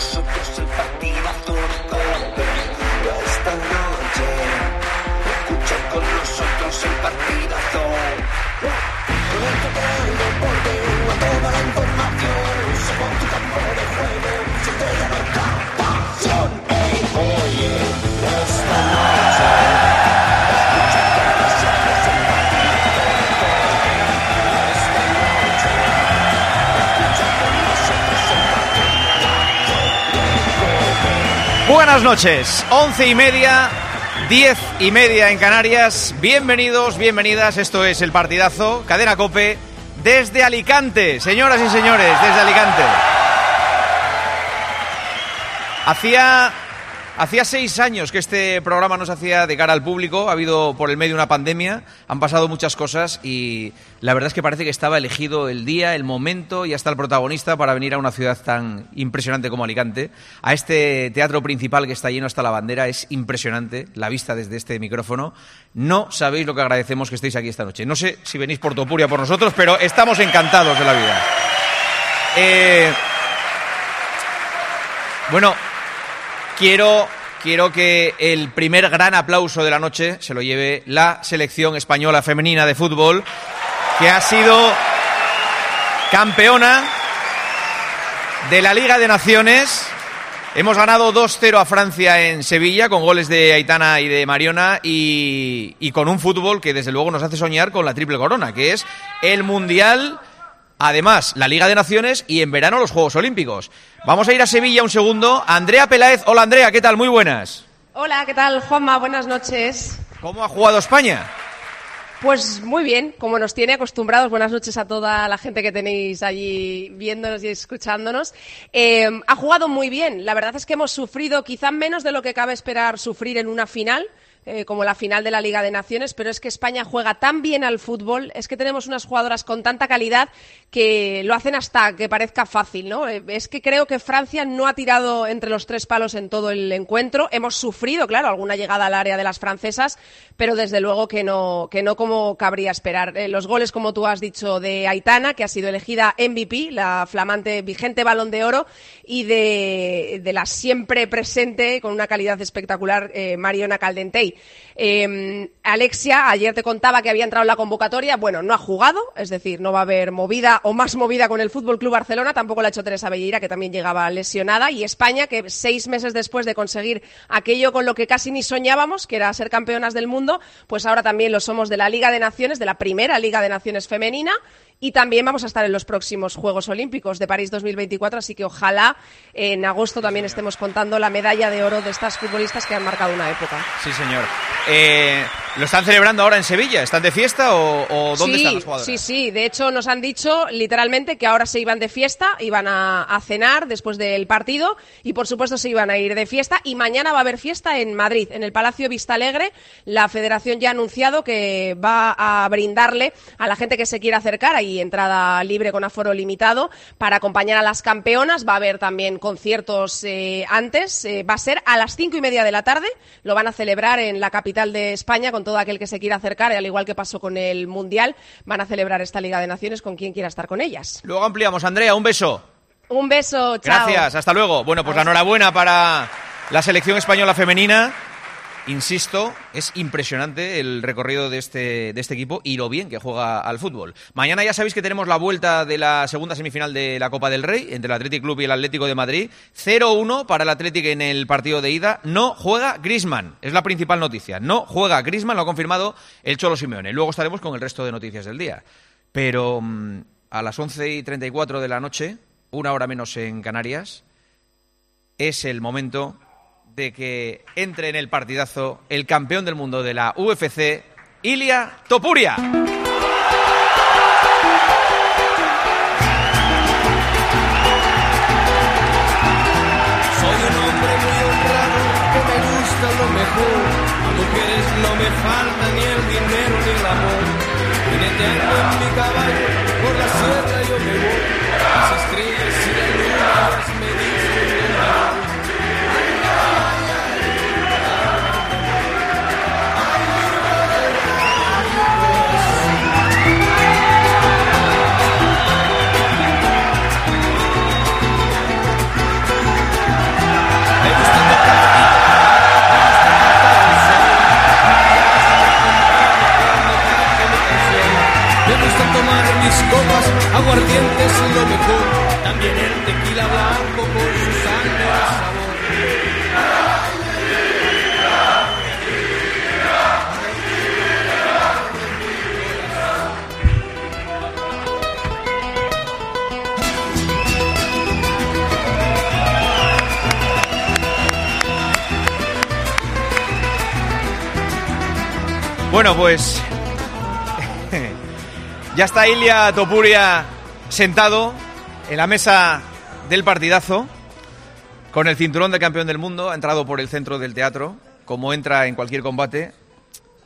nosotros el partidazo Cope. Esta noche, escucha con nosotros el partidazo. Con el del deporte, toda la información, somos tu campo de juego, Buenas noches, once y media, diez y media en Canarias. Bienvenidos, bienvenidas. Esto es el partidazo, cadena Cope, desde Alicante, señoras y señores, desde Alicante. Hacía, hacía seis años que este programa no se hacía de cara al público. Ha habido por el medio una pandemia, han pasado muchas cosas y la verdad es que parece que estaba elegido el día, el momento y hasta el protagonista para venir a una ciudad tan impresionante como Alicante. A este teatro principal que está lleno hasta la bandera es impresionante la vista desde este micrófono. No sabéis lo que agradecemos que estéis aquí esta noche. No sé si venís por Topuria por nosotros, pero estamos encantados de la vida. Eh, bueno, quiero, quiero que el primer gran aplauso de la noche se lo lleve la selección española femenina de fútbol, que ha sido campeona de la Liga de Naciones. Hemos ganado 2-0 a Francia en Sevilla con goles de Aitana y de Mariona y, y con un fútbol que desde luego nos hace soñar con la triple corona, que es el Mundial Además, la Liga de Naciones y en verano los Juegos Olímpicos. Vamos a ir a Sevilla un segundo. Andrea Peláez. Hola Andrea, ¿qué tal? Muy buenas. Hola, ¿qué tal, Juanma? Buenas noches. ¿Cómo ha jugado España? Pues muy bien, como nos tiene acostumbrados. Buenas noches a toda la gente que tenéis allí viéndonos y escuchándonos. Eh, ha jugado muy bien. La verdad es que hemos sufrido quizá menos de lo que cabe esperar sufrir en una final. Eh, como la final de la Liga de Naciones, pero es que España juega tan bien al fútbol, es que tenemos unas jugadoras con tanta calidad que lo hacen hasta que parezca fácil, ¿no? Eh, Es que creo que Francia no ha tirado entre los tres palos en todo el encuentro. Hemos sufrido, claro, alguna llegada al área de las francesas, pero desde luego que no, que no como cabría esperar. Eh, los goles, como tú has dicho, de Aitana, que ha sido elegida MVP, la flamante vigente balón de oro, y de, la siempre presente, con una calidad espectacular, eh, Mariona Caldentey. Eh, Alexia, ayer te contaba que había entrado en la convocatoria. Bueno, no ha jugado, es decir, no va a haber movida o más movida con el Fútbol Club Barcelona. Tampoco la ha hecho Teresa Belleira, que también llegaba lesionada. Y España, que seis meses después de conseguir aquello con lo que casi ni soñábamos, que era ser campeonas del mundo, pues ahora también lo somos de la Liga de Naciones, de la primera Liga de Naciones femenina. Y también vamos a estar en los próximos Juegos Olímpicos de París 2024, así que ojalá en agosto también estemos contando la medalla de oro de estas futbolistas que han marcado una época. Sí, señor. Eh, ¿Lo están celebrando ahora en Sevilla? ¿Están de fiesta o, o dónde sí, están los jugadores? Sí, sí. De hecho, nos han dicho literalmente que ahora se iban de fiesta, iban a, a cenar después del partido y, por supuesto, se iban a ir de fiesta. Y mañana va a haber fiesta en Madrid, en el Palacio Vista Alegre. La Federación ya ha anunciado que va a brindarle a la gente que se quiera acercar ahí entrada libre con aforo limitado para acompañar a las campeonas. Va a haber también conciertos eh, antes. Eh, va a ser a las cinco y media de la tarde. Lo van a celebrar en la capital de España con todo aquel que se quiera acercar, al igual que pasó con el Mundial, van a celebrar esta Liga de Naciones con quien quiera estar con ellas. Luego ampliamos. Andrea, un beso. Un beso, chao. Gracias, hasta luego. Bueno, pues la enhorabuena para la selección española femenina. Insisto, es impresionante el recorrido de este, de este equipo y lo bien que juega al fútbol. Mañana ya sabéis que tenemos la vuelta de la segunda semifinal de la Copa del Rey entre el Athletic Club y el Atlético de Madrid. 0-1 para el Athletic en el partido de ida. No juega Grisman, es la principal noticia. No juega Grisman, lo ha confirmado el Cholo Simeone. Luego estaremos con el resto de noticias del día. Pero mm, a las 11 y 34 de la noche, una hora menos en Canarias, es el momento de que entre en el partidazo el campeón del mundo de la UFC, Ilia Topuria. Soy lo mejor. A mujeres no me falta ni el dinero ni el amor. Jineteando en mi caballo, por la sierra yo me voy. Las estrellas y la luna. Aguardientes y lo mejor. También el tequila blanco con su sangre de sabor. Bueno, pues ya está Ilia Topuria sentado en la mesa del partidazo con el cinturón de campeón del mundo, ha entrado por el centro del teatro, como entra en cualquier combate,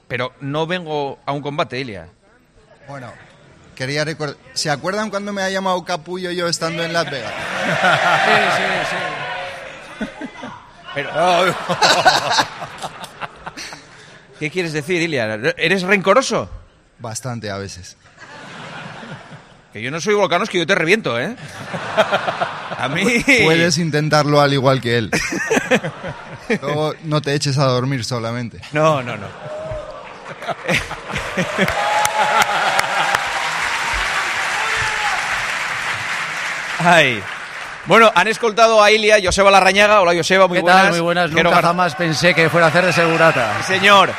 pero no vengo a un combate, Ilia. Bueno, quería recordar. ¿Se acuerdan cuando me ha llamado Capullo yo estando en Las Vegas? Pero- ¿Qué quieres decir, Ilia? ¿Eres rencoroso? Bastante a veces. Que yo no soy volcanos, que yo te reviento, ¿eh? A mí... Puedes intentarlo al igual que él. Luego no te eches a dormir solamente. No, no, no. Ay. Bueno, han escoltado a Ilia, Joseba Larrañaga. Hola, Joseba, muy ¿Qué buenas. tal? Muy buenas. Jero Nunca Gar- jamás pensé que fuera a hacer de segurata. Sí, Señor.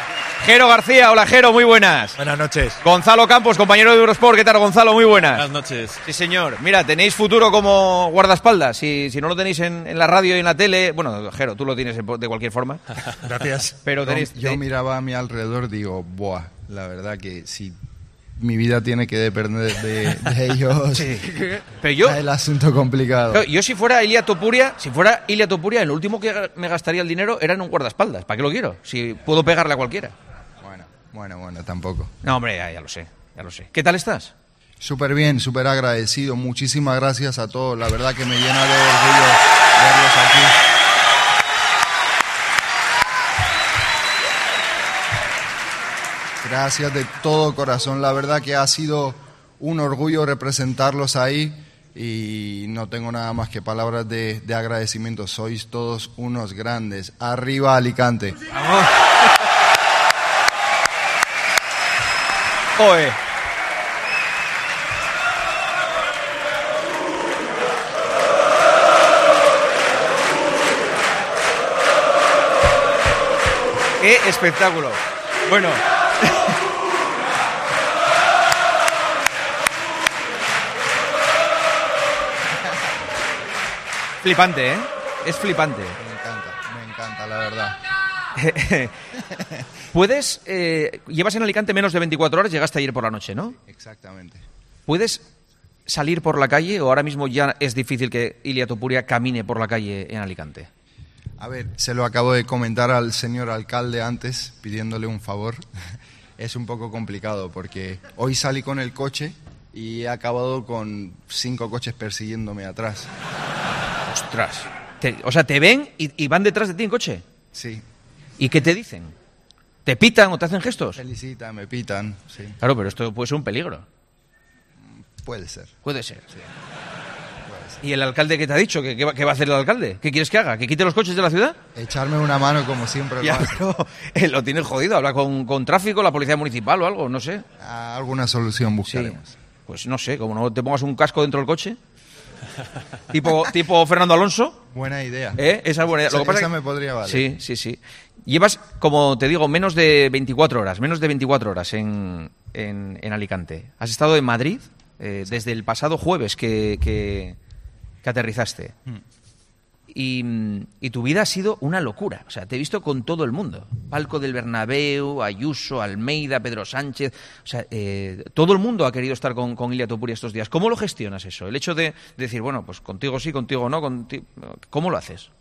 Jero García, hola Jero, muy buenas. Buenas noches. Gonzalo Campos, compañero de Eurosport, ¿qué tal Gonzalo? Muy buenas. Buenas noches. Sí, señor. Mira, tenéis futuro como guardaespaldas. Si, si no lo tenéis en, en la radio y en la tele, bueno, Jero, tú lo tienes en- de cualquier forma. Gracias. Pero tenéis... Yo miraba a mi alrededor digo, buah, la verdad que si mi vida tiene que depender de, de ellos, Pero yo, el asunto complicado. Claro, yo si fuera Ilia Topuria, si fuera Ilia Topuria, en lo último que me gastaría el dinero era en un guardaespaldas. ¿Para qué lo quiero? Si puedo pegarle a cualquiera. Bueno, bueno, bueno, tampoco. No, hombre, ya, ya lo sé, ya lo sé. ¿Qué tal estás? Súper bien, súper agradecido. Muchísimas gracias a todos. La verdad que me llena de orgullo verlos aquí. Gracias de todo corazón. La verdad que ha sido un orgullo representarlos ahí y no tengo nada más que palabras de, de agradecimiento. Sois todos unos grandes. Arriba Alicante. Oe. ¡Qué espectáculo! Bueno. flipante, ¿eh? Es flipante. Me encanta, me encanta, la verdad. ¿Puedes, eh, llevas en Alicante menos de 24 horas, llegaste ayer por la noche, ¿no? Exactamente. ¿Puedes salir por la calle o ahora mismo ya es difícil que Ilia Topuria camine por la calle en Alicante? A ver, se lo acabo de comentar al señor alcalde antes, pidiéndole un favor. Es un poco complicado porque hoy salí con el coche y he acabado con cinco coches persiguiéndome atrás. ¡Ostras! Te- o sea, te ven y, y van detrás de ti en coche. Sí, ¿Y qué te dicen? ¿Te pitan o te hacen gestos? felicitan, me pitan, sí, Claro, pero esto puede ser un peligro. puede ser. Puede ser. ¿Y el alcalde qué te ha dicho? ¿Qué, qué va, a hacer el alcalde? ¿Qué quieres que haga? ¿Que quite los coches de la ciudad? Echarme una mano como siempre. Ya, pero eh, lo tienes jodido. Habla con, con tráfico, la policía municipal o algo, no sé. Alguna solución Sí. buscaremos. Pues no sé, como no te pongas un casco dentro del coche. tipo, tipo Fernando Alonso. Buena idea. ¿eh? Esa es buena idea. Lo que Esa- pasa esa que- me podría valer. Sí, sí, sí. Llevas, como te digo, menos de 24 horas, menos de 24 horas en, en, en Alicante. Has estado en Madrid eh, desde el pasado jueves que, que, que aterrizaste. Hmm. Y, y tu vida ha sido una locura. O sea, te he visto con todo el mundo. Palco del Bernabéu, Ayuso, Almeida, Pedro Sánchez. O sea, eh, todo el mundo ha querido estar con, con Ilia Topuria estos días. ¿Cómo lo gestionas eso? El hecho de decir, bueno, pues contigo sí, contigo no. ¿Cómo lo haces?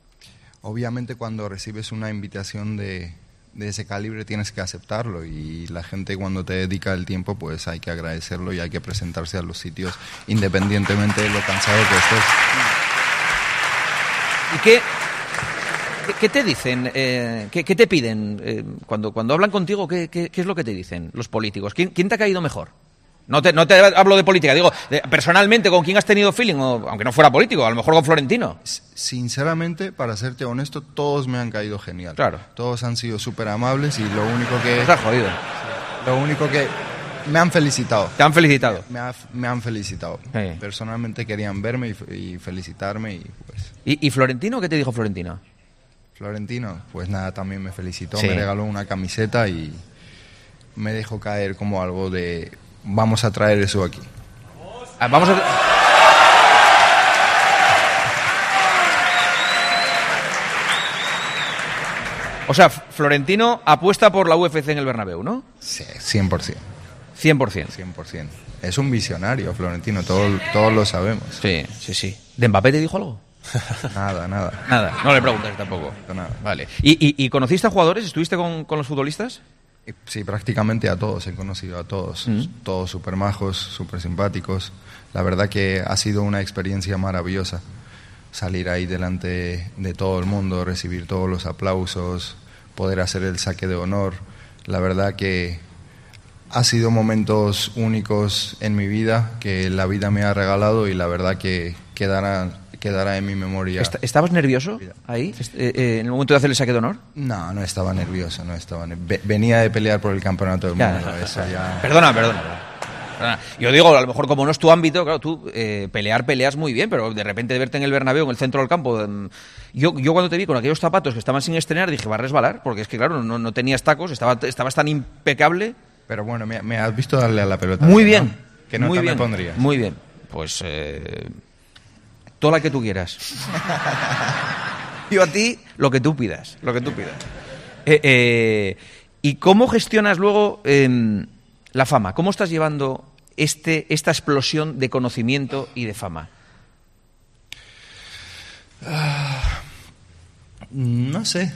Obviamente cuando recibes una invitación de, de ese calibre tienes que aceptarlo y la gente cuando te dedica el tiempo pues hay que agradecerlo y hay que presentarse a los sitios independientemente de lo cansado que estés. ¿Y qué, te dicen? eh, qué, qué te piden? eh, cuando, cuando hablan contigo, ¿qué, qué- qué es lo que te dicen los políticos? ¿Quién, quién te ha caído mejor? No te, no te hablo de política, digo, de- personalmente, ¿con quién has tenido feeling? O, aunque no fuera político, a lo mejor con Florentino. Sinceramente, para serte honesto, todos me han caído genial. Claro. Todos han sido súper amables y lo único que... Nos ha jodido. Lo único que... Me han felicitado. Te han felicitado. Me, ha- me han felicitado. Sí. Personalmente querían verme y, fe- y felicitarme y pues... ¿Y, y Florentino qué te dijo Florentino? Florentino, pues nada, también me felicitó, Sí. me regaló una camiseta y me dejó caer como algo de vamos a traer eso aquí. Ah, Vamos a... O sea, Florentino apuesta por la UFC en el Bernabéu, ¿no? Sí, 100%. 100%. 100%. Es un visionario, Florentino, todo- todos lo sabemos. Sí, sí, sí. ¿De Mbappé te dijo algo? Nada, nada. Nada, no le preguntas tampoco. Nada. Vale. ¿Y, y, y conociste a jugadores? ¿Estuviste con, con los futbolistas? Sí, prácticamente a todos, he conocido a todos. Mm. Todos súper majos, súper simpáticos. La verdad que ha sido una experiencia maravillosa. Salir ahí delante de todo el mundo, recibir todos los aplausos, poder hacer el saque de honor. La verdad que ha sido momentos únicos en mi vida que la vida me ha regalado y la verdad que quedará, quedará en mi memoria. Est- ¿Estabas nervioso ahí, eh, eh, en el momento de hacer el saque de honor? No, no estaba nervioso, no estaba Venía de pelear por el campeonato del mundo, eso ya... Perdona, perdona. perdona. Perdona. Yo digo, a lo mejor como no es tu ámbito, claro, tú eh, pelear peleas muy bien, pero de repente verte en el Bernabéu, en el centro del campo, em, yo, yo cuando te vi con aquellos zapatos que estaban sin estrenar, dije, va a resbalar, porque es que claro, no, no tenías tacos, estaba, estabas tan impecable. Pero bueno, me, me has visto darle a la pelota. Muy ¿no? bien. ¿Qué nota muy bien, me pondrías? Muy bien. Pues eh, toda la que tú quieras. Yo a ti lo que tú pidas, lo que tú pidas. Eh, eh, ¿Y cómo gestionas luego em, la fama? ¿Cómo estás llevando este, esta explosión de conocimiento y de fama? No sé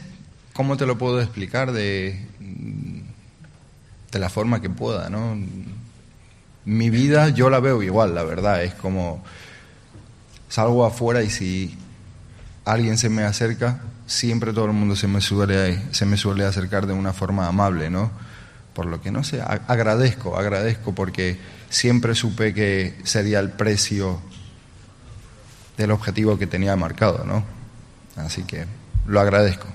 cómo te lo puedo explicar de, de la forma que pueda, ¿no? Mi vida yo la veo igual, la verdad. Es como salgo afuera y si alguien se me acerca, siempre todo el mundo se me suele, se me suele acercar de una forma amable, ¿no? Por lo que no sé, agradezco, agradezco porque siempre supe que sería el precio del objetivo que tenía marcado, ¿no? Así que lo agradezco.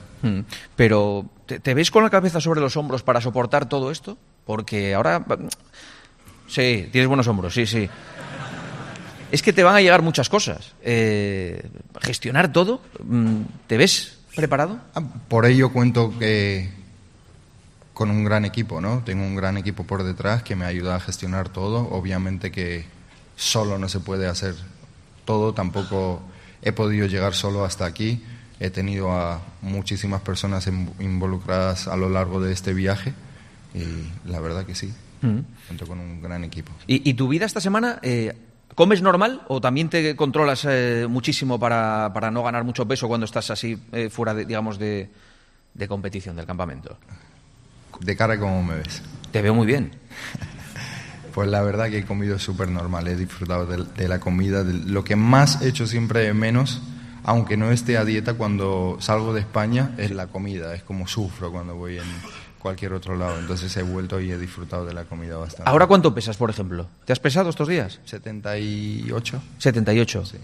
Pero, ¿te, te ves con la cabeza sobre los hombros para soportar todo esto? Porque ahora... Sí, tienes buenos hombros, sí, sí. Es que te van a llegar muchas cosas. Eh, gestionar todo, mm, ¿te ves preparado? Ah, Por ello cuento que con un gran equipo, ¿no? Tengo un gran equipo por detrás que me ayuda a gestionar todo. Obviamente que solo no se puede hacer todo, tampoco he podido llegar solo hasta aquí. He tenido a muchísimas personas in- involucradas a lo largo de este viaje y la verdad que sí, Mm. cuento con un gran equipo. ¿Y, y tu vida esta semana, eh, comes normal o también te controlas eh, muchísimo para, para no ganar mucho peso cuando estás así eh, fuera, de, digamos, de, de competición del campamento? De cara, ¿cómo me ves? Te veo muy bien. Pues la verdad que he comido súper normal, he disfrutado de, de la comida. de- lo que más he hecho siempre menos, aunque no esté a dieta, cuando salgo de España, es la comida. Es como sufro cuando voy en cualquier otro lado. Entonces he vuelto y he disfrutado de la comida bastante. ¿Ahora cuánto pesas, por ejemplo? ¿Te has pesado estos días? 78. 78. Sí.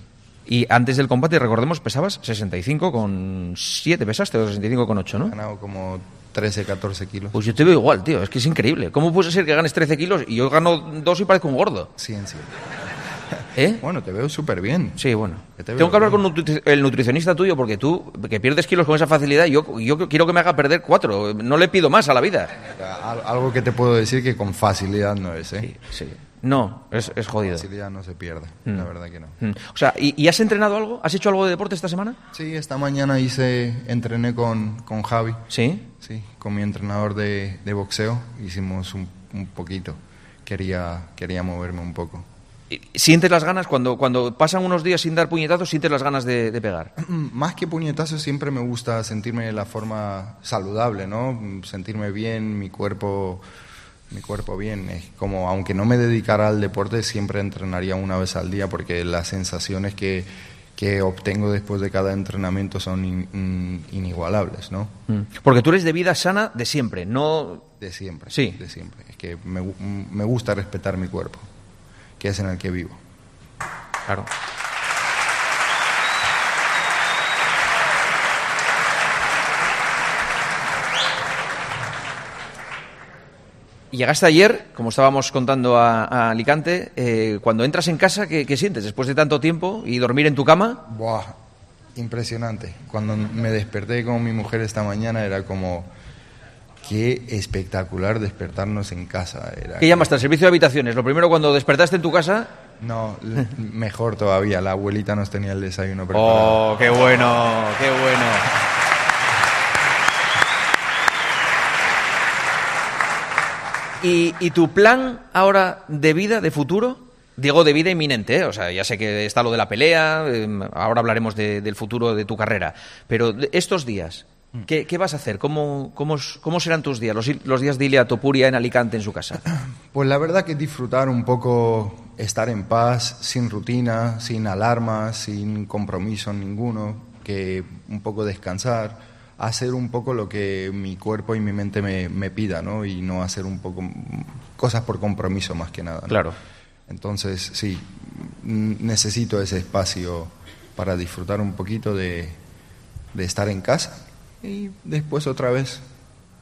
Y antes del combate, recordemos, pesabas 65 con 7, pesaste, o 65 con 8, He ¿no? ganado como 13, 14 kilos. Pues yo te veo igual, tío, es que es increíble. ¿Cómo puede ser que ganes 13 kilos y yo gano 2 y parezco un gordo? Sí, en sí. ¿Eh? Bueno, te veo súper bien. Sí, bueno. Te Tengo que hablar bien. con nutri- el nutricionista tuyo porque tú, que pierdes kilos con esa facilidad, yo, yo quiero que me haga perder 4. No le pido más a la vida. Al- Algo que te puedo decir que con facilidad no es, ¿eh? Sí. No, es, es jodido. Facilidad no se pierde, Mm. la verdad que no. Mm. O sea, ¿y, y has entrenado algo? ¿Has hecho algo de deporte esta semana? Sí, esta mañana hice, entrené con, con Javi. Sí. Sí, con mi entrenador de, de boxeo hicimos un, un poquito. Quería, quería moverme un poco. ¿Sientes las ganas? Cuando, cuando pasan unos días sin dar puñetazos, ¿sientes las ganas de, de pegar? Más que puñetazos, siempre me gusta sentirme de la forma saludable, ¿no? Sentirme bien, mi cuerpo, mi cuerpo bien. Es como, aunque no me dedicara al deporte, siempre entrenaría una vez al día porque las sensaciones que, que obtengo después de cada entrenamiento son in- in- inigualables, ¿no? Mm. Porque tú eres de vida sana de siempre, no... De siempre. Sí. De siempre. Es que me, me gusta respetar mi cuerpo, que es en el que vivo. Claro. Y llegaste ayer, como estábamos contando a, a Alicante, eh, cuando entras en casa, ¿qué, qué sientes después de tanto tiempo y dormir en tu cama? Buah, impresionante. Cuando me desperté con mi mujer esta mañana era como qué espectacular despertarnos en casa. Era ¿Qué llamaste al servicio de habitaciones? Lo primero cuando despertaste en tu casa... No, mejor todavía. La abuelita nos tenía el desayuno preparado. ¡Oh, qué bueno, qué bueno! ¿Y, y tu plan ahora de vida, de futuro? Digo de vida inminente, ¿eh? o sea, ya sé que está lo de la pelea, eh, ahora hablaremos de- del futuro de tu carrera, pero de- estos días, ¿qué, qué vas a hacer? ¿Cómo, cómo, cómo serán tus días, los, los días de Ilia Topuria en Alicante, en su casa? Pues la verdad que disfrutar un poco, estar en paz, sin rutina, sin alarmas, sin compromiso ninguno, que un poco descansar, hacer un poco lo que mi cuerpo y mi mente me, me pida, ¿no? Y no hacer un poco mm, cosas por compromiso más que nada. ¿no? Claro. Entonces, sí, mm, necesito ese espacio para disfrutar un poquito de, de estar en casa y después otra vez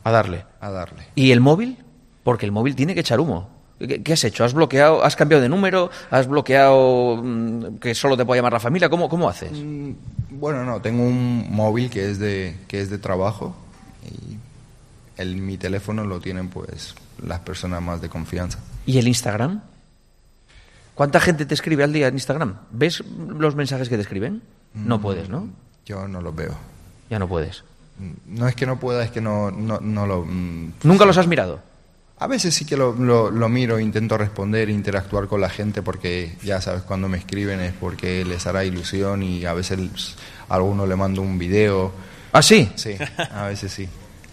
A darle. a darle. ¿Y el móvil? Porque el móvil tiene que echar humo. ¿Qué, qué has hecho? ¿Has bloqueado, has cambiado de número? ¿Has bloqueado mm, que solo te puede llamar la familia? ¿Cómo, cómo haces? Mm, Bueno, no, tengo un móvil que es de, que es de trabajo y el, mi teléfono lo tienen pues las personas más de confianza. ¿Y el Instagram? ¿Cuánta gente te escribe al día en Instagram? ¿Ves los mensajes que te escriben? No puedes, ¿no? Yo no los veo. Ya no puedes. No es que no pueda, es que no, no, no lo... mm, ¿Nunca los has mirado? A veces sí que lo, lo, lo miro, intento responder, interactuar con la gente porque ya sabes, cuando me escriben es porque les hará ilusión y a veces a alguno le mando un video. ¿Ah, sí? Sí, a veces sí.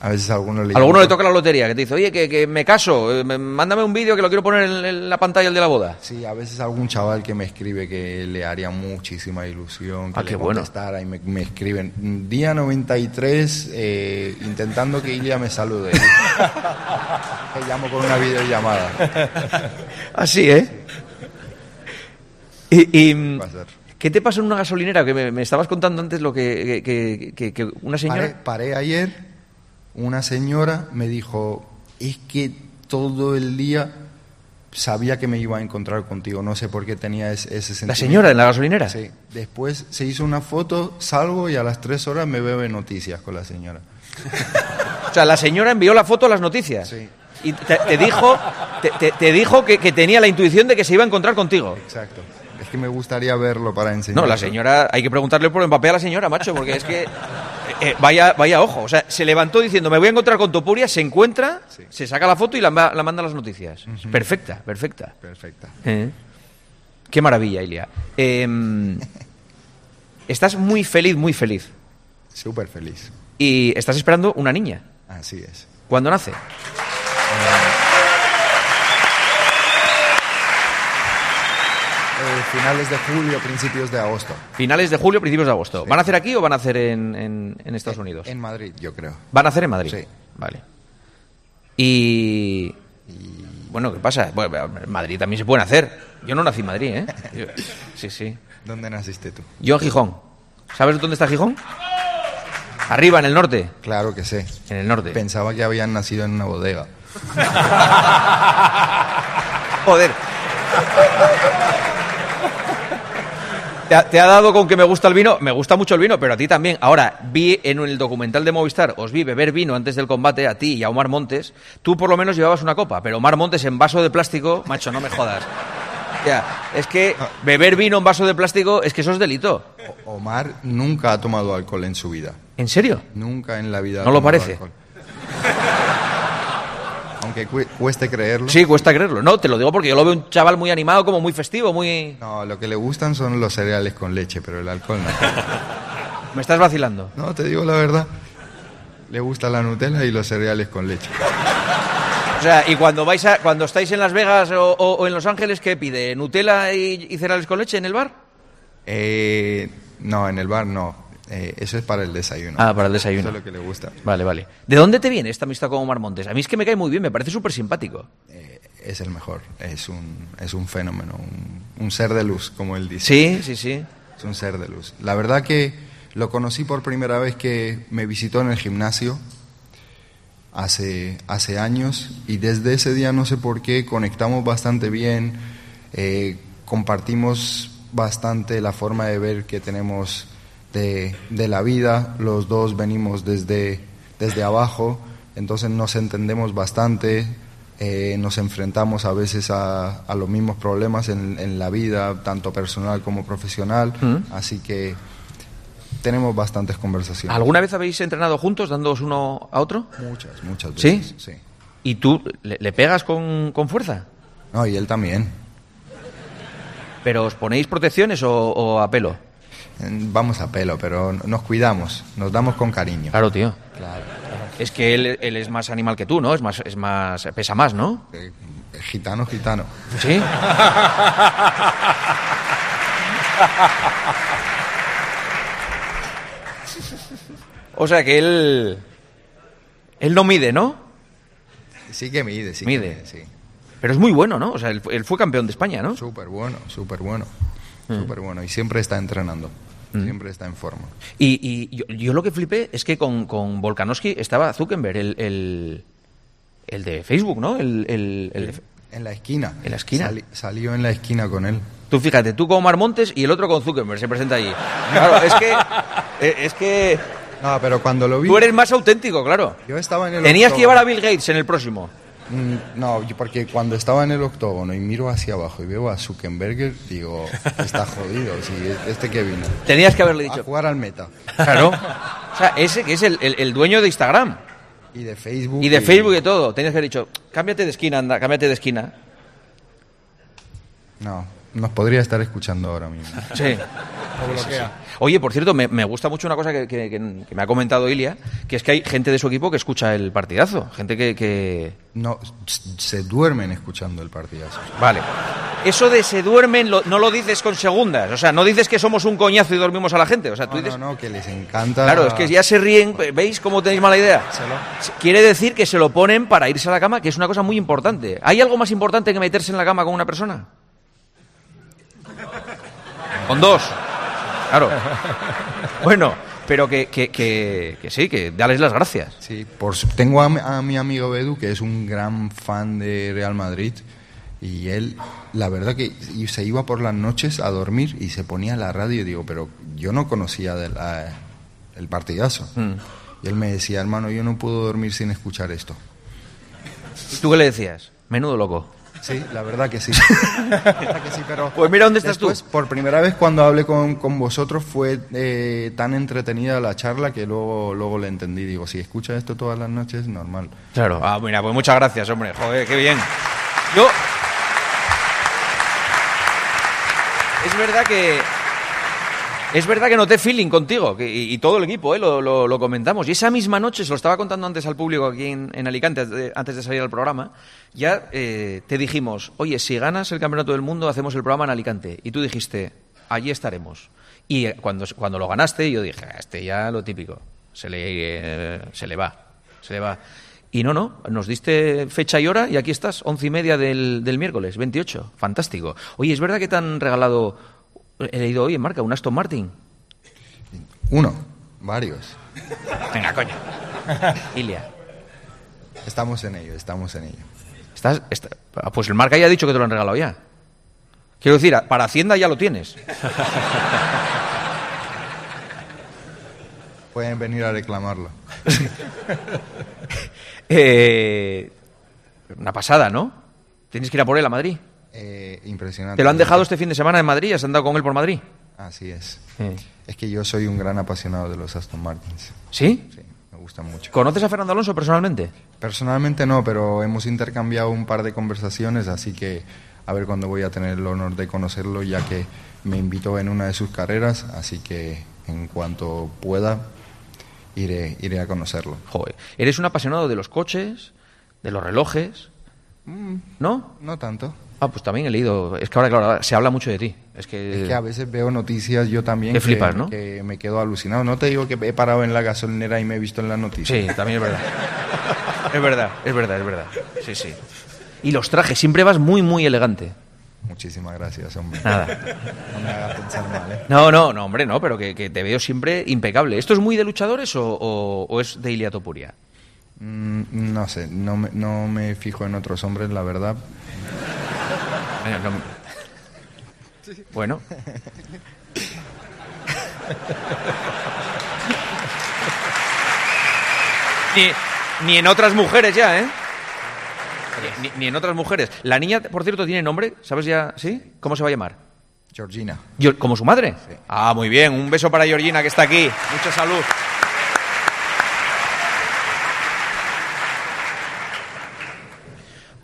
A veces a alguno le Alguno le toca la lotería, que te dice, oye, que, que me caso, eh, me- mándame un vídeo que lo quiero poner en, en la pantalla el de la boda. Sí, a veces algún chaval que me escribe que le haría muchísima ilusión, que Ah, le qué bueno. contestara y me, me escriben, día 93, eh, intentando que Ilia me salude. Te llamo con una videollamada. Así, ¿eh? Y, y, mm. ¿Qué te pasó en una gasolinera? Que me, me estabas contando antes lo que, que- que- que- que una señora... Paré, paré ayer, una señora me dijo, es que todo el día sabía que me iba a encontrar contigo, no sé por qué tenía ese, ese ¿La sentimiento. señora en la gasolinera? Sí, después se hizo una foto, salgo y a las tres horas me veo en noticias con la señora. O sea, la señora envió la foto a las noticias. Sí. Y te, te dijo, te, te- te dijo que, que tenía la intuición de que se iba a encontrar contigo. Exacto. Que me gustaría verlo para enseñar. No, la señora, hay que preguntarle por Mbappé a la señora, macho, porque es que eh, eh, vaya, vaya ojo. O sea, se levantó diciendo, me voy a encontrar con Topuria, se encuentra, se saca la foto y la, ma- la manda a las noticias. Perfecta, perfecta. Perfecta. Eh. Qué maravilla, Ilia. Eh, estás muy feliz, muy feliz. Súper feliz. Y estás esperando una niña. Así es. ¿Cuándo nace? Eh, finales de julio, principios de agosto. Finales de julio, principios de agosto. ¿Van a hacer aquí o van a hacer en, en- en Estados Unidos? En Madrid, yo creo. ¿Van a hacer en Madrid? Sí. Vale. Y... Bueno, ¿qué pasa? Bueno, en Madrid también se pueden hacer. Yo no nací en Madrid, ¿eh? Yo- sí, sí. ¿Dónde naciste tú? Yo en Gijón. ¿Sabes dónde está Gijón? Arriba, en el norte. Claro que sé. En el norte. Pensaba que habían nacido en una bodega. Joder. ¿Te ha, te ha dado con que me gusta el vino? Me gusta mucho el vino, pero a ti también. Ahora, vi en el documental de Movistar, os vi beber vino antes del combate, a ti y a Omar Montes. Tú por lo menos llevabas una copa, pero Omar Montes en vaso de plástico, macho, no me jodas. Ya, es que beber vino en vaso de plástico es que eso es delito. O- Omar nunca ha tomado alcohol en su vida. ¿En serio? Nunca en la vida. ha ¿No lo parece? alcohol. Aunque cueste creerlo. Sí, cuesta creerlo. No, te lo digo porque yo lo veo un chaval muy animado, como muy festivo, muy... No, lo que le gustan son los cereales con leche, pero el alcohol no. Me estás vacilando. No, te digo la verdad. Le gusta la Nutella y los cereales con leche. O sea, y cuando vais a, cuando estáis en Las Vegas o, o- o en Los Ángeles, ¿qué pide? ¿Nutella y, y cereales con leche en el bar? Eh, no, en el bar no. Eh, eso es para el desayuno. Ah, para el desayuno. Eso es lo que le gusta. Vale, vale. ¿De dónde te viene esta amistad con Omar Montes? A mí es que me cae muy bien, me parece súper simpático. Eh, es el mejor. Es un, es un fenómeno, un, un ser de luz, como él dice. Sí, sí, sí. Es un ser de luz. La verdad que lo conocí por primera vez que me visitó en el gimnasio hace, hace años y desde ese día no sé por qué conectamos bastante bien, eh, compartimos bastante la forma de ver que tenemos de, de la vida, los dos venimos desde, desde abajo, entonces nos entendemos bastante, eh, nos enfrentamos a veces a, a los mismos problemas en, en la vida, tanto personal como profesional, Mm. así que tenemos bastantes conversaciones. ¿Alguna vez habéis entrenado juntos, dándoos uno a otro? Muchas, muchas ¿Sí? veces. ¿Sí? ¿Y tú le, le pegas con, con fuerza? No, y él también. ¿Pero os ponéis protecciones o, o a pelo? Vamos a pelo, pero nos cuidamos, nos damos con cariño. Claro, tío. Claro. Es que él, él es más animal que tú, ¿no? Es más, es más, pesa más, ¿no? Eh, gitano, gitano. Sí. o sea que él, él no mide, ¿no? Sí que mide, sí. que Mide. sí. Pero es muy bueno, ¿no? O sea, él fue campeón de España, ¿no? Súper bueno, súper bueno. Mm. Súper bueno. Y siempre está entrenando. Siempre está en forma. Y, y yo, yo lo que flipé es que con, con Volkanovski estaba Zuckerberg, el, el, el de Facebook, ¿no? El, el- el de- En la esquina. ¿En la esquina? Sali- salió en la esquina con él. Tú fíjate, tú con Omar Montes y el otro con Zuckerberg se presenta allí. Claro, es que, eh, es que No, pero cuando lo vi. tú eres más auténtico, claro. Yo estaba en el. Tenías que llevar a Bill Gates en el próximo. Mm, No, porque cuando estaba en el octógono y miro hacia abajo y veo a Zuckerberg, digo, está jodido. Sí, este que vino. Tenías que haberle A dicho. jugar al meta. Claro. O sea, ese que es el, el- el dueño de Instagram Y de Facebook. y de Facebook y todo. Tenías que haber dicho, cámbiate de esquina, anda, cámbiate de esquina. No, nos podría estar escuchando ahora mismo. Sí. Oye, por cierto, me, me gusta mucho una cosa que, que- que- que me ha comentado Ilia, que es que hay gente de su equipo que escucha el partidazo. Gente que... que- No, se duermen escuchando el partidazo. Vale. Eso de se duermen lo- no lo dices con segundas. O sea, no dices que somos un coñazo y dormimos a la gente. O sea, tú No, dices... no, no, que les encanta. Claro, es que ya se ríen. ¿Veis cómo tenéis mala idea? Quiere decir que se lo ponen para irse a la cama, que es una cosa muy importante. ¿Hay algo más importante que meterse en la cama con una persona? Con dos. Claro. Bueno, pero que, que, que, que sí, que dales las gracias. Sí, por tengo a, mi- a mi amigo Bedu, que es un gran fan de Real Madrid, y él, la verdad que y se iba por las noches a dormir y se ponía la radio y digo, pero yo no conocía de la- el partidazo. Mm. Y él me decía, hermano, yo no puedo dormir sin escuchar esto. ¿Y tú qué le decías? Menudo loco. Sí, la verdad que sí. La verdad que sí, pero Pues mira dónde estás después, tú. Por primera vez cuando hablé con, con vosotros fue eh, tan entretenida la charla que luego, luego le entendí. Digo, si escucha esto todas las noches, normal. Claro. Ah, mira, pues muchas gracias, hombre. Joder, qué bien. Yo. Es verdad que. Es verdad que noté feeling contigo y, y todo el equipo, ¿eh? lo, comentamos. Y esa misma noche, se lo estaba contando antes al público aquí en, Alicante, antes de, antes de salir al programa, ya eh, te dijimos, oye, si ganas el Campeonato del Mundo, hacemos el programa en Alicante. Y tú dijiste, allí estaremos. Y eh, cuando, cuando lo ganaste, yo dije, "Ah, este ya lo típico, se le, eh, se le va, se le va. Y no, no, nos diste fecha y hora y aquí estás, once y media del, del miércoles, 28. Fantástico. Oye, ¿es verdad que te han regalado, he leído hoy en marca, un Aston Martin? Uno, varios. Venga, coño. Ilia. Estamos en ello, estamos en ello. Estás, está- ah, pues el marca ya ha dicho que te lo han regalado ya. Quiero decir, para Hacienda ya lo tienes. Pueden venir a reclamarlo. Eh, una pasada, ¿no? Tienes que ir a por él a Madrid. Eh, impresionante. ¿Te lo han dejado este fin de semana en Madrid? ¿Has andado con él por Madrid? Así es. Eh. Es que yo soy un gran apasionado de los Aston Martins. ¿Sí? Sí, me gustan mucho. ¿Conoces a Fernando Alonso personalmente? Personalmente no, pero hemos intercambiado un par de conversaciones, así que a ver cuándo voy a tener el honor de conocerlo, ya que me invitó en una de sus carreras, así que en cuanto pueda iré, iré a conocerlo. Joder, eres un apasionado de los coches, de los relojes, ¿no? No tanto. Ah, pues también he leído. Es que ahora, claro, se habla mucho de ti. Es que, Es que a veces veo noticias yo también que, flipas, ¿no? que me quedo alucinado. No te digo que he parado en la gasolinera y me he visto en las noticias. Sí, también es verdad. es verdad, es verdad, es verdad. Sí, sí. Y los trajes, siempre vas muy, muy elegante. Muchísimas gracias, hombre. Nada. No me hagas pensar mal, ¿eh? No, no, no, hombre, no, pero que, que te veo siempre impecable. ¿Esto es muy de luchadores o, o- o es de Ilia Topuria? Mm, no sé, no me, no me fijo en otros hombres, la verdad. No- Bueno. ni, ni en otras mujeres ya, ¿eh? Ni, en otras mujeres. La niña, por cierto, tiene nombre, ¿sabes ya? ¿Sí? ¿Cómo se va a llamar? Georgina. ¿Como su madre? Ah, muy bien. Un beso para Georgina, que está aquí. Mucha salud.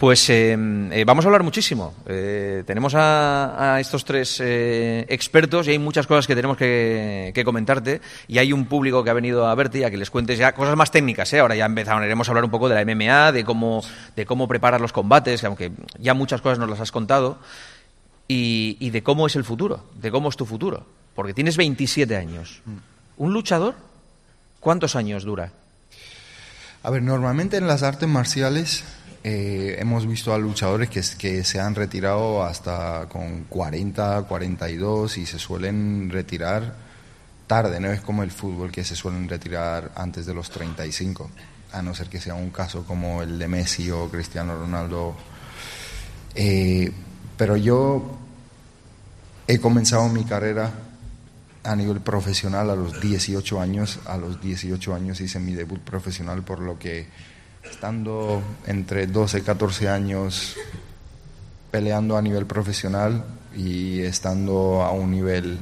Pues eh, eh, vamos a hablar muchísimo. Eh, tenemos a, a estos tres eh, expertos y hay muchas cosas que tenemos que, que comentarte. Y hay un público que ha venido a verte y a que les cuentes ya cosas más técnicas. ¿eh? Ahora ya empezaremos a hablar un poco de la MMA, de cómo, de cómo preparar los combates, aunque ya muchas cosas nos las has contado y, y de cómo es el futuro, de cómo es tu futuro. Porque tienes 27 años. ¿Un luchador? ¿Cuántos años dura? A ver, normalmente en las artes marciales eh, hemos visto a luchadores que, se han retirado hasta con 40, 42 y se suelen retirar tarde, no es como el fútbol que se suelen retirar antes de los 35, a no ser que sea un caso como el de Messi o Cristiano Ronaldo. Eh, pero yo he comenzado mi carrera a nivel profesional a los 18 años. A los 18 años hice mi debut profesional, por lo que estando entre 12 y 14 años peleando a nivel profesional y estando a un nivel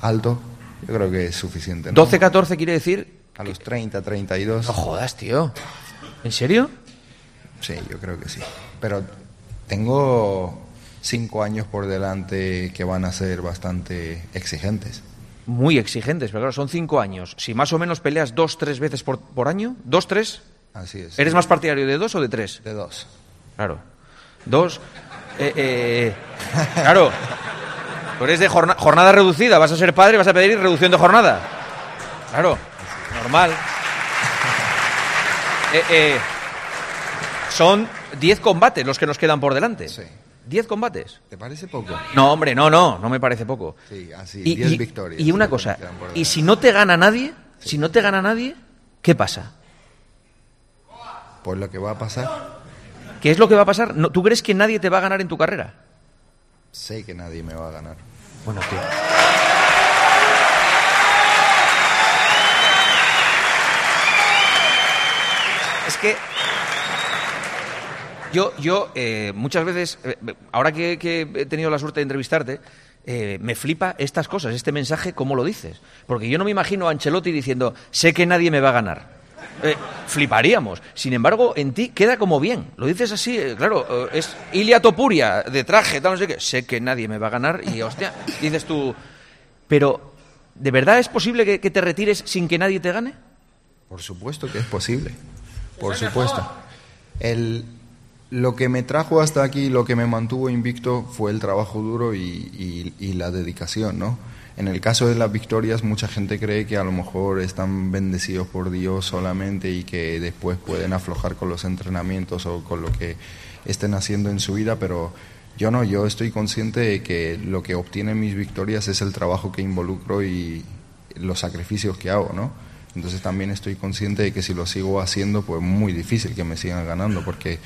alto, yo creo que es suficiente. ¿no? 12-14 quiere decir... A los 30, 32. No jodas, tío. ¿En serio? Sí, yo creo que sí. Pero tengo cinco años por delante que van a ser bastante exigentes. Muy exigentes, pero claro, son 5 años. Si más o menos peleas dos, tres veces por, por año, dos, tres, Así es. ¿eres más partidario de dos o de tres? De dos. Claro. Dos. eh, eh, claro. Tú eres de jorna- jornada reducida, vas a ser padre, vas a pedir reducción de jornada. Claro, normal. Eh, eh, son 10 combates los que nos quedan por delante. Sí. 10 combates. ¿Te parece poco? No, hombre, no, no, no me parece poco. Sí, así, Y, 10 y- victorias. y una cosa, y si no te gana nadie, si no te gana nadie, ¿qué pasa? Pues lo que va a pasar, ¿Qué es lo que va a pasar? No, ¿Tú crees que nadie te va a ganar en tu carrera? sé que nadie me va a ganar. Bueno, tío. Es que yo, yo eh, muchas veces, eh, ahora que, que he tenido la suerte de entrevistarte, eh, me flipa estas cosas, este mensaje, cómo lo dices. Porque yo no me imagino a Ancelotti diciendo, sé que nadie me va a ganar. Eh, fliparíamos. Sin embargo, en ti queda como bien. Lo dices así, eh, claro, eh, es Ilia Topuria, de traje, tal, no sé qué. Sé que nadie me va a ganar y, hostia, dices tú... Pero, ¿de verdad es posible que, que te retires sin que nadie te gane? Por supuesto que es posible. Por supuesto. El, lo que me trajo hasta aquí, lo que me mantuvo invicto fue el trabajo duro y, y- y la dedicación, ¿no? En el caso de las victorias, mucha gente cree que a lo mejor están bendecidos por Dios solamente y que después pueden aflojar con los entrenamientos o con lo que estén haciendo en su vida, pero yo no, yo estoy consciente de que lo que obtienen mis victorias es el trabajo que involucro y los sacrificios que hago, ¿no? Entonces también estoy consciente de que si lo sigo haciendo, pues muy difícil que me sigan ganando, porque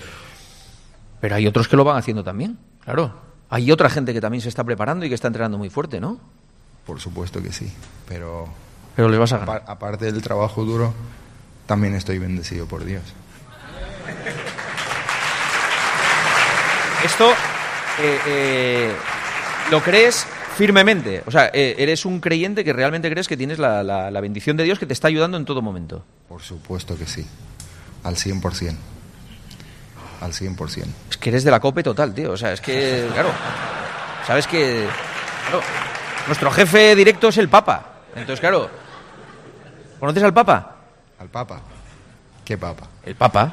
Pero hay otros que lo van haciendo también, claro. Hay otra gente que también se está preparando y que está entrenando muy fuerte, ¿no? Por supuesto que sí, pero Pero les vas a ganar. apar- aparte del trabajo duro, también estoy bendecido por Dios. Esto, eh, eh, ¿lo crees firmemente. O sea, eh, eres un creyente que realmente crees que tienes la, la- la bendición de Dios que te está ayudando en todo momento. Por supuesto que sí. Al 100%. Al 100%. Es que eres de la cope total, tío. O sea, es que, claro, sabes que... claro, nuestro jefe directo es el Papa. Entonces, claro, ¿conoces al Papa? ¿Al Papa? ¿Qué Papa? El Papa.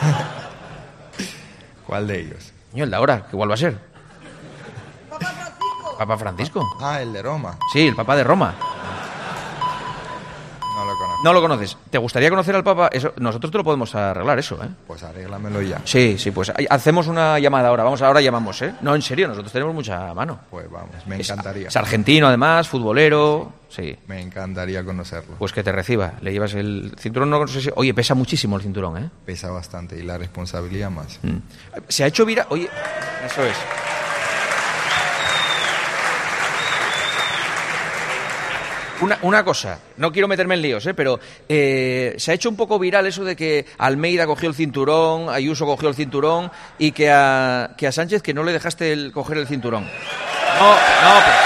¿Cuál de ellos? El de ahora, que igual va a ser. Papa Francisco. Ah, el de Roma. Sí, el Papa de Roma. No lo conoces. ¿Te gustaría conocer al Papa? Eso, nosotros te lo podemos arreglar, eso, ¿eh? Pues arréglamelo ya. Sí, sí, pues hacemos una llamada ahora. Vamos, ahora llamamos, ¿eh? No, en serio, nosotros tenemos mucha mano. Pues vamos, me encantaría. Es argentino, además, futbolero. Sí. Me encantaría conocerlo. Pues que te reciba. Le llevas el cinturón, no sé si- Oye, pesa muchísimo el cinturón, ¿eh? Pesa bastante y la responsabilidad más. Mm. Se ha hecho viral. Oye, eso es. Una, cosa, no quiero meterme en líos, ¿eh? pero eh, se ha hecho un poco viral eso de que Almeida cogió el cinturón, Ayuso cogió el cinturón y que a, que a Sánchez que no le dejaste el, coger el cinturón. No, no,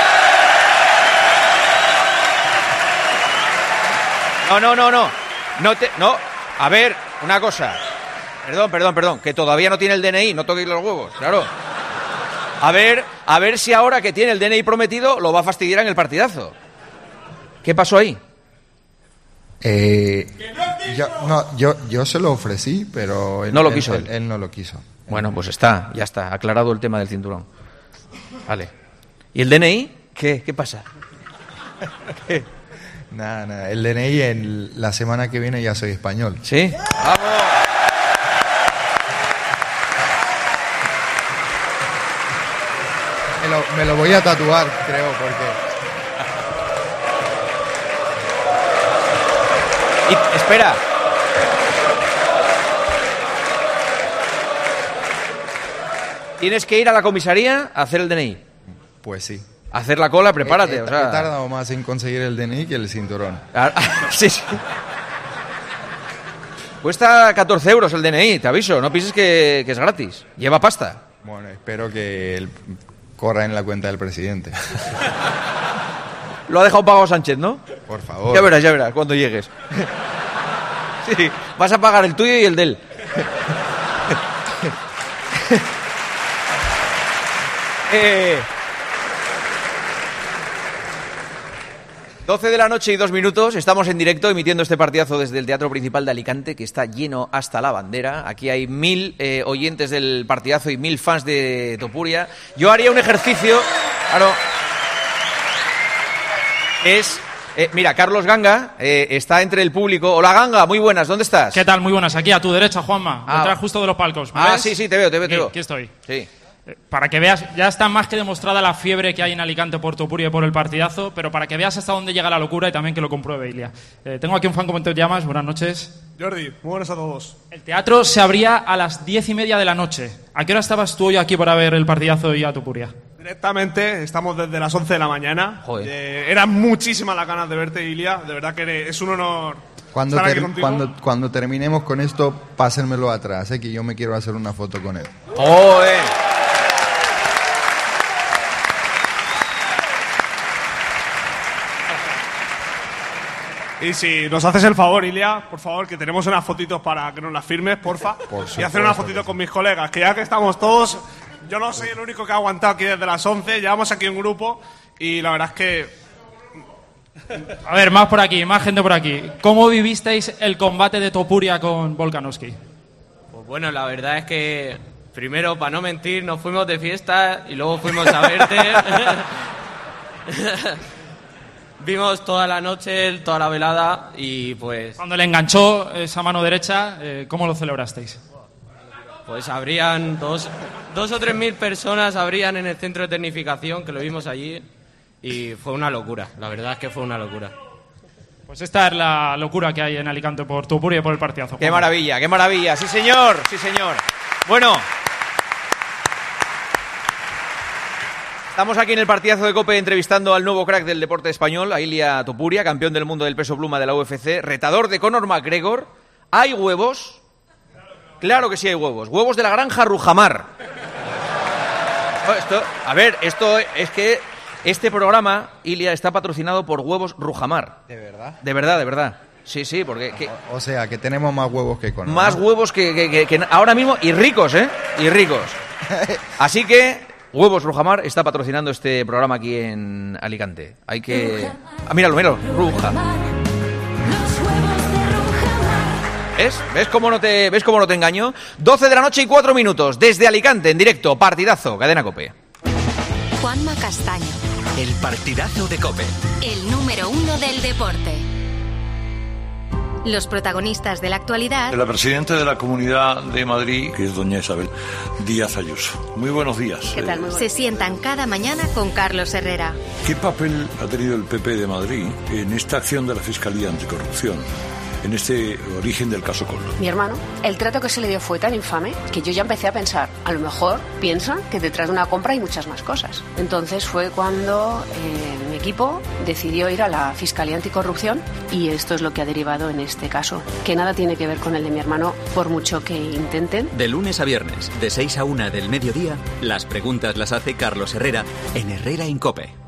No, no, no, no. No te, no. A ver, una cosa. Perdón, perdón, perdón. Que todavía no tiene el DNI, no toquéis los huevos, claro. A ver, a ver si ahora que tiene el DNI prometido lo va a fastidiar en el partidazo. ¿Qué pasó ahí? Eh, yo, no, yo, yo se lo ofrecí, pero él No lo quiso él, él. él no lo quiso. Bueno, pues está, ya está, aclarado el tema del cinturón. Vale. ¿Y el DNI? ¿Qué? ¿Qué pasa? Nada, nada. El DNI en la semana que viene ya soy español. ¿Sí? ¡Vamos! Me lo, me lo voy a tatuar, creo, porque Y, espera. Tienes que ir a la comisaría a hacer el DNI. pues sí. Hacer la cola, prepárate. He, he- o sea... he tardado más en conseguir el DNI que el cinturón. Ah, sí, sí. Cuesta 14 euros el DNI, te aviso. No pienses que, que es gratis. Lleva pasta. Bueno, espero que él corra en la cuenta del presidente. Lo ha dejado pagado Sánchez, ¿no? Por favor. Ya verás, ya verás, cuando llegues. Sí, vas a pagar el tuyo y el de él. Eh, 12 de la noche y dos minutos, estamos en directo emitiendo este partidazo desde el Teatro Principal de Alicante, que está lleno hasta la bandera. Aquí hay mil eh, oyentes del partidazo y mil fans de Topuria. Yo haría un ejercicio, claro, es... eh, mira, Carlos Ganga eh, está entre el público. Hola Ganga, muy buenas, ¿dónde estás? ¿Qué tal? Muy buenas. Aquí a tu derecha, Juanma. Ah. Detrás justo de los palcos. ¿Me Ah, ves? sí, sí, te veo, te veo, te veo. aquí estoy. Sí. Eh, Para que veas, ya está más que demostrada la fiebre que hay en Alicante por Topuria y por el partidazo, pero para que veas hasta dónde llega la locura y también que lo compruebe Ilia. Eh, tengo aquí un fan como te llamas, buenas noches. Jordi, muy buenas a todos. El teatro se abría a las diez y media de la noche. ¿A qué hora estabas tú hoy aquí para ver el partidazo y a Topuria? Directamente, estamos desde las 11 de la mañana. Joder. Eh, eran muchísimas las ganas de verte, Ilia. De verdad que es un honor Cuando, estar aquí ter- cuando, cuando terminemos con esto, pásenmelo atrás, eh, que yo me quiero hacer una foto con él. ¡Joder! Y si nos haces el favor, Ilia, por favor, que tenemos unas fotitos para que nos las firmes, porfa. Por y hacer una fotito con mis colegas, que ya que estamos todos, yo no soy el único que ha aguantado aquí desde las 11, llevamos aquí un grupo y la verdad es que A ver, más por aquí, más gente por aquí. ¿Cómo vivisteis el combate de Topuria con Volkanovski? Pues bueno, la verdad es que primero, para no mentir, nos fuimos de fiesta y luego fuimos a verte. Vimos toda la noche, toda la velada y pues, Cuando le enganchó esa mano derecha, eh, ¿cómo lo celebrasteis? pues habrían dos, dos o tres mil personas habrían en el centro de tecnificación que lo vimos allí y fue una locura. La verdad es que fue una locura. Pues esta es la locura que hay en Alicante por Topuria y por el partidazo. ¡Qué maravilla, qué maravilla! ¡Sí, señor! ¡Sí, señor! Bueno. Estamos aquí en el partidazo de Cope entrevistando al nuevo crack del deporte español, a Ilia Topuria, campeón del mundo del peso pluma de la UFC, retador de Conor McGregor. ¿Hay huevos? Claro que sí hay huevos. Huevos de la granja Rujamar. Oh, Esto, a ver, esto es que Este programa, Ilia, está patrocinado por Huevos Rujamar. ¿De verdad? De verdad, de verdad. Sí, sí, porque que- O sea, que tenemos más huevos que con. más huevos que- que ahora mismo y ricos, ¿eh? Y ricos. Así que Huevos Rujamar está patrocinando este programa aquí en Alicante. Hay que... Ah, míralo, míralo. Ruja. ¿Ves? ¿Ves cómo, no te, ¿Ves cómo no te engaño? 12 de la noche y 4 minutos, desde Alicante, en directo, partidazo, cadena cope. Juanma Castaño, El partidazo de Cope. el número uno del deporte. Los protagonistas de la actualidad La presidenta de la Comunidad de Madrid, que es doña Isabel Díaz Ayuso. Muy buenos días. Eh, se sientan cada mañana con Carlos Herrera. ¿Qué papel ha tenido el PP de Madrid en esta acción de la Fiscalía Anticorrupción? En este origen del caso Coldo. Mi hermano, el trato que se le dio fue tan infame que yo ya empecé a pensar, a lo mejor piensan que detrás de una compra hay muchas más cosas. Entonces fue cuando eh, mi equipo decidió ir a la Fiscalía Anticorrupción y esto es lo que ha derivado en este caso, que nada tiene que ver con el de mi hermano por mucho que intenten. De lunes a viernes, de 6 a 1 del mediodía, las preguntas las hace Carlos Herrera en Herrera Incope.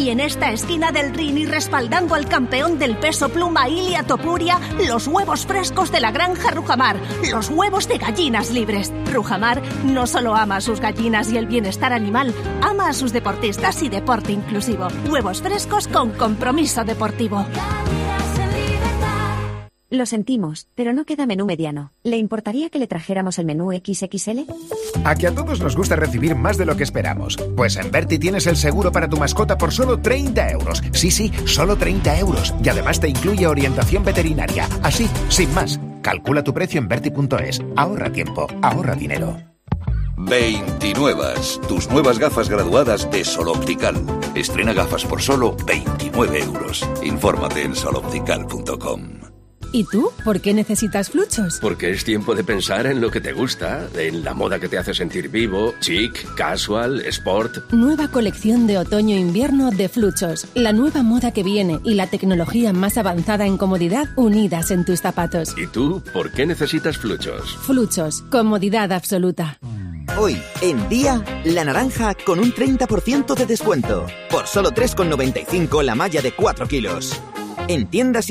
Y en esta esquina del ring y respaldando al campeón del peso pluma Ilia Topuria, los huevos frescos de la granja Rujamar, los huevos de gallinas libres. Rujamar no solo ama a sus gallinas y el bienestar animal, ama a sus deportistas y deporte inclusivo. Huevos frescos con compromiso deportivo. Lo sentimos, pero no queda menú mediano. ¿Le importaría que le trajéramos el menú XXL? A que a todos nos gusta recibir más de lo que esperamos. Pues en Berti tienes el seguro para tu mascota por solo 30 euros. Sí, sí, solo 30 euros. Y además te incluye orientación veterinaria. Así, sin más. Calcula tu precio en Berti.es. Ahorra tiempo, ahorra dinero. 29. Tus nuevas gafas graduadas de Sol Optical. Estrena gafas por solo 29 euros. Infórmate en soloptical.com. ¿Y tú? ¿Por qué necesitas fluchos? Porque es tiempo de pensar en lo que te gusta, en la moda que te hace sentir vivo, chic, casual, sport. Nueva colección de otoño-invierno de Fluchos. La nueva moda que viene y la tecnología más avanzada en comodidad unidas en tus zapatos. ¿Y tú por qué necesitas fluchos? Fluchos. Comodidad absoluta. Hoy, en día, la naranja con un 30% de descuento. Por solo 3,95 la malla de 4 kilos. En tiendas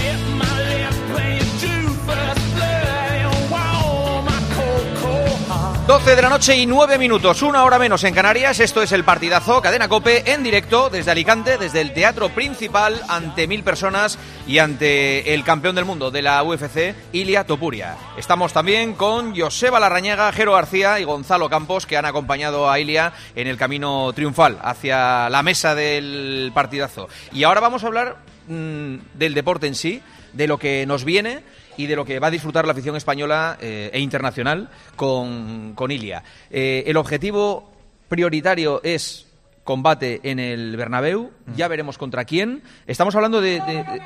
12 de la noche y 9 minutos, una hora menos en Canarias. Esto es el partidazo Cadena Cope en directo desde Alicante, desde el teatro principal, ante mil personas y ante el campeón del mundo de la UFC, Ilia Topuria. Estamos también con Joseba Larrañaga, Jero García y Gonzalo Campos, que han acompañado a Ilia en el camino triunfal hacia la mesa del partidazo. Y ahora vamos a hablar mm, del deporte en sí, de lo que nos viene y de lo que va a disfrutar la afición española eh, e internacional con, con Ilia. Eh, el objetivo prioritario es combate en el Bernabéu, ya veremos contra quién. Estamos hablando de... de- de-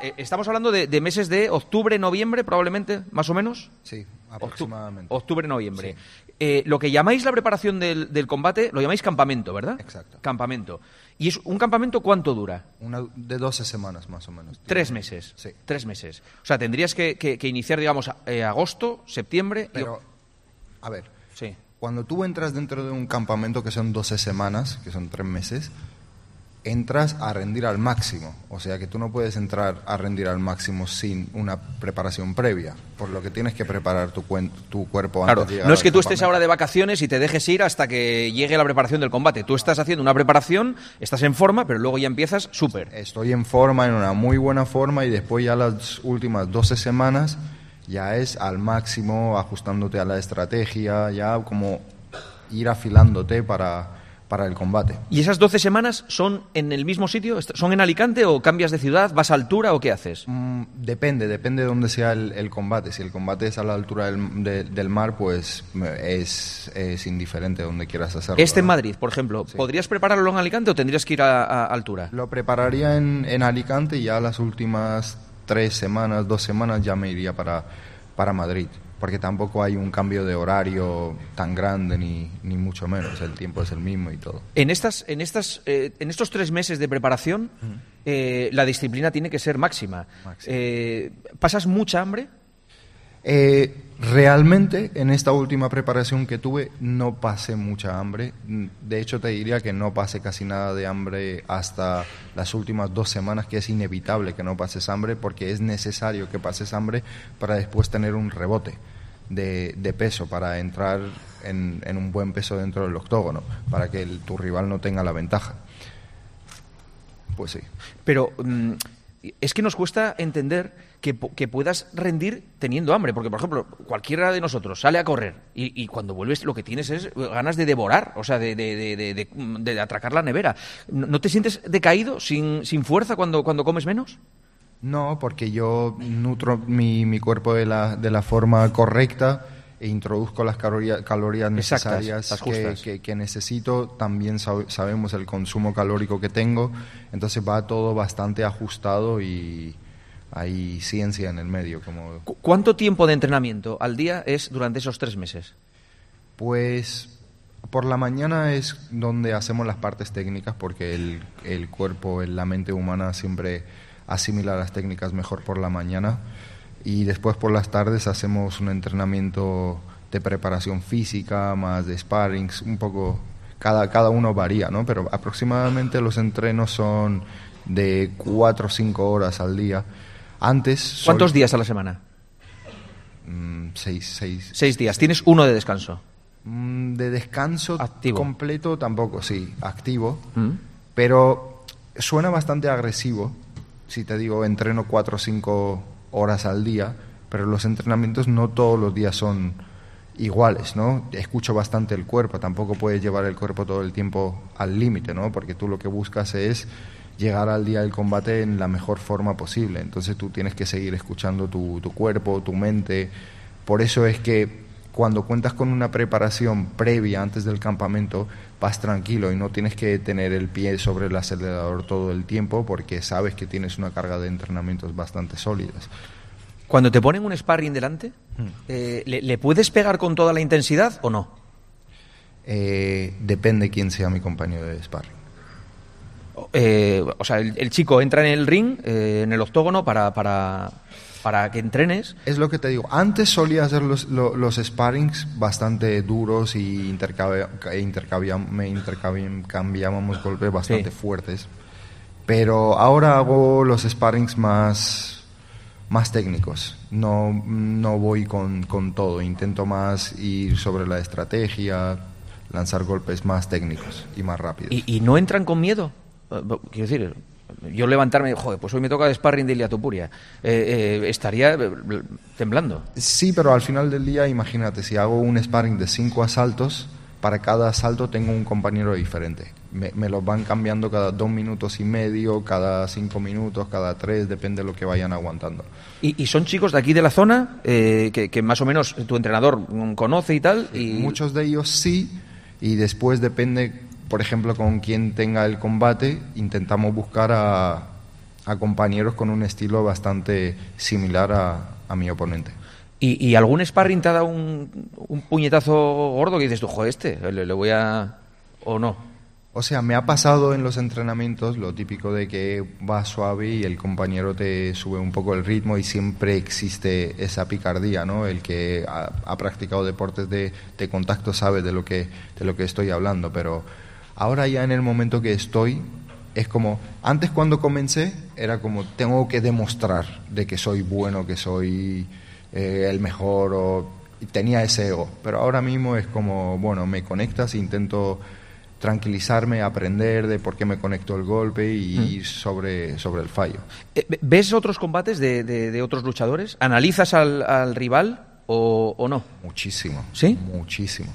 eh, Estamos hablando de, de meses de octubre, noviembre, probablemente, más o menos. Sí, aproximadamente. Octubre, noviembre. Lo que llamáis la preparación del, del combate, lo llamáis campamento, ¿verdad? Exacto. Campamento. ¿Y es un campamento cuánto dura? Una de 12 semanas más o menos. Tres meses. Sí. Tres meses. O sea, tendrías que, que- que iniciar, digamos, eh, agosto, septiembre. y- Pero, a ver, Sí. cuando tú entras dentro de un campamento que son 12 semanas, que son tres meses, entras a rendir al máximo. O sea que tú no puedes entrar a rendir al máximo sin una preparación previa, por lo que tienes que preparar tu, cuerpo antes Claro, de llegar no es que tú estés ahora de vacaciones y te dejes ir hasta que llegue la preparación del combate. Tú estás haciendo una preparación, estás en forma, pero luego ya empiezas súper. Estoy en forma, en una muy buena forma y después ya las últimas 12 semanas ya es al máximo, ajustándote a la estrategia, ya como ir afilándote para, para el combate. ¿Y esas 12 semanas son en el mismo sitio? ¿Est- ¿Son en Alicante o cambias de ciudad? ¿Vas a altura o qué haces? Mm, Depende, depende de dónde sea el, el combate. Si el combate es a la altura del, de- del mar, pues es, es indiferente donde quieras hacerlo. Este en. Madrid, por ejemplo, ¿podrías prepararlo en Alicante o tendrías que ir a, a altura? Lo prepararía en, en Alicante y ya las últimas tres semanas, dos semanas ya me iría para, para Madrid. Porque tampoco hay un cambio de horario tan grande ni, ni mucho menos. El tiempo es el mismo y todo. En, estas, en, estas, eh, en estos tres meses de preparación, eh, la disciplina tiene que ser máxima. Eh, ¿Pasas mucha hambre? Eh, realmente en esta última preparación que tuve no pasé mucha hambre. Mm, De hecho te diría que no pasé casi nada de hambre hasta las últimas dos semanas, que es inevitable que no pases hambre porque es necesario que pases hambre para después tener un rebote de, peso, para entrar en, un buen peso dentro del octógono, para que tu rival no tenga la ventaja. Pues sí. Pero mm, es que nos cuesta entender que, puedas rendir teniendo hambre. Porque, por ejemplo, cualquiera de nosotros sale a correr y, y cuando vuelves lo que tienes es ganas de devorar, o sea, de, de, de, de- de- de atracar la nevera. ¿No te sientes decaído, sin, sin fuerza cuando, cuando comes menos? No, porque yo nutro mi, mi cuerpo de la, de la forma correcta e introduzco las calorías, calorías Exactas, necesarias las que, que- que necesito. También sab- sabemos el consumo calórico que tengo. Entonces va todo bastante ajustado y hay ciencia en el medio. Como, ¿Cu- ¿Cuánto tiempo de entrenamiento al día es durante esos tres meses? Pues por la mañana es donde hacemos las partes técnicas porque el, el cuerpo, la mente humana siempre asimila las técnicas mejor por la mañana y después por las tardes hacemos un entrenamiento de preparación física, más de sparrings, un poco, cada, cada uno varía, ¿no? Pero aproximadamente los entrenos son de cuatro o cinco horas al día. Antes... sol- ¿Cuántos días a la semana? Mm, seis, seis, Seis días. Tienes uno de descanso. Mm, De descanso completo tampoco, sí, activo. Mm. Pero suena bastante agresivo si te digo entreno cuatro o cinco horas al día, pero los entrenamientos no todos los días son iguales, ¿no? Escucho bastante el cuerpo, tampoco puedes llevar el cuerpo todo el tiempo al límite, ¿no? Porque tú lo que buscas es llegar al día del combate en la mejor forma posible. Entonces tú tienes que seguir escuchando tu, tu cuerpo, tu mente. Por eso es que cuando cuentas con una preparación previa antes del campamento, vas tranquilo y no tienes que tener el pie sobre el acelerador todo el tiempo porque sabes que tienes una carga de entrenamientos bastante sólidas. Cuando te ponen un sparring delante, eh, ¿le, le puedes pegar con toda la intensidad o no? Eh, depende quién sea mi compañero de sparring. Eh, o sea, el, el chico entra en el ring, eh, en el octógono, para, para, para que entrenes. Es lo que te digo. Antes solía hacer los, lo- los sparrings bastante duros y intercambiábamos golpes bastante Sí. fuertes. Pero ahora hago los sparrings más, más técnicos. No, no voy con, con todo, intento más ir sobre la estrategia, lanzar golpes más técnicos y más rápidos. ¿Y, y no entran con miedo? Eh, Quiero decir, yo levantarme, joder, pues hoy me toca sparring de Iliatopuria. Eh, eh, estaría eh, temblando. Sí, pero al final del día, imagínate, si hago un sparring de cinco asaltos, para cada asalto tengo un compañero diferente. Me, me los van cambiando cada dos minutos y medio, cada cinco minutos, cada tres, depende de lo que vayan aguantando. ¿Y, y son chicos de aquí de la zona eh, que, que más o menos tu entrenador conoce y tal? Y... Muchos de ellos sí, y después depende, por ejemplo, con quién tenga el combate, intentamos buscar a, a compañeros con un estilo bastante similar a, a mi oponente. ¿Y, y algún sparring te ha dado un, un puñetazo gordo que dices tú, joder, este, le, le voy a... o no? O sea, me ha pasado en los entrenamientos lo típico de que va suave y el compañero te sube un poco el ritmo y siempre existe esa picardía, ¿no? El que ha, ha practicado deportes de, de contacto sabe de lo, que, de lo que estoy hablando, pero ahora ya en el momento que estoy es como, antes cuando comencé era como, tengo que demostrar de que soy bueno, que soy eh, el mejor o y tenía ese ego, pero ahora mismo es como, bueno, me conectas, intento tranquilizarme, aprender de por qué me conectó el golpe y Mm. ir sobre, sobre el fallo. Eh, ¿Ves otros combates de, de- de otros luchadores? ¿Analizas al, al rival o, o no? Muchísimo. ¿Sí? Muchísimo.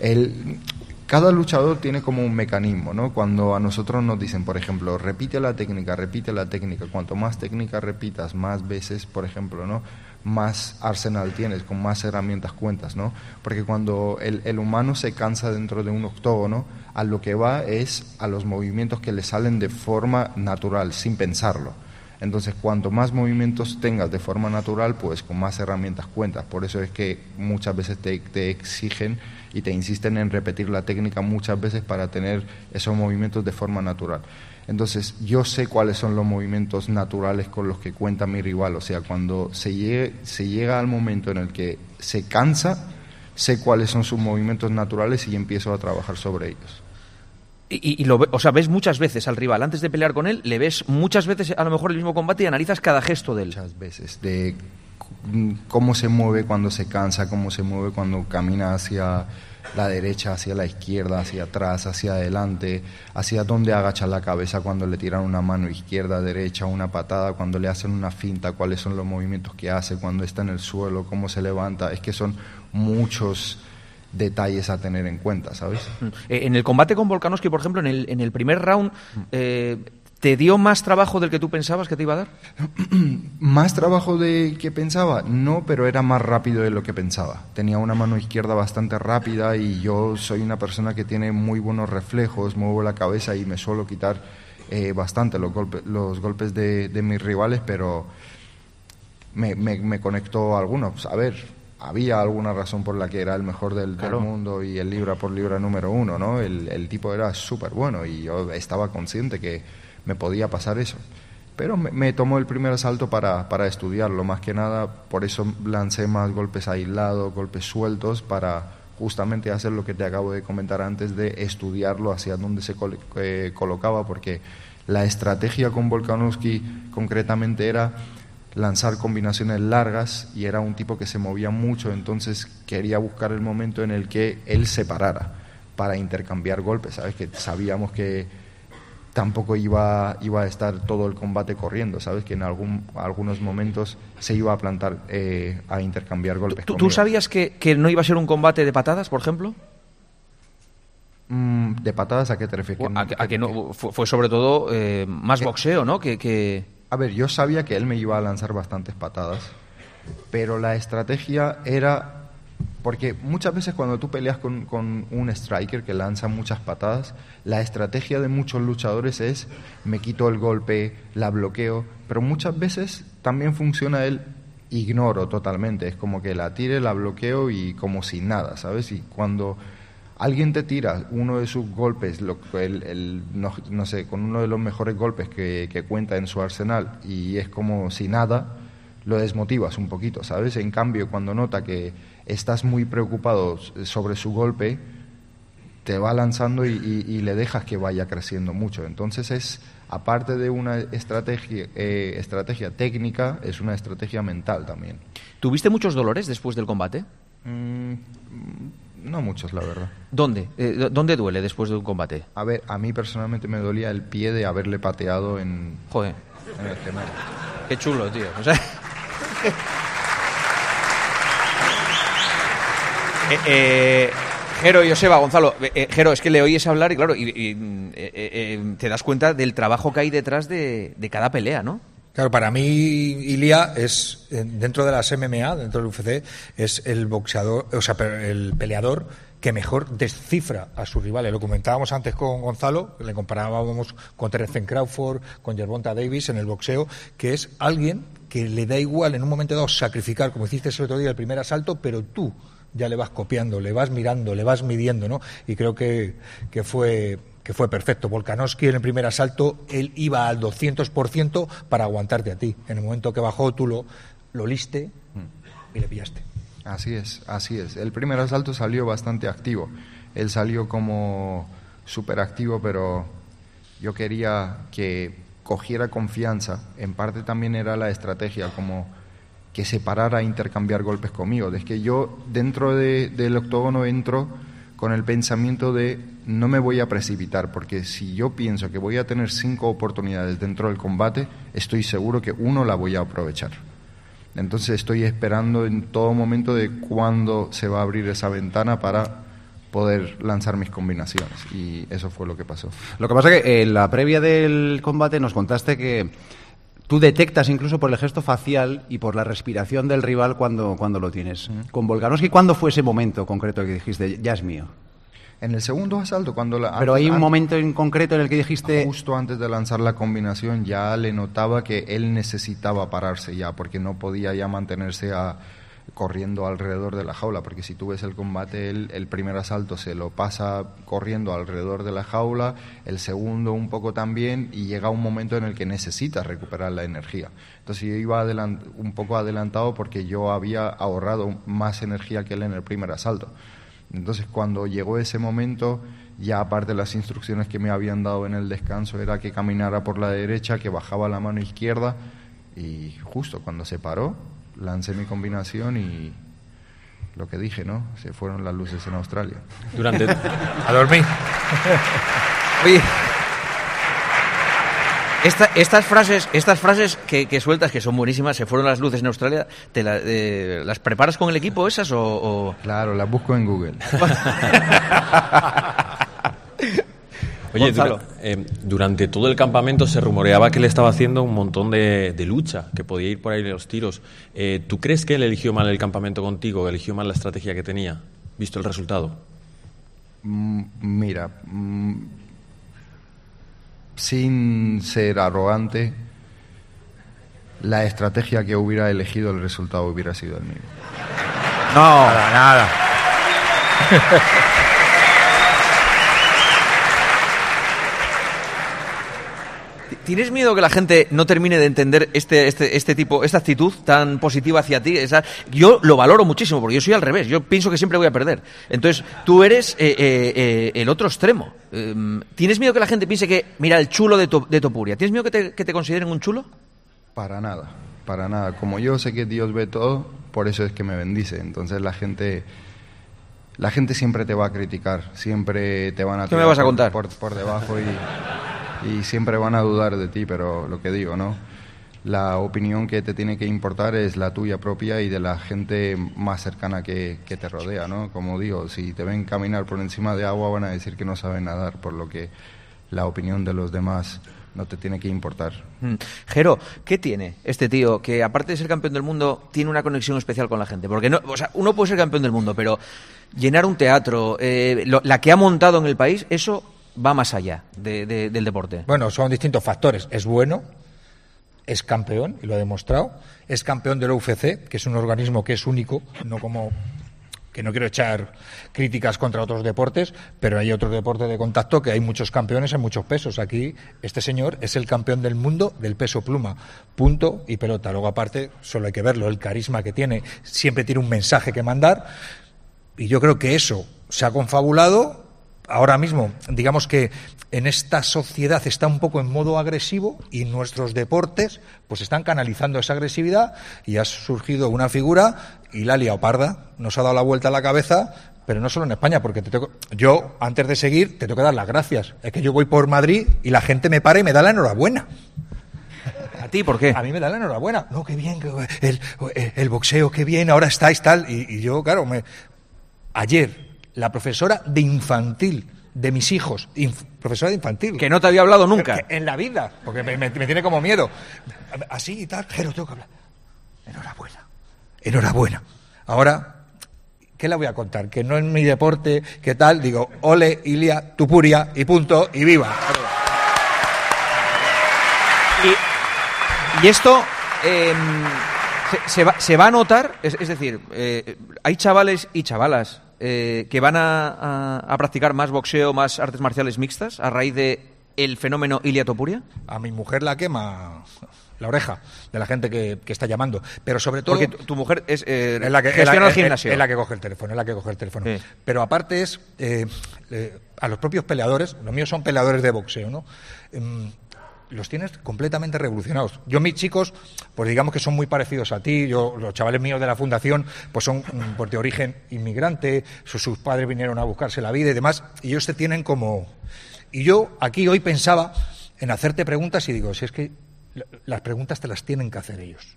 El, cada luchador tiene como un mecanismo, ¿no? Cuando a nosotros nos dicen, por ejemplo, repite la técnica, repite la técnica, cuanto más técnica repitas, más veces, por ejemplo, ¿no? Más arsenal tienes, con más herramientas cuentas, ¿no? Porque cuando el, el humano se cansa dentro de un octógono, a lo que va es a los movimientos que le salen de forma natural, sin pensarlo. Entonces, cuanto más movimientos tengas de forma natural, pues con más herramientas cuentas. Por eso es que muchas veces te, te exigen y te insisten en repetir la técnica muchas veces para tener esos movimientos de forma natural. Entonces, yo sé cuáles son los movimientos naturales con los que cuenta mi rival. O sea, cuando se, llegue, se llega al momento en el que se cansa, sé cuáles son sus movimientos naturales y empiezo a trabajar sobre ellos. Y, lo, o sea, ves muchas veces al rival antes de pelear con él, le ves muchas veces a lo mejor el mismo combate y analizas cada gesto de él. Muchas veces, de cómo se mueve cuando se cansa, cómo se mueve cuando camina hacia la derecha, hacia la izquierda, hacia atrás, hacia adelante, hacia dónde agacha la cabeza cuando le tiran una mano izquierda, derecha, una patada, cuando le hacen una finta, cuáles son los movimientos que hace, cuando está en el suelo, cómo se levanta. Es que son muchos detalles a tener en cuenta, ¿sabes? Eh, en el combate con Volkanovski, por ejemplo, en el, en el primer round, eh, ¿te dio más trabajo del que tú pensabas que te iba a dar? Más trabajo de que pensaba, no, pero era más rápido de lo que pensaba. Tenía una mano izquierda bastante rápida y yo soy una persona que tiene muy buenos reflejos, muevo la cabeza y me suelo quitar eh, bastante los, golpes los golpes de, de mis rivales, pero me, me, me conectó a algunos. A ver, había alguna razón por la que era el mejor del, mundo y el libra por libra número uno, ¿no? El, el tipo era súper bueno y yo estaba consciente que me podía pasar eso. Pero me, tomó el primer asalto para, para estudiarlo, más que nada, por eso lancé más golpes aislados, golpes sueltos, para justamente hacer lo que te acabo de comentar antes de estudiarlo hacia dónde se eh, colocaba, porque la estrategia con Volkanovski concretamente era lanzar combinaciones largas y era un tipo que se movía mucho, entonces quería buscar el momento en el que él se parara para intercambiar golpes, ¿sabes? Que sabíamos que tampoco iba, iba a estar todo el combate corriendo, ¿sabes? Que en algún, algunos momentos se iba a plantar eh, a intercambiar golpes. ¿Tú, sabías que, que no iba a ser un combate de patadas, por ejemplo? Mm, ¿De patadas a qué te refieres? A, que- a que no, fue, fue sobre todo eh, más boxeo, ¿no? Que, que- A ver, yo sabía que él me iba a lanzar bastantes patadas, pero la estrategia era... Porque muchas veces cuando tú peleas con, con un striker que lanza muchas patadas, la estrategia de muchos luchadores es me quito el golpe, la bloqueo, pero muchas veces también funciona el ignoro totalmente, es como que la tire, la bloqueo y como sin nada, ¿sabes? Y cuando alguien te tira uno de sus golpes, lo- el- el- no, no sé, con uno de los mejores golpes que, que cuenta en su arsenal y es como si nada, lo desmotivas un poquito, ¿sabes? En cambio, cuando nota que estás muy preocupado sobre su golpe, te va lanzando y, y- y le dejas que vaya creciendo mucho. Entonces es, aparte de una estrategia, eh, estrategia técnica, es una estrategia mental también. ¿Tuviste muchos dolores después del combate? Mm, no muchos, la verdad. ¿Dónde? Eh, ¿Dónde duele después de un combate? A ver, a mí personalmente me dolía el pie de haberle pateado en, Joder. en el gemelo. Qué chulo, tío. O sea... Eh, eh, Jero Joseba, Gonzalo, eh, eh, Jero, es que le oyes hablar y claro, y, mm, te das cuenta del trabajo que hay detrás de, cada pelea, ¿no? Claro, para mí Ilia es, dentro de las MMA, dentro del UFC, es el boxeador, o sea, el peleador que mejor descifra a sus rivales. Lo comentábamos antes con Gonzalo, le comparábamos con Terence Crawford, con Gervonta Davis en el boxeo, que es alguien que le da igual en un momento dado sacrificar, como hiciste el otro día, el primer asalto, pero tú ya le vas copiando, le vas mirando, le vas midiendo, ¿no? Y creo que, que fue que fue perfecto. Volkanovski en el primer asalto, él iba al 200% para aguantarte a ti. En el momento que bajó, tú lo, lo liste y le pillaste. Así es, así es. El primer asalto salió bastante activo. Él salió como súper activo, pero yo quería que cogiera confianza. En parte también era la estrategia, como que se parara a intercambiar golpes conmigo. Es que yo dentro de- del octógono entro con el pensamiento de no me voy a precipitar, porque si yo pienso que voy a tener cinco oportunidades dentro del combate, estoy seguro que uno la voy a aprovechar. Entonces estoy esperando en todo momento de cuándo se va a abrir esa ventana para poder lanzar mis combinaciones. Y eso fue lo que pasó. Lo que pasa es que en la previa del combate nos contaste que tú detectas incluso por el gesto facial y por la respiración del rival cuando, cuando lo tienes. Con Volkanovski, ¿cuándo fue ese momento concreto que dijiste, ya es mío? En el segundo asalto, cuando la... Pero hay un momento en concreto en el que dijiste... Justo antes de lanzar la combinación ya le notaba que él necesitaba pararse ya, porque no podía ya mantenerse a- corriendo alrededor de la jaula, porque si tú ves el combate, él, el primer asalto se lo pasa corriendo alrededor de la jaula, el segundo un poco también, y llega un momento en el que necesita recuperar la energía. Entonces yo iba un poco adelantado porque yo había ahorrado más energía que él en el primer asalto. Entonces cuando llegó ese momento, ya aparte de las instrucciones que me habían dado en el descanso, era que caminara por la derecha, que bajaba la mano izquierda y justo cuando se paró, lancé mi combinación y lo que dije, ¿no? Se fueron las luces en Australia. Durante- A dormir. Oye, esta- estas frases, estas frases que, que sueltas, que son buenísimas, se fueron las luces en Australia, ¿te la- eh, ¿las preparas con el equipo esas o...? o- Claro, las busco en Google. Oye, dura- eh, durante todo el campamento se rumoreaba que él estaba haciendo un montón de, de lucha, que podía ir por ahí de los tiros. Eh, ¿Tú crees que él eligió mal el campamento contigo, eligió mal la estrategia que tenía, visto el resultado? Mm, Mira, mm, sin ser arrogante, la estrategia que hubiera elegido, el resultado hubiera sido el mismo. No, nada, nada. ¿Tienes miedo que la gente no termine de entender este, este, este tipo, esta actitud tan positiva hacia ti? Esa- yo lo valoro muchísimo porque yo soy al revés. Yo pienso que siempre voy a perder. Entonces, tú eres eh, eh, eh, el otro extremo. Em, ¿Tienes miedo que la gente piense que, mira, el chulo de, To- de Topuria? ¿Tienes miedo que te, que te consideren un chulo? Para nada, para nada. Como yo sé que Dios ve todo, por eso es que me bendice. Entonces la gente, la gente siempre te va a criticar, siempre te van a ¿Qué me vas a contar? Por, por debajo y, y siempre van a dudar de ti. Pero lo que digo, ¿no? La opinión que te tiene que importar es la tuya propia y de la gente más cercana que, que te rodea, ¿no? Como digo, si te ven caminar por encima de agua van a decir que no saben nadar, por lo que la opinión de los demás no te tiene que importar. Mm. Jero, ¿qué tiene este tío que aparte de ser campeón del mundo tiene una conexión especial con la gente? Porque no, o sea, uno puede ser campeón del mundo, pero llenar un teatro, eh, la que ha montado en el país, eso va más allá de- de- del deporte. Bueno, son distintos factores. Es bueno, es campeón, y lo ha demostrado. Es campeón del UFC, que es un organismo que es único, no como que no quiero echar críticas contra otros deportes, pero hay otros deportes de contacto que hay muchos campeones en muchos pesos. Aquí este señor es el campeón del mundo del peso pluma, punto y pelota. Luego aparte, solo hay que verlo, el carisma que tiene, siempre tiene un mensaje que mandar y yo creo que eso se ha confabulado ahora mismo, digamos que en esta sociedad está un poco en modo agresivo y nuestros deportes pues están canalizando esa agresividad y ha surgido una figura, Hilalia Oparda, nos ha dado la vuelta a la cabeza, pero no solo en España, porque te tengo, yo, antes de seguir, te tengo que dar las gracias. Es que yo voy por Madrid y la gente me para y me da la enhorabuena. ¿A ti por qué? A mí me da la enhorabuena. No, qué bien, el boxeo, qué bien, ahora estáis tal. Y, y yo, claro, me... ayer la profesora de infantil de mis hijos, inf- profesora de infantil. Que no te había hablado nunca. Que- En la vida, porque me, me- me tiene como miedo. Así y tal, pero tengo que hablar. Enhorabuena, enhorabuena. Ahora, ¿qué le voy a contar? Que no es mi deporte, ¿qué tal? Digo, ole, Ilia, Tupuria, y punto, y viva. Y esto eh, se, se va, se va a notar, es, es decir, eh, hay chavales y chavalas eh, que van a, a- a practicar más boxeo, más artes marciales mixtas a raíz de el fenómeno Ilia Topuria. A mi mujer la quema la oreja de la gente que, que está llamando. Pero sobre todo. Porque tu, tu mujer es, eh, es la que, gestiona la- el es- gimnasio. Es la que coge el teléfono, es la que coge el teléfono. Sí. Pero aparte es eh, eh, a los propios peleadores, los míos son peleadores de boxeo, ¿no? Los tienes completamente revolucionados. Yo mis chicos, pues digamos que son muy parecidos a ti. Yo los chavales míos de la fundación, pues son mm, pues de origen inmigrante. Sus, padres vinieron a buscarse la vida y demás. Y ellos te tienen como. Y yo aquí hoy pensaba en hacerte preguntas y digo, si es que la- las preguntas te las tienen que hacer ellos.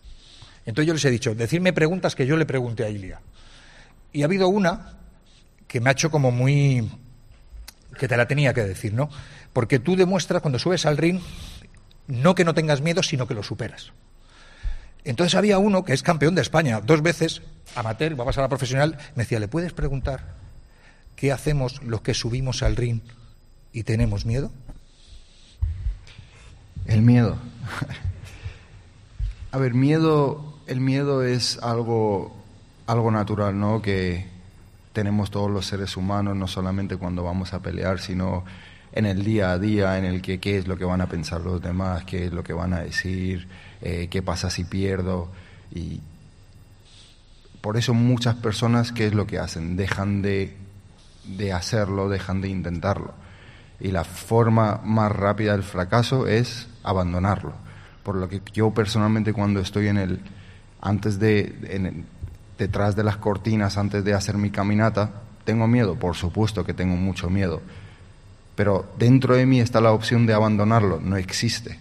Entonces yo les he dicho, decirme preguntas que yo le pregunté a Ilia. Y ha habido una que me ha hecho como muy... que te la tenía que decir, ¿no? Porque tú demuestras cuando subes al ring, no que no tengas miedo, sino que lo superas. Entonces había uno que es campeón de España, dos veces, amateur, va a pasar a profesional, me decía, ¿le puedes preguntar qué hacemos los que subimos al ring y tenemos miedo? El miedo. A ver, miedo, el miedo es algo, algo natural, ¿no? Que tenemos todos los seres humanos, no solamente cuando vamos a pelear, sino en el día a día, en el que qué es lo que van a pensar los demás, qué es lo que van a decir, eh, qué pasa si pierdo. Y por eso muchas personas, ¿qué es lo que hacen? Dejan de, de hacerlo, dejan de intentarlo. Y la forma más rápida del fracaso es abandonarlo. Por lo que yo personalmente cuando estoy en el, antes de, detrás de las cortinas, antes de hacer mi caminata, tengo miedo, por supuesto que tengo mucho miedo. Pero dentro de mí está la opción de abandonarlo, no existe.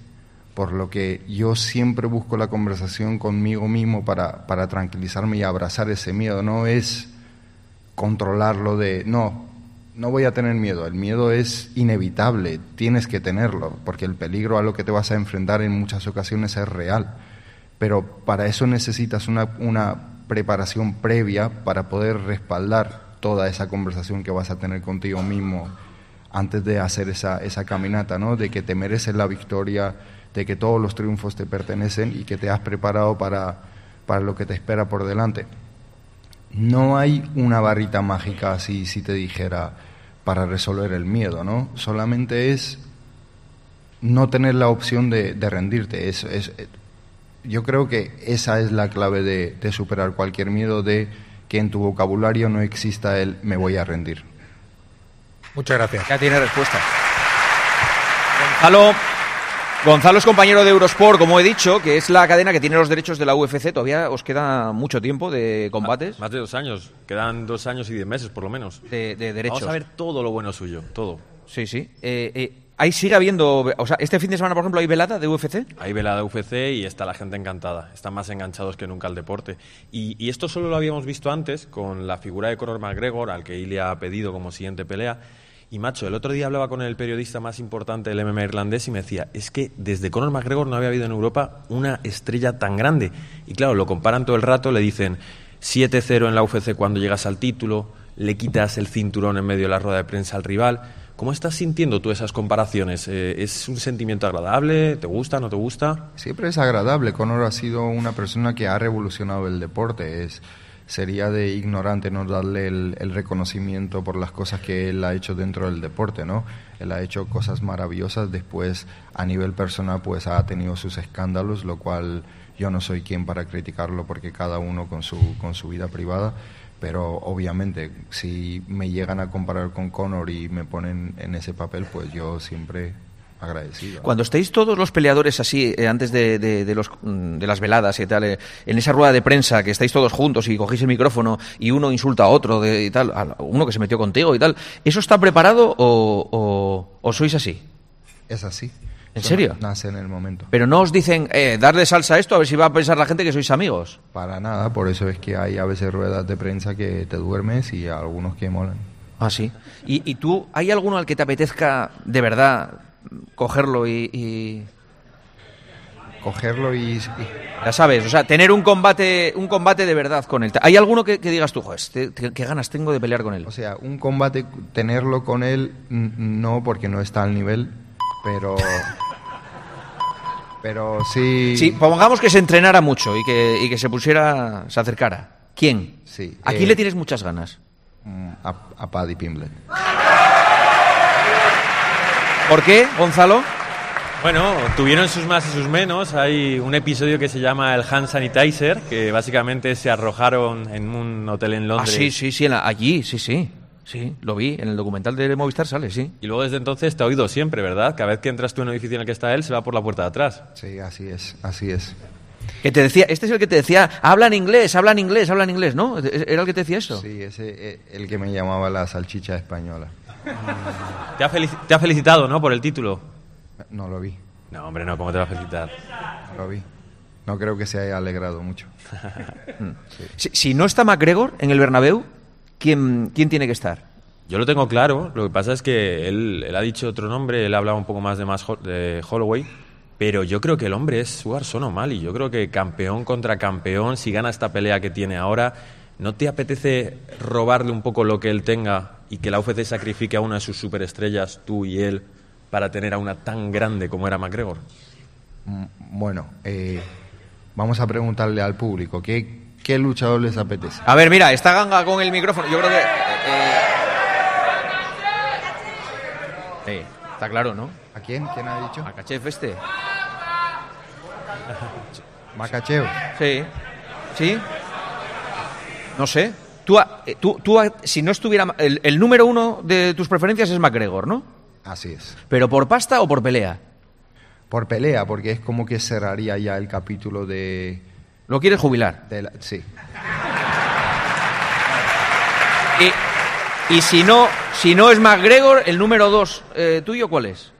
Por lo que yo siempre busco la conversación conmigo mismo para, para tranquilizarme y abrazar ese miedo. No es controlarlo de, no, no voy a tener miedo. El miedo es inevitable, tienes que tenerlo, porque el peligro a lo que te vas a enfrentar en muchas ocasiones es real. Pero para eso necesitas una, una preparación previa para poder respaldar toda esa conversación que vas a tener contigo mismo antes de hacer esa, esa caminata, ¿no? De que te mereces la victoria, de que todos los triunfos te pertenecen y que te has preparado para, para lo que te espera por delante. No hay una barrita mágica así, si te dijera, para resolver el miedo, ¿no? Solamente es no tener la opción de, de rendirte. Es, es- yo creo que esa es la clave de, de superar cualquier miedo, de que en tu vocabulario no exista el me voy a rendir. Muchas gracias. Ya tiene respuesta. Gonzalo, Gonzalo es compañero de Eurosport, como he dicho, que es la cadena que tiene los derechos de la UFC. Todavía os queda mucho tiempo de combates. Más de dos años. Quedan dos años y diez meses, por lo menos. De, de derechos. Vamos a ver todo lo bueno suyo, todo. Sí, sí. Eh, eh, ahí sigue habiendo. O sea, este fin de semana, por ejemplo, hay velada de UFC. Hay velada UFC y está la gente encantada. Están más enganchados que nunca al deporte. Y, y esto solo lo habíamos visto antes con la figura de Conor McGregor, al que Ilia ha pedido como siguiente pelea. Y macho, el otro día hablaba con el periodista más importante del MMA irlandés y me decía, es que desde Conor McGregor no había habido en Europa una estrella tan grande. Y claro, lo comparan todo el rato, le dicen 7-0 en la UFC cuando llegas al título, le quitas el cinturón en medio de la rueda de prensa al rival. ¿Cómo estás sintiendo tú esas comparaciones? Eh, ¿Es un sentimiento agradable? ¿Te gusta? ¿No te gusta? Siempre es agradable. Conor ha sido una persona que ha revolucionado el deporte. Es, sería de ignorante no darle el, reconocimiento por las cosas que él ha hecho dentro del deporte, ¿no? Él ha hecho cosas maravillosas. Después, a nivel personal, pues ha tenido sus escándalos, lo cual yo no soy quien para criticarlo porque cada uno con su, con su vida privada. pero obviamente si me llegan a comparar con Conor y me ponen en ese papel, pues yo siempre agradecido. Cuando estéis todos los peleadores así, eh, antes de, de, de los, mm, de las veladas y tal, eh, en esa rueda de prensa, que estáis todos juntos y cogéis el micrófono y uno insulta a otro de, y tal, a uno que se metió contigo y tal, ¿eso está preparado o, o- o sois así? Es así. ¿En Eso serio? Nace en el momento. Pero no os dicen, eh, darle salsa a esto a ver si va a pensar la gente que sois amigos. Para nada, por eso es que hay a veces ruedas de prensa que te duermes y algunos que molan. Ah, sí. ¿Y, y tú, hay alguno al que te apetezca de verdad cogerlo y... y- Cogerlo y, Ya sabes, o sea, tener un combate, un combate de verdad con él. ¿Hay alguno que, que digas tú, joder, este- qué, qué ganas tengo de pelear con él? O sea, un combate, tenerlo con él, no, porque no está al nivel, pero... Pero sí... Sí, pongamos que se entrenara mucho y que, y que se pusiera, se acercara. ¿Quién? Sí. ¿A quién eh, le tienes muchas ganas? mm, A, a Paddy Pimblett. ¿Por qué, Gonzalo? Bueno, tuvieron sus más y sus menos. Hay un episodio que se llama el Hand Sanitizer, que básicamente se arrojaron en un hotel en Ah, Londres. sí, sí, sí, en la- allí, sí, sí. Sí, lo vi, en el documental de Movistar sale, sí. Y luego desde entonces te ha oído siempre, ¿verdad? Cada vez que entras tú en un edificio en el que está él, se va por la puerta de atrás. Sí, así es, así es. Que te decía, este es el que te decía, hablan inglés, hablan inglés, hablan inglés, ¿no? ¿Era el que te decía eso? Sí, ese eh, el que me llamaba la salchicha española. Te ha, te ha felicitado, ¿no? Por el título. No lo vi, No, hombre, no, ¿cómo te va a felicitar? no lo vi. No creo que se haya alegrado mucho. Si, si no está McGregor en el Bernabéu, ¿quién, quién tiene que estar? Yo lo tengo claro, lo que pasa es que él, él ha dicho otro nombre, él ha hablado un poco más de, más de Holloway, pero yo creo que el hombre es Suarson O'Malley. Yo creo que campeón contra campeón, si gana esta pelea que tiene ahora, ¿no te apetece robarle un poco lo que él tenga y que la UFC sacrifique a una de sus superestrellas, tú y él, para tener a una tan grande como era McGregor? Mm, Bueno, eh, vamos a preguntarle al público, ¿qué, qué luchador les apetece? A ver, mira, está Ganga con el micrófono. Yo creo que. eh, eh, está claro, ¿no? ¿A quién? ¿Quién ha dicho? A este. Macacheo. Sí. ¿Sí? No sé. Tú, eh, tú, tú si no estuviera. El, el número uno de tus preferencias es McGregor, ¿no? Así es. ¿Pero por pasta o por pelea? Por pelea, porque es como que cerraría ya el capítulo de... ¿Lo quieres jubilar? de la- sí. Y, y si no si no es McGregor, el número dos eh, tuyo, ¿cuál es?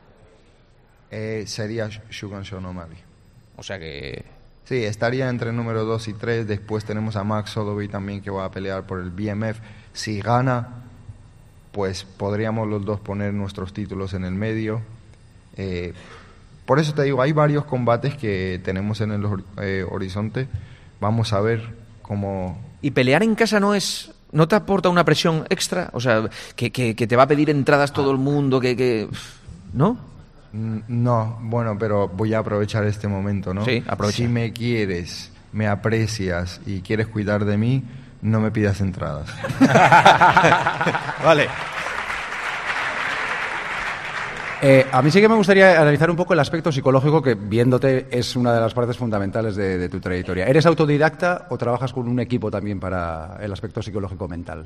Eh, sería Shugon Sean O'Malley. O sea que... Sí, estaría entre el número 2 y 3. Después tenemos a Max Holloway también que va a pelear por el BMF. Si gana, pues podríamos los dos poner nuestros títulos en el medio. Eh, por eso te digo, hay varios combates que tenemos en el eh, horizonte. Vamos a ver cómo... ¿Y pelear en casa no es... ¿No te aporta una presión extra? O sea, que, que- que te va a pedir entradas todo el mundo, que... que ¿No? Mm, No, bueno, pero voy a aprovechar este momento, ¿no? Sí, aprovecha. Si me quieres, me aprecias y quieres cuidar de mí, no me pidas entradas. vale. Eh, a mí sí que me gustaría analizar un poco el aspecto psicológico que, viéndote, es una de las partes fundamentales de, de tu trayectoria. ¿Eres autodidacta o trabajas con un equipo también para el aspecto psicológico mental?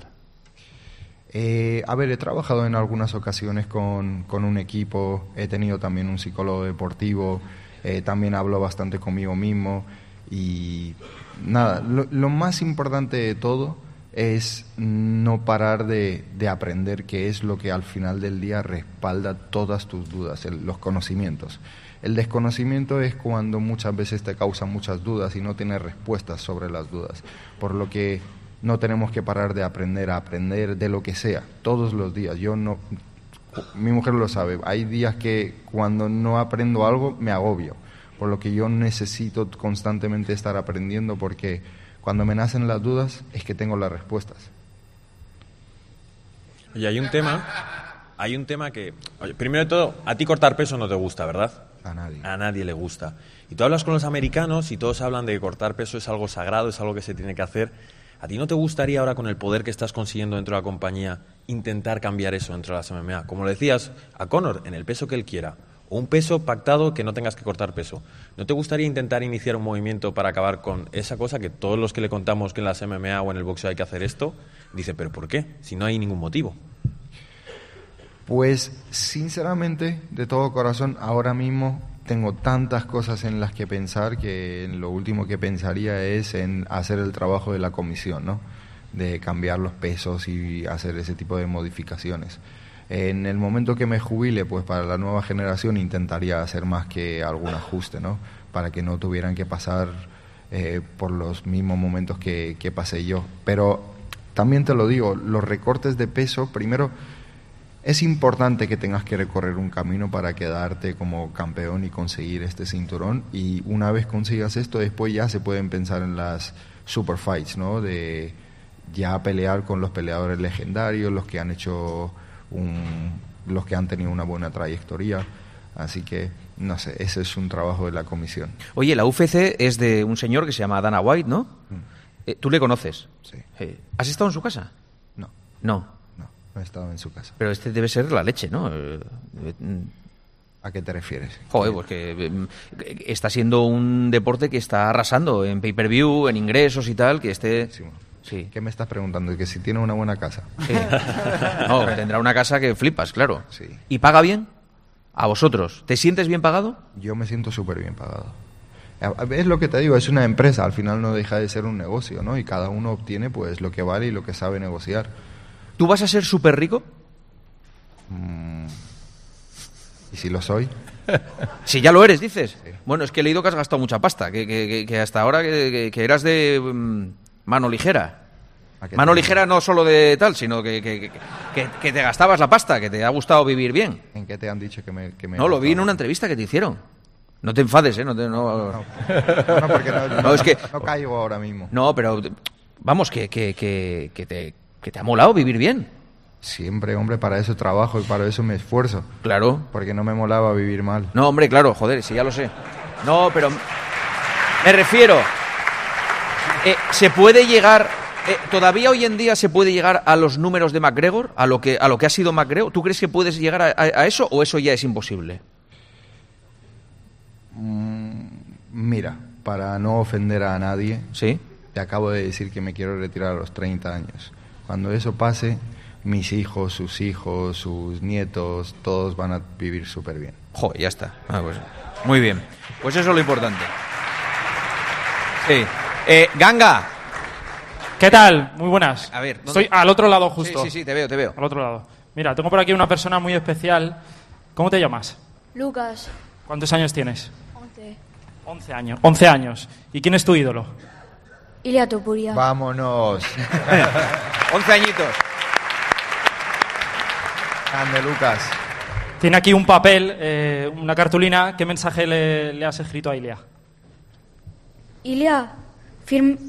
Eh, a ver, he trabajado en algunas ocasiones con, con un equipo, he tenido también un psicólogo deportivo, eh, también hablo bastante conmigo mismo y nada, lo, más importante de todo es no parar de, de aprender, que es lo que al final del día respalda todas tus dudas, los conocimientos. El desconocimiento es cuando muchas veces te causa muchas dudas y no tienes respuestas sobre las dudas, por lo que no tenemos que parar de aprender a aprender de lo que sea, todos los días. Yo no, mi mujer lo sabe, hay días que cuando no aprendo algo me agobio, por lo que yo necesito constantemente estar aprendiendo porque cuando me nacen las dudas es que tengo las respuestas. Oye, hay un tema, hay un tema que, oye, primero de todo, a ti cortar peso no te gusta, ¿verdad? A nadie. A nadie le gusta. Y tú hablas con los americanos y todos hablan de que cortar peso es algo sagrado, es algo que se tiene que hacer. ¿A ti no te gustaría ahora con el poder que estás consiguiendo dentro de la compañía intentar cambiar eso dentro de las MMA? Como le decías a Conor, en el peso que él quiera. O un peso pactado que no tengas que cortar peso. ¿No te gustaría intentar iniciar un movimiento para acabar con esa cosa que todos los que le contamos que en las MMA o en el boxeo hay que hacer esto, dice, pero ¿por qué? Si no hay ningún motivo. Pues sinceramente, de todo corazón, ahora mismo tengo tantas cosas en las que pensar que lo último que pensaría es en hacer el trabajo de la comisión, ¿no? De cambiar los pesos y hacer ese tipo de modificaciones. En el momento que me jubile, pues para la nueva generación intentaría hacer más que algún ajuste, ¿no? Para que no tuvieran que pasar eh, por los mismos momentos que, que pasé yo. Pero también te lo digo, los recortes de peso, primero, es importante que tengas que recorrer un camino para quedarte como campeón y conseguir este cinturón. Y una vez consigas esto, después ya se pueden pensar en las super fights, ¿no? De ya pelear con los peleadores legendarios, los que han hecho un, los que han tenido una buena trayectoria. Así que, no sé, ese es un trabajo de la comisión. Oye, la UFC es de un señor que se llama Dana White, ¿no? Eh, ¿Tú le conoces? Sí. Eh, ¿Has estado en su casa? No. No. Estado en su casa. Pero este debe ser la leche, ¿no? Eh, eh, ¿A qué te refieres? Joder, pues que eh, está siendo un deporte que está arrasando en pay-per-view, en ingresos y tal, que esté... Sí. ¿Qué me estás preguntando? ¿Que si tiene una buena casa? Sí. No, tendrá una casa que flipas, claro. Sí. ¿Y paga bien? ¿A vosotros? ¿Te sientes bien pagado? Yo me siento súper bien pagado. Es lo que te digo, es una empresa, al final no deja de ser un negocio, ¿no? Y cada uno obtiene pues lo que vale y lo que sabe negociar. ¿Tú vas a ser súper rico? Mm, ¿Y si lo soy? Si ya lo eres, dices. Bueno, es que he leído que has gastado mucha pasta, que, que- que- hasta ahora que, que- eras de mm, mano ligera. Mano ligera no solo de tal, sino que, que- que- te gastabas la pasta, que te ha gustado vivir bien. ¿En qué te han dicho que me... Que me No, lo vi en una entrevista que te hicieron. No te enfades, ¿eh? No, te- no- No, no, porque no, No, es que- no caigo ahora mismo. No, pero vamos, que, que, que, que te, que te ha molado vivir bien. Siempre, hombre, para eso trabajo y para eso me esfuerzo. Claro. Porque no me molaba vivir mal. No, hombre, claro, joder, sí, ya lo sé. No, pero me refiero, eh, ¿se puede llegar, eh, todavía hoy en día se puede llegar a los números de McGregor, a lo que, a lo que ha sido McGregor? ¿Tú crees que puedes llegar a, a- a eso o eso ya es imposible? Mm, mira, para no ofender a nadie, ¿Sí? te acabo de decir que me quiero retirar a los 30 años. Cuando eso pase, mis hijos, sus hijos, sus nietos, todos van a vivir súper bien. Joder, ya está. Ah, pues, muy bien. Pues eso es lo importante. Sí. Eh, Ganga. ¿Qué tal? Muy buenas. A ver, ¿dónde- Estoy al otro lado justo. Sí, sí, sí, te veo, te veo. Al otro lado. Mira, tengo por aquí una persona muy especial. ¿Cómo te llamas? Lucas, ¿Cuántos años tienes? 11. 11 años. 11 años. ¿Y quién es tu ídolo? Ilia Topuria. Vámonos. 11 añitos. Ande, Lucas. Tiene aquí un papel, eh, una cartulina. ¿Qué mensaje le, le has escrito a Ilia? Ilia,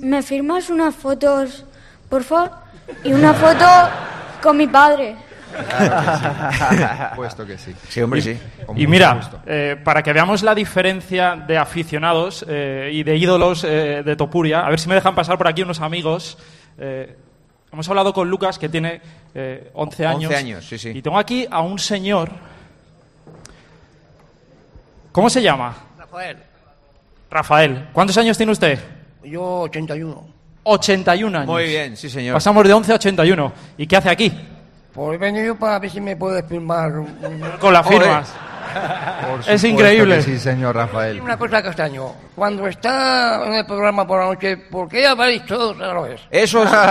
¿me firmas unas fotos, por favor? Y una foto con mi padre. Puesto que sí. Sí, hombre, y, sí. Y mira, eh, para que veamos la diferencia de aficionados eh, y de ídolos eh, de Topuria, a ver si me dejan pasar por aquí unos amigos. Eh, hemos hablado con Lucas, que tiene eh, 11 años. 11 años, sí, sí. Y tengo aquí a un señor. ¿Cómo se llama? Rafael, Rafael. ¿Cuántos años tiene usted? yo 81. 81 años. Muy bien, sí, señor. Pasamos de 11 a 81. ¿Y qué hace aquí? Pues he venido para ver si me puedes firmar un- Con las firmas. Por Es supuesto increíble. que sí, señor Rafael. Una cosa castaño. Cuando está en el programa por la noche, ¿por qué habláis todos a la vez? Eso es.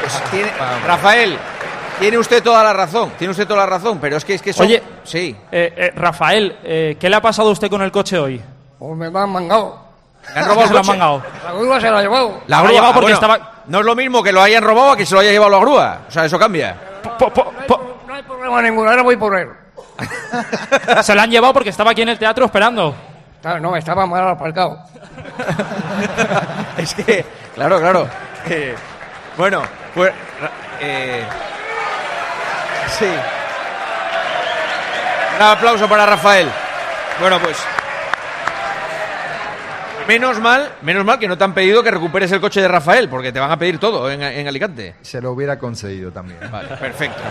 Pues tiene- Rafael, tiene usted toda la razón. Tiene usted toda la razón, pero es que es que son- Oye, sí. eh, eh, Rafael, eh, ¿qué le ha pasado a usted con el coche hoy? Pues me lo han mangado. ¿Le han robado se lo han mangado? La grúa se la ha llevado. La Ha grúa, llevado ah, porque bueno, estaba- No es lo mismo que lo hayan robado a que se lo haya llevado la grúa. O sea, eso cambia. No hay problema ninguno, ahora voy por él. Se lo han llevado porque estaba aquí en el teatro esperando. Claro, no, estaba mal aparcado. es que, claro, claro. Eh, bueno, pues. eh, sí. Un aplauso para Rafael. Bueno, pues. Menos mal, menos mal que no te han pedido que recuperes el coche de Rafael, porque te van a pedir todo en, en Alicante. Se lo hubiera concedido también. Vale, perfecto.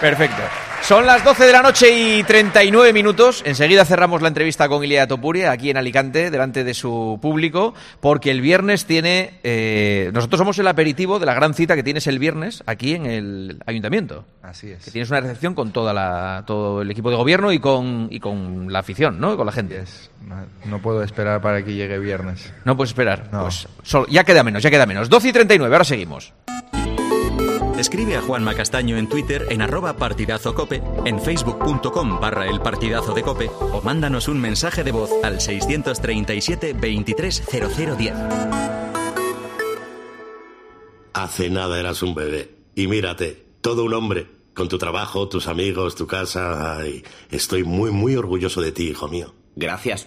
Perfecto. Son las 12 de la noche y 39 minutos. Enseguida cerramos la entrevista con Ilia Topuria aquí en Alicante, delante de su público, porque el viernes tiene. eh, nosotros somos el aperitivo de la gran cita que tienes el viernes aquí en el ayuntamiento. Así es. Que tienes una recepción con toda la, todo el equipo de gobierno y con, y con la afición, ¿no? Con la gente. No, puedo esperar para que llegue viernes. No puedes esperar. Pues solo- ya queda menos, ya queda menos. 12 y 39, ahora seguimos. Escribe a Juanma Castaño en Twitter en arroba partidazo cope, en facebook.com barra el partidazo de cope o mándanos un mensaje de voz al 637 230010. Hace nada eras un bebé. Y mírate, todo un hombre. Con tu trabajo, tus amigos, tu casa. Ay, estoy muy, muy orgulloso de ti, hijo mío. Gracias.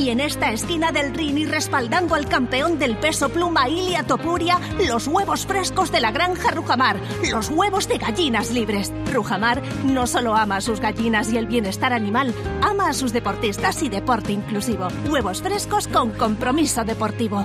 Y en esta esquina del ring y respaldando al campeón del peso pluma Ilia Topuria, los huevos frescos de la granja Rujamar, los huevos de gallinas libres. Rujamar no solo ama a sus gallinas y el bienestar animal, ama a sus deportistas y deporte inclusivo. Huevos frescos con compromiso deportivo.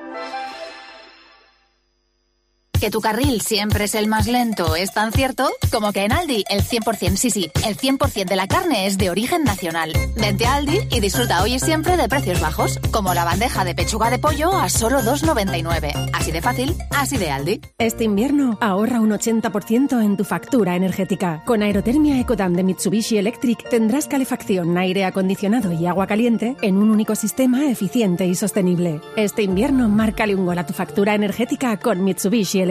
Que tu carril siempre es el más lento es tan cierto como que en Aldi el 100%, sí, sí, el 100% de la carne es de origen nacional. Vente a Aldi y disfruta hoy y siempre de precios bajos, como la bandeja de pechuga de pollo a solo 2,99. Así de fácil, así de Aldi. Este invierno ahorra un 80% en tu factura energética. Con Aerotermia Ecodan de Mitsubishi Electric tendrás calefacción, aire acondicionado y agua caliente en un único sistema eficiente y sostenible. Este invierno márcale un gol a tu factura energética con Mitsubishi Electric.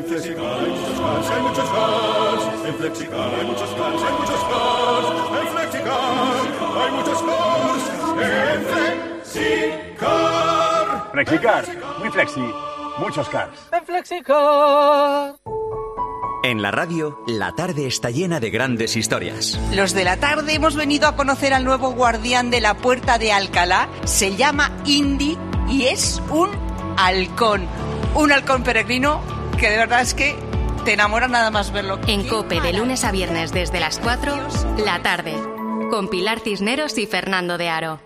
En Flexicar hay muchos cars, hay muchos cars. En Flexicar hay muchos cars, hay muchos cars. En Flexicar hay muchos cars. En Flexicar. Flexicar, muy flexi, muchos cars. En Flexicar. En la radio, la tarde está llena de grandes historias. Los de la tarde hemos venido a conocer al nuevo guardián de la puerta de Alcalá. Se llama Indy y es un halcón. Un halcón peregrino que de verdad es que te enamora nada más verlo. En Cope de lunes a viernes desde las 4, la tarde. Con Pilar Cisneros y Fernando de Aro.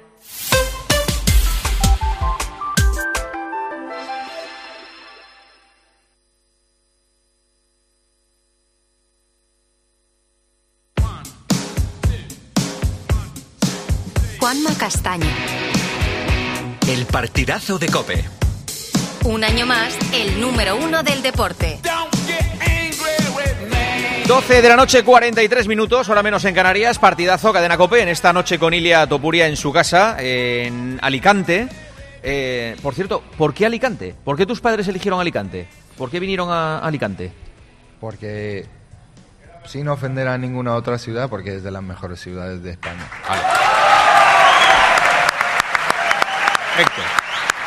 Juanma Castaño. El partidazo de cope. Un año más, el número uno del deporte. 12 de la noche, 43 minutos, hora menos en Canarias, partidazo, cadena cope, en esta noche con Ilia Topuria en su casa, en Alicante. Eh, por cierto, ¿por qué Alicante? ¿Por qué tus padres eligieron Alicante? ¿Por qué vinieron a Alicante? Porque, sin ofender a ninguna otra ciudad, porque es de las mejores ciudades de España. Perfecto.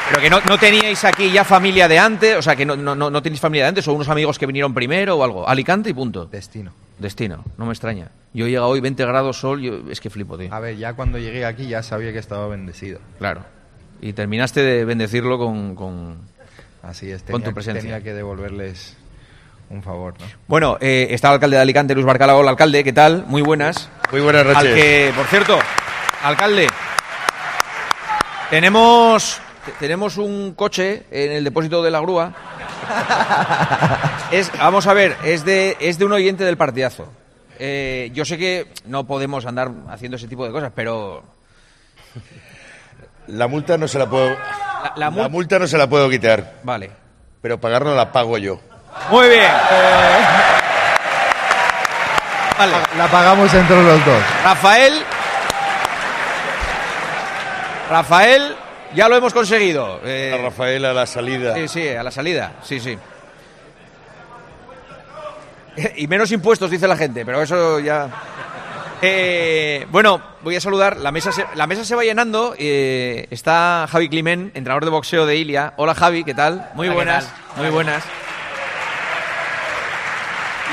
Pero que no, no teníais aquí ya familia de antes, o sea, que no, no, no, no tenéis familia de antes, o unos amigos que vinieron primero o algo. Alicante y punto. Destino. Destino, no me extraña. Yo llega hoy 20 grados sol, yo, es que flipo, tío. A ver, ya cuando llegué aquí ya sabía que estaba bendecido. Claro. Y terminaste de bendecirlo con, con, Así es, con tu presencia. tenía que devolverles un favor, ¿no? Bueno, eh, está el alcalde de Alicante, Luis Barcala. Hola, alcalde, ¿qué tal? Muy buenas. Muy buenas noches. Al que, por cierto, alcalde, tenemos, te- tenemos un coche en el depósito de la grúa. Es, vamos a ver, es de, es de un oyente del partidazo. Eh, yo sé que no podemos andar haciendo ese tipo de cosas, pero La multa no se la puedo. la, La, mul- multa no se la puedo quitar. Vale. Pero pagarla la pago yo. Muy bien. Vale. La pagamos entre los dos. Rafael. Rafael, ya lo hemos conseguido. Eh, A Rafael a la salida. Sí, sí, a la salida. Sí, sí. Y menos impuestos, dice la gente, pero eso ya. Eh, bueno, voy a saludar. La mesa se, la mesa se va llenando. eh, está Javi Climent, entrenador de boxeo de Ilia. Hola Javi, ¿qué tal? Muy Hola, ¿qué buenas, tal? muy buenas.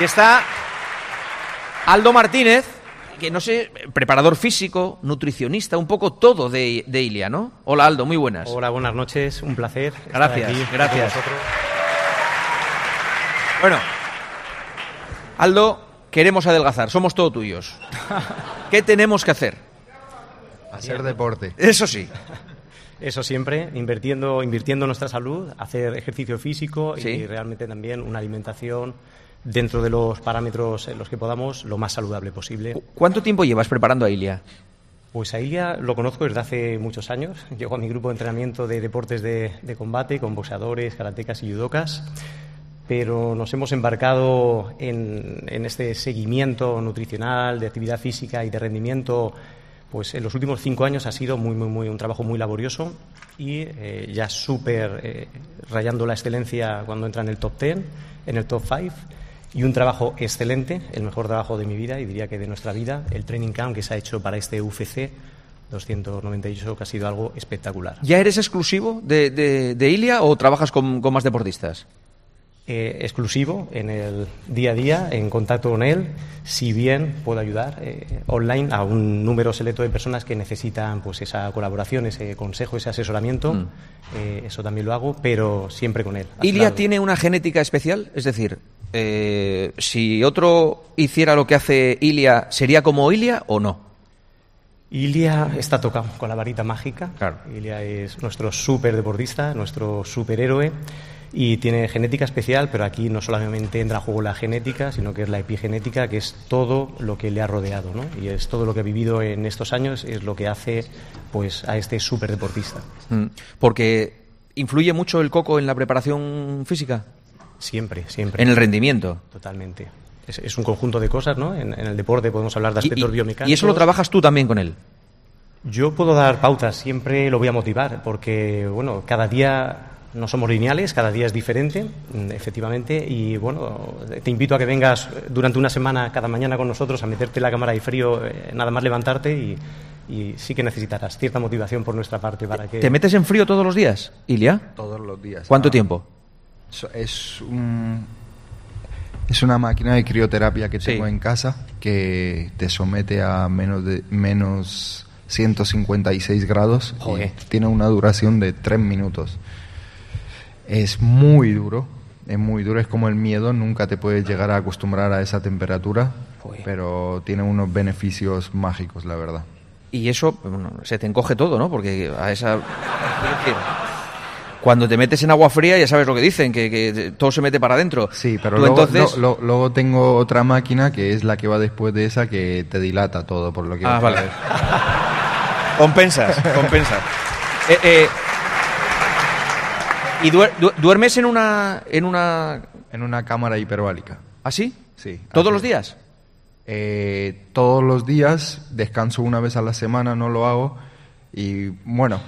Y está Aldo Martínez, que no sé, preparador físico, nutricionista, un poco todo de, de Ilia, ¿no? Hola Aldo, muy buenas. Hola, buenas noches, un placer. estar Gracias, aquí gracias. Bueno, Aldo, queremos adelgazar, somos todo tuyos. ¿Qué tenemos que hacer? Hacer deporte. Eso sí. Eso siempre, invirtiendo, invirtiendo en nuestra salud, hacer ejercicio físico Sí. y realmente también una alimentación dentro de los parámetros en los que podamos lo más saludable posible. ¿Cuánto tiempo llevas preparando a Ilia? Pues a Ilia lo conozco desde hace muchos años. Llego a mi grupo de entrenamiento de deportes de, de combate con boxeadores, karatecas y judocas. Pero nos hemos embarcado en, en este seguimiento nutricional, de actividad física y de rendimiento. Pues en los últimos cinco años ha sido muy, muy, muy un trabajo muy laborioso y eh, ya súper eh, rayando la excelencia cuando entra en el top 10, en el top 5 y un trabajo excelente, el mejor trabajo de mi vida y diría que de nuestra vida, el training camp que se ha hecho para este UFC 298 que ha sido algo espectacular. ¿Ya eres exclusivo de, de- de Ilia o trabajas con, con más deportistas? Eh, exclusivo en el día a día, en contacto con él, si bien puedo ayudar eh, online a un número selecto de personas que necesitan pues esa colaboración, ese consejo, ese asesoramiento, Mm. eh, eso también lo hago, pero siempre con él. ¿Ilia tiene una genética especial? Es decir, eh, si otro hiciera lo que hace Ilia, ¿sería como Ilia o no? Ilia está tocado con la varita mágica. Ilia es nuestro super deportista, nuestro superhéroe y tiene genética especial, pero aquí no solamente entra a juego la genética, sino que es la epigenética, que es todo lo que le ha rodeado, ¿no? Y es todo lo que ha vivido en estos años, es lo que hace pues a este super deportista. Mm, Porque influye mucho el coco en la preparación física. Siempre, siempre. En el rendimiento. Totalmente. Es, es un conjunto de cosas, ¿no? En, en el deporte podemos hablar de aspectos y, biomecánicos. y eso lo trabajas tú también con él. Yo puedo dar pautas, siempre lo voy a motivar, porque bueno, cada día no somos lineales, cada día es diferente, mm, efectivamente, y bueno, te invito a que vengas durante una semana cada mañana con nosotros a meterte en la cámara de frío, eh, nada más levantarte y, y sí que necesitarás cierta motivación por nuestra parte para que... ¿Te metes en frío todos los días, Ilia? Todos los días. ¿Cuánto Ah, tiempo? Es un- es una máquina de crioterapia que Sí. tengo en casa que te somete a menos de menos 156 grados Joder. y tiene una duración de 3 minutos. Es muy duro, es muy duro, es como el miedo, nunca te puedes llegar a acostumbrar a esa temperatura, pero tiene unos beneficios mágicos, la verdad. Y eso bueno, se te encoge todo, ¿no? Porque a esa. Cuando te metes en agua fría, ya sabes lo que dicen, que, que todo se mete para adentro. Sí, pero luego, entonces. lo- lo- luego tengo otra máquina que es la que va después de esa que te dilata todo, por lo que... Ah, vale. Compensas, compensas. Eh, eh, ¿Y duer- du- duermes en una, en una... En una cámara hiperbárica. ¿Ah, sí? Sí. ¿Todos así los días? Eh, todos los días, descanso una vez a la semana, no lo hago. Y bueno,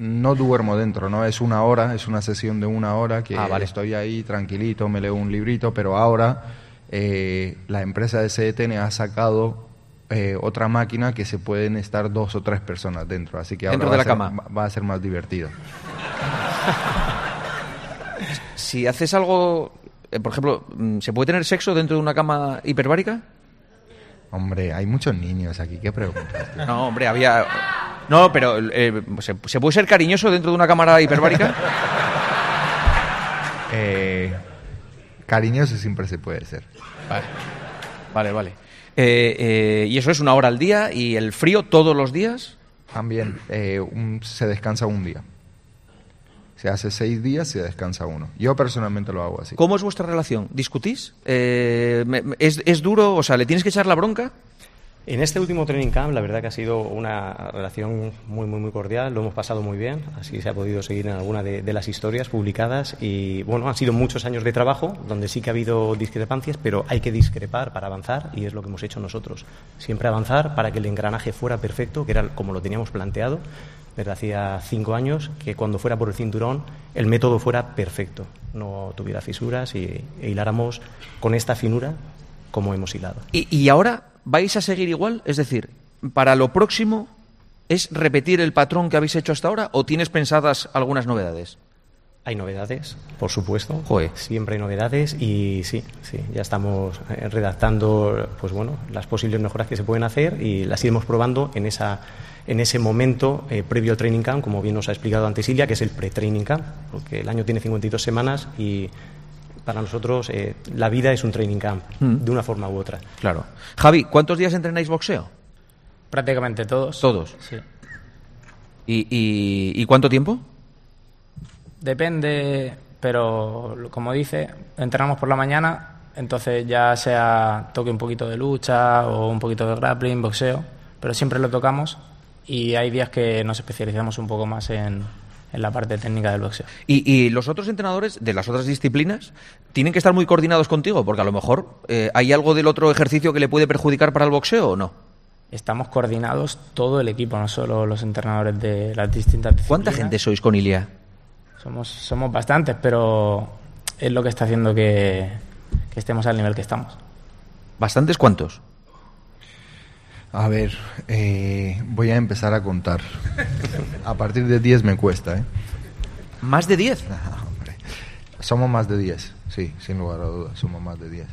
no duermo dentro, ¿no? Es una hora, es una sesión de una hora que Ah, vale. estoy ahí tranquilito, me leo un librito, pero ahora eh, la empresa de CDTN ha sacado eh, otra máquina que se pueden estar dos o tres personas dentro, así que ahora Dentro va de a la ser- cama. va- a ser más divertido. Si haces algo eh, por ejemplo, mm, ¿se puede tener sexo dentro de una cama hiperbárica? Hombre, hay muchos niños aquí, ¿qué preguntas? No, hombre, había... No, pero eh, ¿se, se puede ser cariñoso dentro de una cámara hiperbárica? Eh, cariñoso siempre se puede ser. Vale, vale. vale. Eh, ¿Y eso es una hora al día? ¿Y el frío todos los días? También un- se descansa un día. Se hace seis días, se descansa uno. Yo personalmente lo hago así. ¿Cómo es vuestra relación? ¿Discutís? Me- me- ¿es, ¿Es duro? O sea, ¿le tienes que echar la bronca? En este último training camp, la verdad que ha sido una relación muy, muy, muy cordial. Lo hemos pasado muy bien. Así se ha podido seguir en alguna de, de las historias publicadas. Y bueno, han sido muchos años de trabajo donde sí que ha habido discrepancias, pero hay que discrepar para avanzar y es lo que hemos hecho nosotros. Siempre avanzar para que el engranaje fuera perfecto, que era como lo teníamos planteado desde hacía cinco años, que cuando fuera por el cinturón el método fuera perfecto, no tuviera fisuras y, e hiláramos con esta finura como hemos hilado. ¿Y, y ahora vais a seguir igual? Es decir, ¿para lo próximo es repetir el patrón que habéis hecho hasta ahora o tienes pensadas algunas novedades? Hay novedades, por supuesto. Joder. Siempre hay novedades y sí, sí, ya estamos eh, redactando, pues bueno, las posibles mejoras que se pueden hacer y las iremos probando en esa en ese momento eh, previo al training camp, como bien nos ha explicado antes Silvia, que es el pre-training camp, porque el año tiene 52 semanas y para nosotros eh, la vida es un training camp, Mm. de una forma u otra. Claro. Javi, ¿cuántos días entrenáis boxeo? Prácticamente todos. Todos. Sí. ¿Y, y- y cuánto tiempo? Depende, pero como dice, entrenamos por la mañana, entonces ya sea toque un poquito de lucha o un poquito de grappling, boxeo, pero siempre lo tocamos y hay días que nos especializamos un poco más en, en la parte técnica del boxeo. Y, y los otros entrenadores de las otras disciplinas tienen que estar muy coordinados contigo, porque a lo mejor eh, hay algo del otro ejercicio que le puede perjudicar para el boxeo o no. Estamos coordinados todo el equipo, no solo los entrenadores de las distintas disciplinas. ¿Cuánta gente sois con Ilia? Somos, somos bastantes, pero es lo que está haciendo que, que estemos al nivel que estamos. ¿Bastantes cuántos? A ver, eh, voy a empezar a contar. A partir de 10 me cuesta, ¿eh? ¿Más de 10? Somos más de 10, sí, sin lugar a dudas, somos más de 10.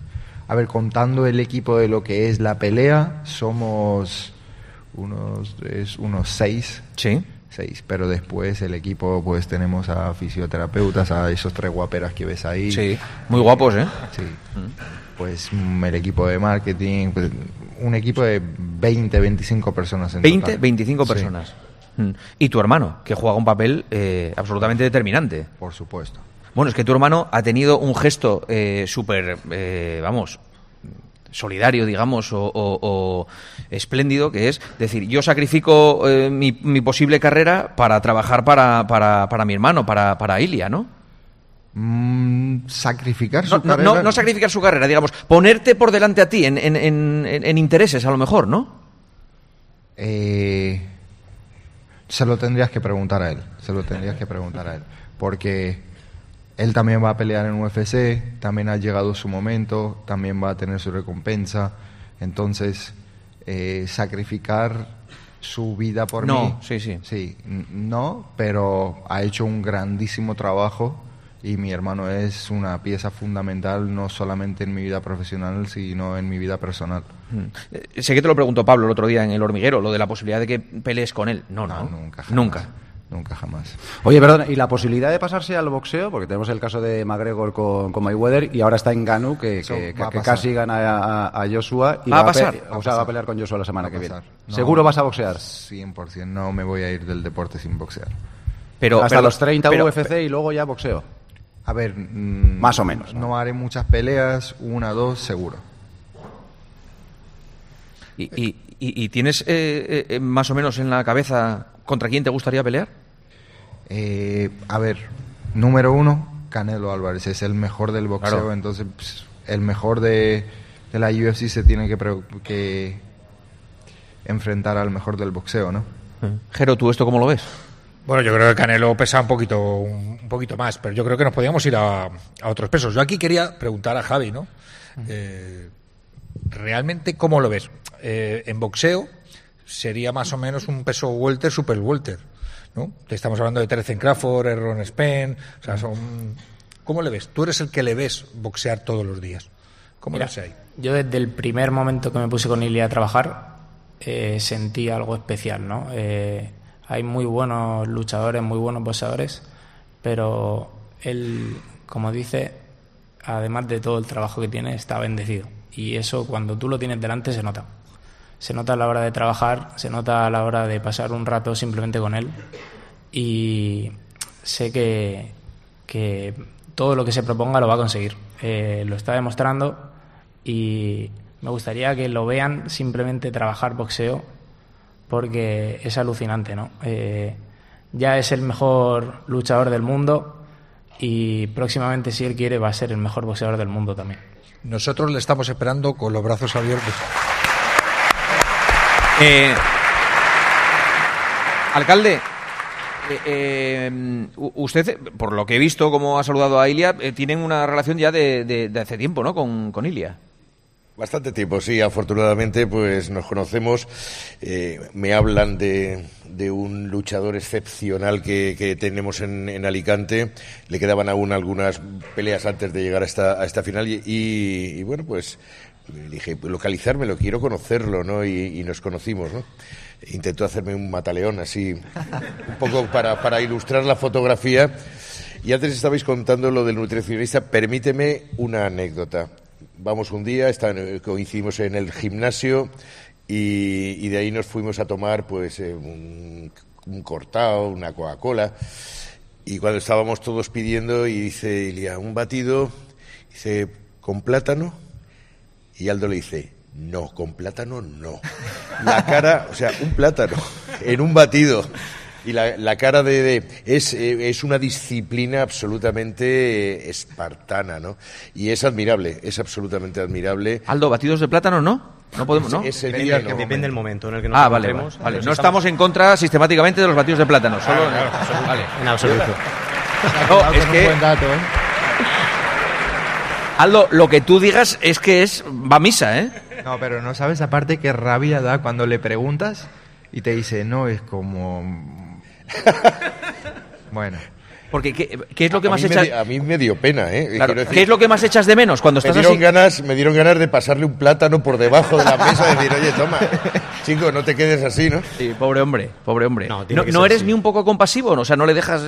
A ver, contando el equipo de lo que es la pelea, somos unos, es unos 6. Sí. 6, pero después el equipo, pues tenemos a fisioterapeutas, a esos tres guaperas que ves ahí. Sí, muy guapos, ¿eh? Sí. Pues mm, el equipo de marketing, pues, un equipo de 20, 25 personas en 20, total. 25 Sí, personas. Mm. Y tu hermano, que juega un papel eh, absolutamente determinante. por supuesto. Bueno, es que tu hermano ha tenido un gesto eh, súper, eh, vamos, solidario, digamos, o, o- o espléndido, que es decir, yo sacrifico eh, mi, mi posible carrera para trabajar para, para, para mi hermano, para, para Ilia, ¿no? Mm, sacrificar su No, no, carrera. no- no sacrificar su carrera, digamos, ponerte por delante a ti en, en- en- en- en intereses, a lo mejor, ¿no? Eh, se lo tendrías que preguntar a él. Se lo tendrías que preguntar a él. Porque él también va a pelear en UFC, también ha llegado su momento, también va a tener su recompensa. Entonces, eh, sacrificar su vida por No, mí. sí, sí. Sí, n- no, pero ha hecho un grandísimo trabajo y mi hermano es una pieza fundamental no solamente en mi vida profesional, sino en mi vida personal. Mm. Eh, Sé que te lo preguntó Pablo el otro día en el hormiguero, lo de la posibilidad de que pelees con él. No, no, nunca. Nunca. Nunca jamás. Oye, perdón, ¿y la posibilidad de pasarse al boxeo? Porque tenemos el caso de McGregor con, con Mayweather y ahora está en Ganu, que, que- casi gana a, a Joshua. Y Va a pe- pasar. o sea, va a pelear con Joshua la semana que viene. No, ¿Seguro vas a boxear? 100%. No me voy a ir del deporte sin boxear. Pero, Hasta pero- los 30 pero- UFC y luego ya boxeo. A ver, mm, Más o menos, No haré muchas peleas, una, dos, seguro. ¿Y, y- y- tienes eh, eh, más o menos en la cabeza contra quién te gustaría pelear? Eh, a ver, número uno, Canelo Álvarez es el mejor del boxeo, Claro. entonces pues, el mejor de, de la UFC se tiene que, que enfrentar al mejor del boxeo, ¿no? Jero, ¿tú esto cómo lo ves? Bueno, yo creo que Canelo pesa un poquito, un, un poquito más, pero yo creo que nos podíamos ir a, a otros pesos. Yo aquí quería preguntar a Javi, ¿no? Eh, ¿Realmente cómo lo ves? Eh, en boxeo sería más o menos un peso welter, super welter, ¿no? Estamos hablando de Terence Crawford, Ron Spen, o sea, son ¿Cómo le ves? Tú eres el que le ves boxear todos los días. ¿Cómo Mira, lo ves ahí? Yo desde el primer momento que me puse con Ilia a trabajar eh, sentí algo especial, ¿no? Eh, hay muy buenos luchadores, muy buenos boxeadores, pero él, como dice, además de todo el trabajo que tiene, está bendecido. Y eso cuando tú lo tienes delante se nota. Se nota a la hora de trabajar, se nota a la hora de pasar un rato simplemente con él. Y sé que, que todo lo que se proponga lo va a conseguir. Eh, lo está demostrando y me gustaría que lo vean simplemente trabajar boxeo porque es alucinante, ¿no? Eh, ya es el mejor luchador del mundo y próximamente, si él quiere, va a ser el mejor boxeador del mundo también. Nosotros le estamos esperando con los brazos abiertos. Eh, alcalde, eh, eh, usted, por lo que he visto, como ha saludado a Ilia, eh, tienen una relación ya de, de- de hace tiempo, ¿no? Con, con Ilia. Bastante tiempo, sí. Afortunadamente, pues nos conocemos. Eh, me hablan de, de un luchador excepcional que, que tenemos en, en Alicante. Le quedaban aún algunas peleas antes de llegar a esta, a esta final y, y, bueno, pues dije, pues, localizármelo, quiero conocerlo, ¿no? Y, y nos conocimos, ¿no? Intentó hacerme un mataleón así, un poco para, para ilustrar la fotografía. Y antes estabais contando lo del nutricionista. Permíteme una anécdota. Vamos un día, está- coincidimos en el gimnasio y, y de ahí nos fuimos a tomar pues eh, un, un cortado, una Coca-Cola. Y cuando estábamos todos pidiendo, y dice Ilia, un batido, dice, ¿con plátano? Y Aldo le dice, no, con plátano no. La cara, o sea, un plátano en un batido. Y la, la cara de... de- es, eh, es una disciplina absolutamente eh, espartana, ¿no? Y es admirable, es absolutamente admirable. Aldo, batidos de plátano, ¿no? No podemos, ¿no? Ese día no. Depende del momento en el que nos Ah, vale, vale, No estamos en contra sistemáticamente de los batidos de plátano. Solo, vale. En absoluto. No, es que, Aldo, lo que tú digas es que es va a misa, ¿eh? No, pero no sabes aparte qué rabia da cuando le preguntas y te dice, no, es como... bueno. Porque ¿qué, qué es lo que A más me echas? di- a mí me dio pena, ¿eh? Claro, Quiero decir, ¿Qué es lo que más echas de menos cuando me estás dieron así? ganas me dieron ganas de pasarle un plátano por debajo de la mesa y decir oye toma chico no te quedes así no Sí, pobre hombre pobre hombre No, no, no eres así. ni un poco compasivo o sea no le dejas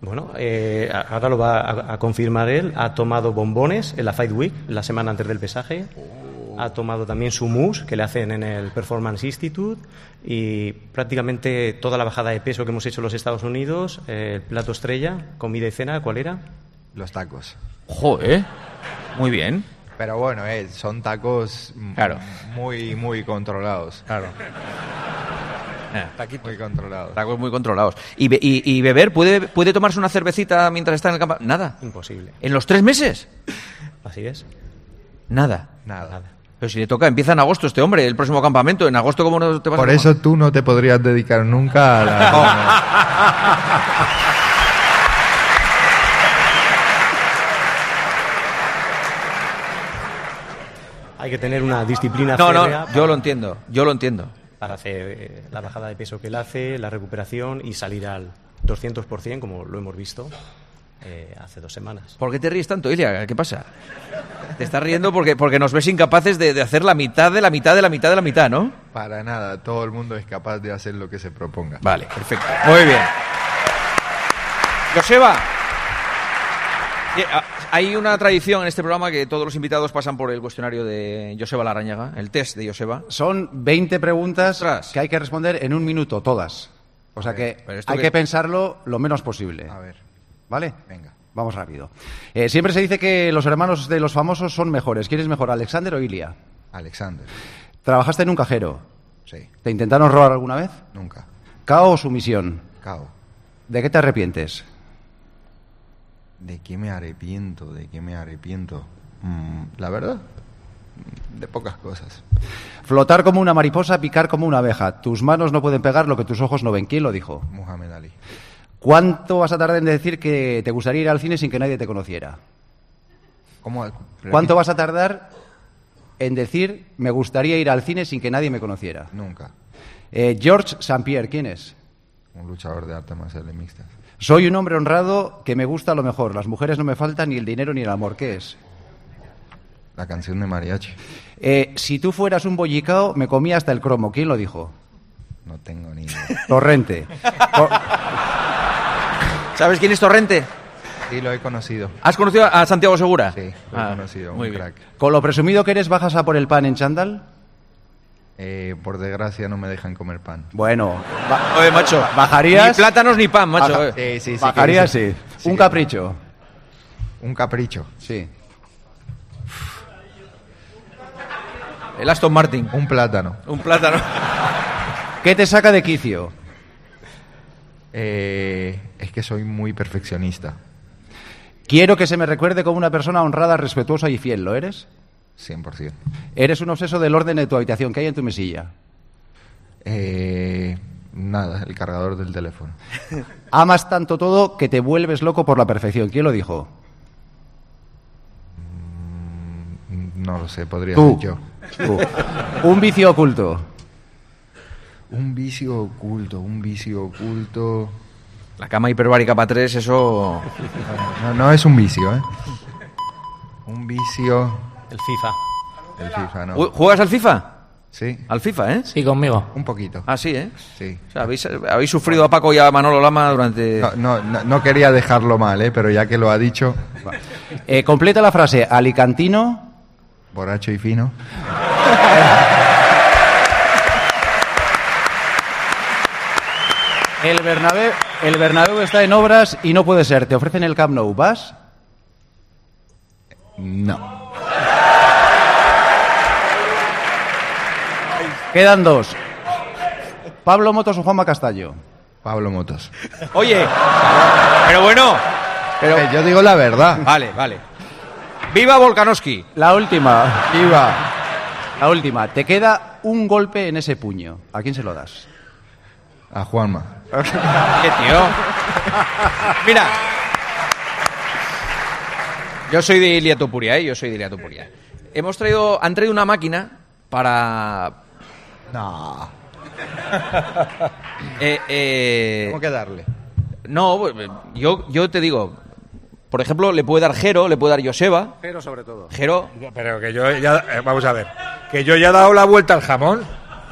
Bueno, eh, a- ahora lo va a, a confirmar él. Ha tomado bombones en la Fight Week, la semana antes del pesaje. Ha tomado también su mousse que le hacen en el Performance Institute. Y prácticamente toda la bajada de peso que hemos hecho en los Estados Unidos, eh, el plato estrella, comida y cena, ¿cuál era? Los tacos. Joder, muy bien. Pero bueno, eh, son tacos Claro. muy, muy controlados. Claro. Muy controlados. Tacos muy controlados. ¿Y, be- y- y beber? ¿Puede, ¿Puede tomarse una cervecita mientras está en el campo? Nada. Imposible. ¿En los tres meses? Así es. Nada. Nada. Pero si le toca, empieza en agosto este hombre, el próximo campamento. ¿En agosto cómo no te vas a Por tomar? eso tú no te podrías dedicar nunca a la... Hay que tener una disciplina No, no, yo lo entiendo, yo lo entiendo. para hacer eh, la bajada de peso que él hace, la recuperación y salir al 200%, como lo hemos visto eh, hace dos semanas. ¿Por qué te ríes tanto, Ilia? ¿Qué pasa? Te estás riendo porque, porque nos ves incapaces de, de hacer la mitad de la mitad de la mitad de la mitad, ¿no? Para nada, todo el mundo es capaz de hacer lo que se proponga. Vale, perfecto. Muy bien. Joseba, ah, hay una tradición en este programa que todos los invitados pasan por el cuestionario de Joseba Larrañaga, el test de Joseba. Son 20 preguntas que hay que responder en un minuto, todas. O sea que hay que- que pensarlo lo menos posible. A ver, ¿Vale? venga. Vamos rápido. Eh, siempre se dice que los hermanos de los famosos son mejores. ¿Quién es mejor, Alexander o Ilia? Alexander. ¿Trabajaste en un cajero? Sí, ¿Te intentaron robar alguna vez? nunca. ¿Cao o sumisión? Cao. ¿De qué te arrepientes? ¿De qué me arrepiento? ¿De qué me arrepiento? Mm, la verdad, de pocas cosas. Flotar como una mariposa, picar como una abeja. Tus manos no pueden pegar lo que tus ojos no ven. ¿Quién lo dijo? Muhammad Ali. ¿Cuánto vas a tardar en decir que te gustaría ir al cine sin que nadie te conociera? ¿Cómo? ¿Cuánto vas a tardar en decir me gustaría ir al cine sin que nadie me conociera? Nunca. Eh, George St. Pierre, ¿quién es? Un luchador de artes marciales mixtas. Soy un hombre honrado que me gusta lo mejor. Las mujeres no me faltan ni el dinero ni el amor. ¿Qué es? La canción de mariachi. Eh, si tú fueras un bollicao, me comía hasta el cromo. ¿Quién lo dijo? No tengo ni idea. Torrente. ¿Sabes quién es Torrente? Sí, lo he conocido. ¿Has conocido a Santiago Segura? Sí, lo he Ah, conocido. muy un bien. crack. Con lo presumido que eres, ¿bajas a por el pan en chándal? Eh, por desgracia no me dejan comer pan. Bueno, Oye, macho. ¿bajarías? Ni plátanos ni pan, macho. Baja- eh. Sí, sí, sí. Bajarías, sí. sí. Un capricho. Un capricho. Sí. El Aston Martin. Un plátano. Un plátano. ¿Qué te saca de quicio? Eh, es que soy muy perfeccionista. Quiero que se me recuerde como una persona honrada, respetuosa y fiel. ¿Lo eres? 100%. Eres un obseso del orden de tu habitación. ¿Qué hay en tu mesilla? Eh, nada, el cargador del teléfono. Amas tanto todo que te vuelves loco por la perfección. ¿Quién lo dijo? No lo sé, podría Tú. ser yo. Tú. Un vicio oculto. Un vicio oculto, un vicio oculto. La cama hiperbárica para tres, eso. No, no es un vicio, ¿eh? Un vicio. El FIFA. El FIFA, no. Ju- ¿Juegas al FIFA? Sí. Al FIFA, ¿eh? Sí, conmigo. Un poquito. Ah, sí, ¿eh? Sí. O sea, habéis, habéis sufrido a Paco y a Manolo Lama durante. No, no, no- no quería dejarlo mal, ¿eh? Pero ya que lo ha dicho, Eh, completa la frase. Alicantino. borracho y fino. El Bernabéu, el Bernabéu está en obras y no puede ser. Te ofrecen el Camp Nou. ¿Vas? No. Quedan dos. Pablo Motos o Juanma Castaño. Pablo Motos. Oye, pero bueno. Pero... Eh, yo digo la verdad. Vale, vale. ¡Viva Volkanovski! La última. Viva. La última. Te queda un golpe en ese puño. ¿A quién se lo das? A Juanma. ¿Qué tío? Mira. Yo soy de Ilia Topuria, ¿eh? Yo soy de Ilia Topuria. Hemos traído, han traído una máquina para... No. Eh, eh, ¿Cómo que darle? No, yo, yo te digo, por ejemplo, le puede dar Jero, le puede dar Joseba. Pero sobre todo. Jero, Pero que yo ya, eh, vamos a ver, que yo ya he dado la vuelta al jamón.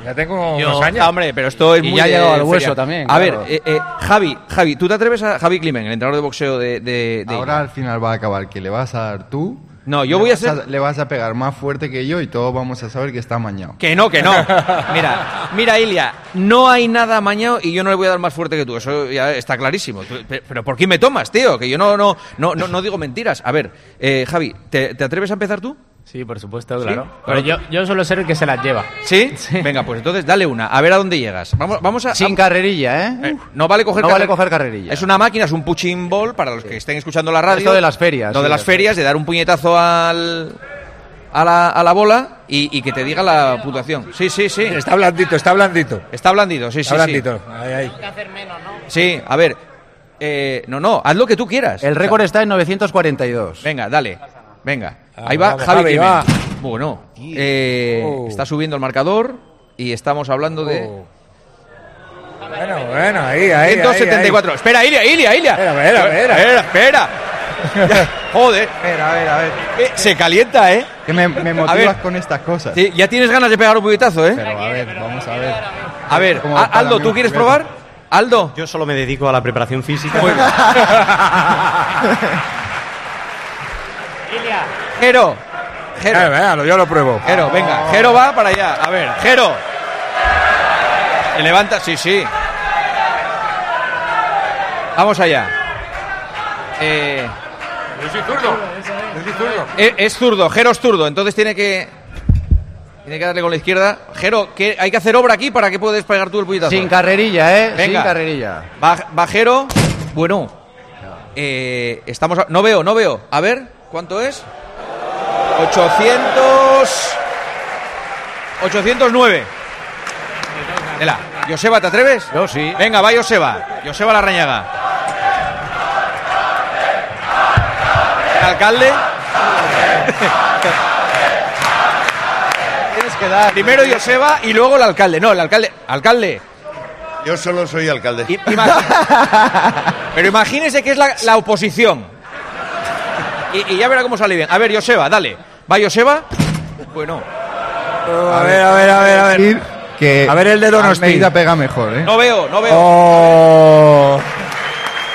Ya tengo Yo- unos años. Ah, hombre, pero esto es Y muy ya ha llegado al hueso feria. también, A claro. ver, eh, eh, Javi, Javi, ¿tú te atreves a Javi Climen, el entrenador de boxeo de, de- de- Ahora al final va a acabar que le vas a dar tú. No, yo le voy a vas ser- le vas a pegar más fuerte que yo y todos vamos a saber que está amañado. Que no, que no. Mira, mira, Ilia, no hay nada amañado y yo no le voy a dar más fuerte que tú. Eso ya está clarísimo. Pero ¿por qué me tomas, tío? Que yo no, no, no, no, no digo mentiras. A ver, eh, Javi, ¿te, te atreves a empezar tú? Sí, por supuesto, ¿Sí? claro. Pero yo, yo suelo ser el que se las lleva. ¿Sí? Venga, pues entonces dale una. A ver a dónde llegas. Vamos, vamos a. Sin a- carrerilla, ¿eh? Eh, no vale coger No vale coger carrerilla. Es una máquina, es un punching ball para los que estén escuchando la radio. Esto de las ferias, Lo de sí, las las ferias, de dar un puñetazo al, a, la, a la bola y, y que te diga la puntuación. Sí, sí, sí. Está blandito, está blandito. Está blandito, sí, sí, Está sí. blandito. Ahí, ahí. Sí, a ver. eh, no, no, haz lo que tú quieras. El récord está en 942. Venga, dale. Venga. Vamos, Ahí va vamos, Javi, Javi, va. Bueno, eh, Oh. está subiendo el marcador y estamos hablando de... Oh. Bueno, bueno, ahí, ahí. 174. Espera, Ilia, Ilia, Ilia. Espera, espera, espera. Espera, espera. Ya, Joder. Espera, a ver, a ver. Eh, se calienta, ¿eh? Que me, me motivas con estas cosas. Sí, ya tienes ganas de pegar un puñetazo, ¿eh? Pero a ver, vamos a ver. A ver, A- Aldo, ¿tú quieres probar? Aldo. Yo solo me dedico a la preparación física. Jero. Jero. Eh, venga, yo lo pruebo. Jero, venga. Jero va para allá. A ver, Jero. Se levanta, sí, sí. Vamos allá. Eh, Yo soy zurdo. Yo soy zurdo. es, es zurdo, Jero es zurdo, entonces tiene que. Tiene que darle con la izquierda. Jero, ¿qué, hay que hacer obra aquí para que puedas pegar tú el puñetazo. Sin carrerilla, ¿eh? Venga. Sin carrerilla. Va, va Jero. Bueno. Eh, estamos. a- no veo, no veo. A ver, ¿cuánto es? 800. 809. Vela. Joseba, ¿te atreves? Yo sí. Venga, va Joseba. Joseba Larrañaga. El alcalde. Tienes que dar. Primero Joseba y luego el alcalde. No, el alcalde. Alcalde. Yo solo soy alcalde. I- imagi- Pero imagínese que es la, la oposición. Y, y ya verá cómo sale bien. A ver, Joseba, dale. ¿Va Joseba? Bueno. A ver, a ver, a ver, a ver. Que A ver el de Donosti. Almeida pega mejor, ¿eh? No veo, no veo. Oh.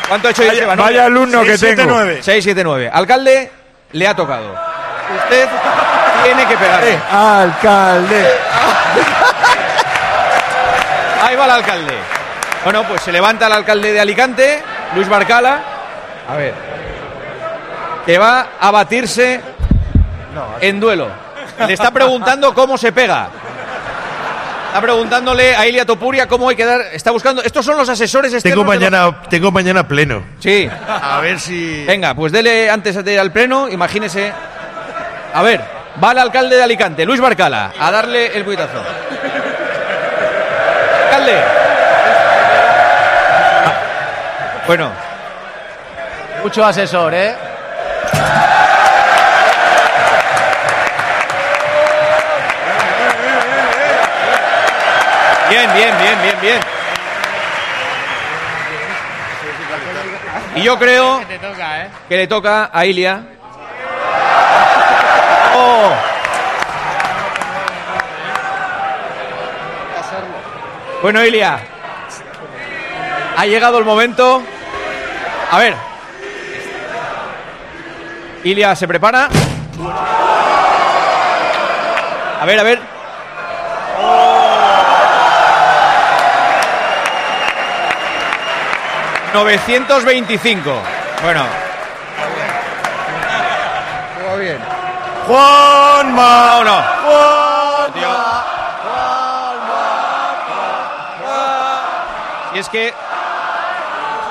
¿Cuánto ha hecho Vaya- Joseba? No vaya alumno que Seis, tengo. 6, 7, 9. Alcalde, le ha tocado. Usted tiene que pegar. Eh, alcalde. Ahí va el alcalde. Bueno, pues se levanta el alcalde de Alicante, Luis Barcala. A ver. Que va a batirse en duelo. Le está preguntando cómo se pega. Está preguntándole a Ilia Topuria cómo hay que dar. Está buscando. Estos son los asesores externos. Tengo de mañana, tengo mañana pleno. Sí. A ver si. Venga, pues dele antes de ir al pleno, imagínese. A ver, va el alcalde de Alicante, Luis Barcala, a darle el puñetazo. Alcalde. Bueno, Mucho asesor, ¿eh? Bien, bien, bien, bien, bien. Y yo creo que le toca a Ilia. Oh. Bueno, Ilia, ha llegado el momento. A ver. Ilia se prepara. A ver, a ver. ¡925! Bueno, Juega bien. ¡Juanma! no, no. Y es que.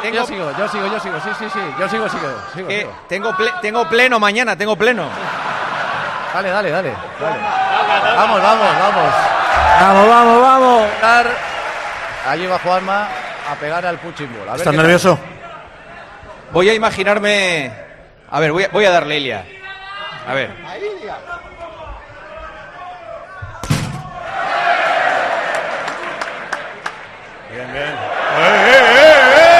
Tengo, Yo sigo, yo sigo, yo sigo, sí, sí, sí. Yo sigo, sigo, sigo. tengo, ple- tengo pleno mañana, tengo pleno. Dale, dale, dale. dale. Vamos, vamos, vamos. Vamos, vamos, vamos. Dar- Allí va Juanma a pegar al puchimbol. ¿Estás tal. nervioso? Voy a imaginarme. A ver, voy a, voy a darle Ilia. A ver. Bien, bien. ¡Eh, eh, eh, eh!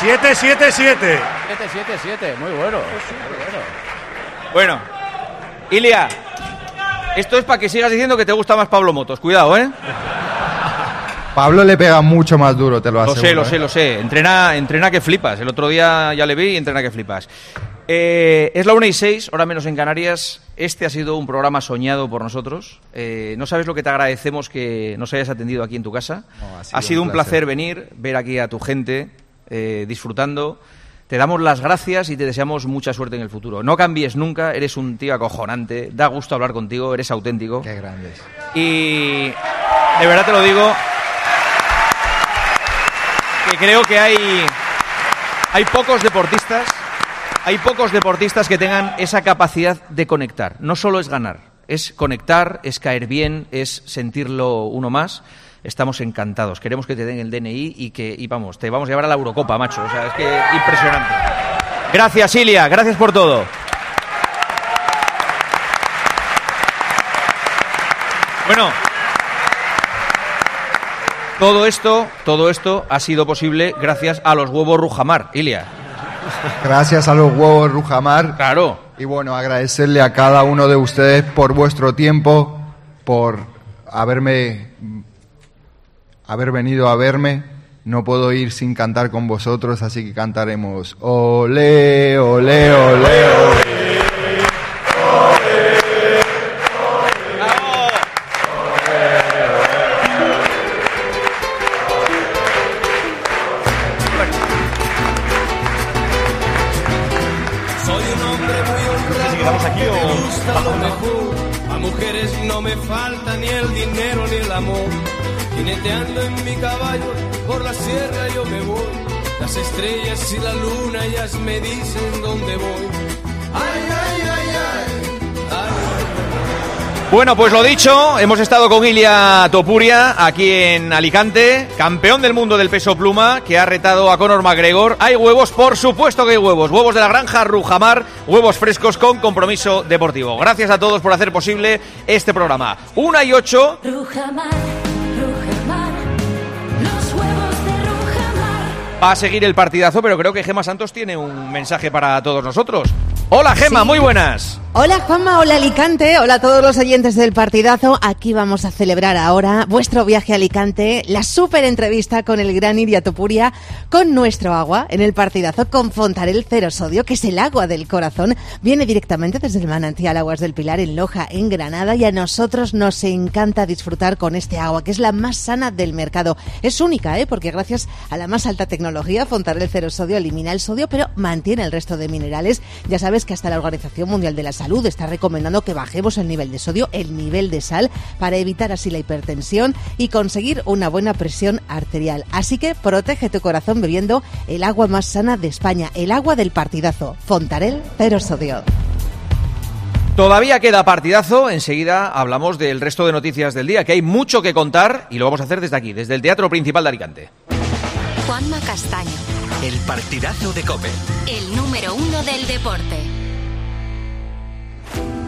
7, 7, 7. 7, 7, 7. Muy bueno. Muy bueno. Bueno, Ilia, esto es para que sigas diciendo que te gusta más Pablo Motos. Cuidado, ¿eh? Pablo le pega mucho más duro, te lo Lo aseguro. sé, lo ¿eh? sé, lo sé. Entrena, entrena que flipas. El otro día ya le vi y entrena que flipas. Eh, es la 1 y 6, hora menos en Canarias. Este ha sido un programa soñado por nosotros. Eh, no sabes lo que te agradecemos que nos hayas atendido aquí en tu casa. No, ha sido, un placer. venir, ver aquí a tu gente disfrutando. Te damos las gracias y te deseamos mucha suerte en el futuro. No cambies nunca, eres un tío acojonante, da gusto hablar contigo, eres auténtico. Qué grandes. Y de verdad te lo digo, que creo que hay, hay pocos deportistas, hay pocos deportistas que tengan esa capacidad de conectar. No solo es ganar, es conectar, es caer bien, es sentirlo uno más. Estamos encantados. Queremos que te den el DNI y que, y vamos, te vamos a llevar a la Eurocopa, macho. O sea, es que impresionante. Gracias, Ilia. Gracias por todo. Bueno, todo esto, todo esto ha sido posible gracias a los huevos Rujamar, Ilia. Gracias a los huevos Rujamar. Claro. Y bueno, agradecerle a cada uno de ustedes por vuestro tiempo, por haberme haber venido a verme. No puedo ir sin cantar con vosotros, así que cantaremos ole, ole, ole, ole. Bueno, pues lo dicho, hemos estado con Ilia Topuria aquí en Alicante, campeón del mundo del peso pluma, que ha retado a Conor McGregor. Hay huevos, por supuesto que hay huevos. Huevos de la granja Rujamar, huevos frescos con compromiso deportivo. Gracias a todos por hacer posible este programa. Una y ocho. Rujamar, Rujamar, los huevos de Rujamar. Va a seguir el partidazo, pero creo que Gema Santos tiene un mensaje para todos nosotros. Hola Gema, muy buenas. Hola Juanma, hola Alicante, hola a todos los oyentes del partidazo. Aquí vamos a celebrar ahora vuestro viaje a Alicante, la súper entrevista con el gran Iria Topuria, con nuestro agua en el partidazo, con Fontarel Cero Sodio, que es el agua del corazón. Viene directamente desde el manantial Aguas del Pilar en Loja, en Granada, y a nosotros nos encanta disfrutar con este agua, que es la más sana del mercado. Es única, ¿eh? porque gracias a la más alta tecnología, Fontarel Cero Sodio elimina el sodio, pero mantiene el resto de minerales. Ya sabes que hasta la Organización Mundial de la Salud está recomendando que bajemos el nivel de sodio, el nivel de sal, para evitar así la hipertensión y conseguir una buena presión arterial. Así que protege tu corazón bebiendo el agua más sana de España, el agua del partidazo. Fontarel Cero Sodio. Todavía queda partidazo, enseguida hablamos del resto de noticias del día, que hay mucho que contar y lo vamos a hacer desde aquí, desde el Teatro Principal de Alicante. Juanma Castaño, El partidazo de Cope. el número uno del deporte.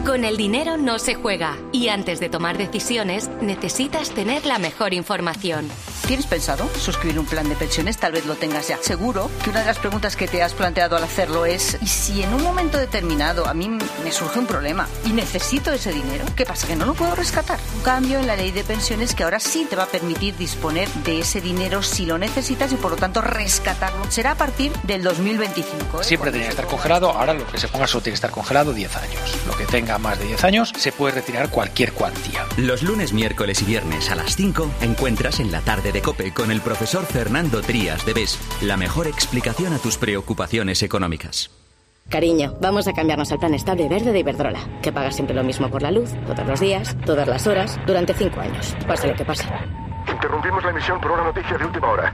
Con el dinero no se juega y antes de tomar decisiones necesitas tener la mejor información. ¿Tienes pensado suscribir un plan de pensiones? Tal vez lo tengas ya. Seguro que una de las preguntas que te has planteado al hacerlo es ¿y si en un momento determinado a mí me surge un problema y necesito ese dinero? ¿Qué pasa? ¿Que no lo puedo rescatar? Un cambio en la ley de pensiones que ahora sí te va a permitir disponer de ese dinero si lo necesitas y por lo tanto rescatarlo. Será a partir del 2025. ¿eh? Siempre tenía que estar congelado, ahora lo que se ponga solo tiene que estar congelado 10 años. Lo que tenga más de 10 años se puede retirar cualquier cuantía. Los lunes, miércoles y viernes a las 5 encuentras en la tarde de Cope con el profesor Fernando Trías de BES la mejor explicación a tus preocupaciones económicas. Cariño, vamos a cambiarnos al plan estable verde de Iberdrola, que paga siempre lo mismo por la luz, todos los días, todas las horas, durante cinco años, pase lo que pase. Interrumpimos la emisión por una noticia de última hora.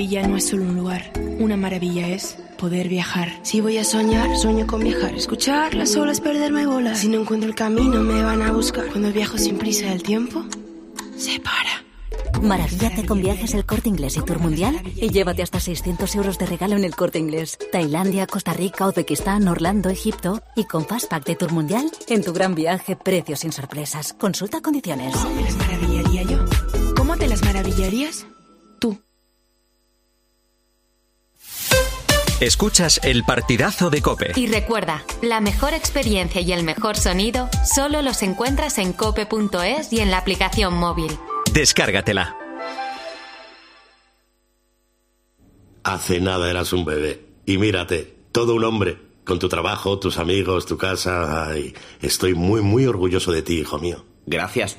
maravilla no es solo un lugar. Una maravilla es poder viajar. Si voy a soñar, sueño con viajar. Escuchar las olas, perderme bolas. Si no encuentro el camino, me van a buscar. Cuando viajo sin prisa, el tiempo se para. Maravíllate con viajes el corte inglés y tour mundial y llévate hasta 600 euros de regalo en el corte inglés. Tailandia, Costa Rica, Uzbekistán, Orlando, Egipto y con Fastpack de tour mundial en tu gran viaje, precios sin sorpresas. Consulta condiciones. ¿Cómo me las maravillaría yo? ¿Cómo te las maravillarías? Escuchas el partidazo de Cope. Y recuerda, la mejor experiencia y el mejor sonido solo los encuentras en cope.es y en la aplicación móvil. Descárgatela. Hace nada eras un bebé. Y mírate, todo un hombre. Con tu trabajo, tus amigos, tu casa. Ay, estoy muy, muy orgulloso de ti, hijo mío. Gracias.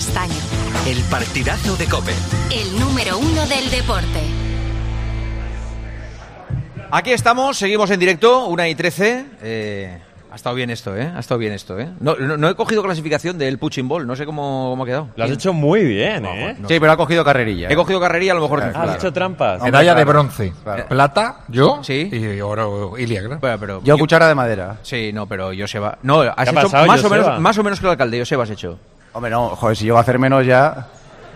Castaño, El partidazo de Cope. el número uno del deporte. Aquí estamos, seguimos en directo, una y 13. Eh, ha estado bien esto, ¿eh? Ha estado bien esto, ¿eh? No, no- no he cogido clasificación del Puching Ball, no sé cómo, cómo ha quedado. Lo has hecho muy bien, ¿eh? Sí, pero ha cogido carrerilla. He cogido carrerilla, a lo mejor. Has hecho trampas. Medalla de bronce. Claro. Plata, yo. Sí. Y oro, Ilia, claro. Bueno, pero Yo cuchara de madera. Sí, no, pero Joseba. No, has ha hecho pasado, más, o menos, más o menos que el alcalde, Joseba has hecho. Hombre, no, joder, si llego a hacer menos ya.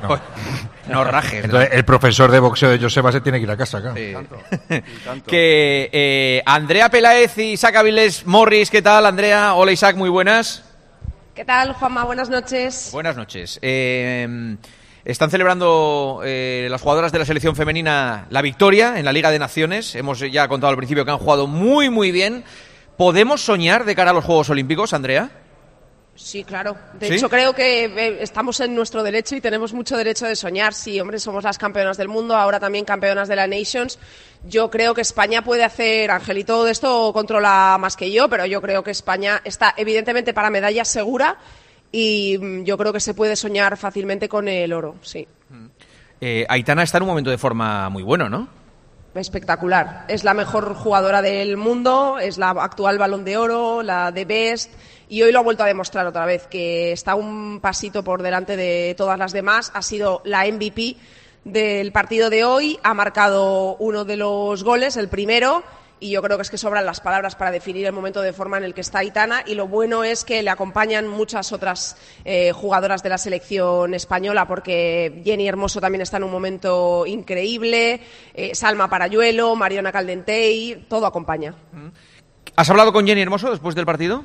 No, no rajes. Entonces, el profesor de boxeo de Joseba se tiene que ir a casa, claro. que eh, Andrea Peláez y Isaac Avilés Morris, ¿qué tal, Andrea? Hola, Isaac, muy buenas. ¿Qué tal, Juanma? Buenas noches. Buenas noches. Eh, están celebrando eh, las jugadoras de la selección femenina la victoria en la Liga de Naciones. Hemos ya contado al principio que han jugado muy, muy bien. ¿Podemos soñar de cara a los Juegos Olímpicos, Andrea? Sí, claro. De ¿Sí? hecho, creo que eh, estamos en nuestro derecho y tenemos mucho derecho de soñar. Sí, hombre, somos las campeonas del mundo, ahora también campeonas de la Nations. Yo creo que España puede hacer, Angelito de esto controla más que yo, pero yo creo que España está evidentemente para medalla segura y mm, yo creo que se puede soñar fácilmente con el oro, sí. Eh, Aitana está en un momento de forma muy bueno, ¿no? Espectacular. Es la mejor jugadora del mundo, es la actual balón de oro, la de Best, y hoy lo ha vuelto a demostrar otra vez, que está un pasito por delante de todas las demás. Ha sido la MVP del partido de hoy, ha marcado uno de los goles, el primero, y yo creo que es que sobran las palabras para definir el momento de forma en el que está Aitana y lo bueno es que le acompañan muchas otras eh, jugadoras de la selección española porque Jenny Hermoso también está en un momento increíble, eh, Salma Parayuelo, Mariona Caldentey, todo acompaña. ¿Has hablado con Jenny Hermoso después del partido?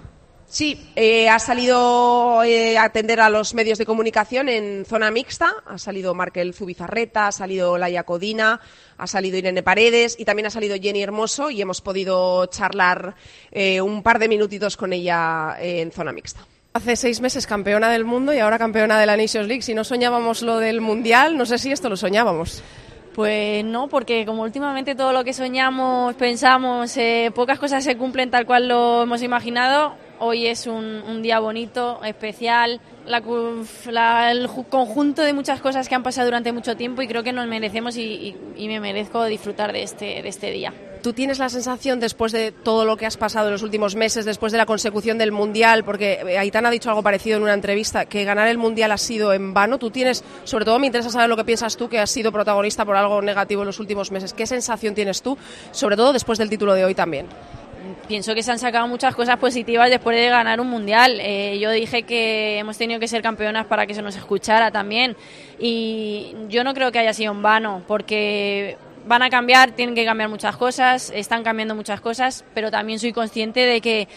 Sí, eh, ha salido eh, a atender a los medios de comunicación en zona mixta. Ha salido Markel Zubizarreta, ha salido Laia Codina, ha salido Irene Paredes y también ha salido Jenny Hermoso y hemos podido charlar eh, un par de minutitos con ella eh, en zona mixta. Hace seis meses campeona del mundo y ahora campeona de la Nations League. Si no soñábamos lo del Mundial, no sé si esto lo soñábamos. Pues no, porque como últimamente todo lo que soñamos, pensamos, eh, pocas cosas se cumplen tal cual lo hemos imaginado. Hoy es un, día bonito, especial, la la- el ju- conjunto de muchas cosas que han pasado durante mucho tiempo y creo que nos merecemos y me merezco disfrutar de este, de este día. ¿Tú tienes la sensación, después de todo lo que has pasado en los últimos meses, después de la consecución del Mundial, porque eh, Aitana ha dicho algo parecido en una entrevista, que ganar el Mundial ha sido en vano? Tú tienes, sobre todo me interesa saber lo que piensas tú, que has sido protagonista por algo negativo en los últimos meses. ¿Qué sensación tienes tú, sobre todo después del título de hoy también? Pienso que se han sacado muchas cosas positivas después de ganar un mundial. Eh, yo dije que hemos tenido que ser campeonas para que se nos escuchara también. Y yo no creo que haya sido en vano, porque van a cambiar, tienen que cambiar muchas cosas, están cambiando muchas cosas, pero también soy consciente de que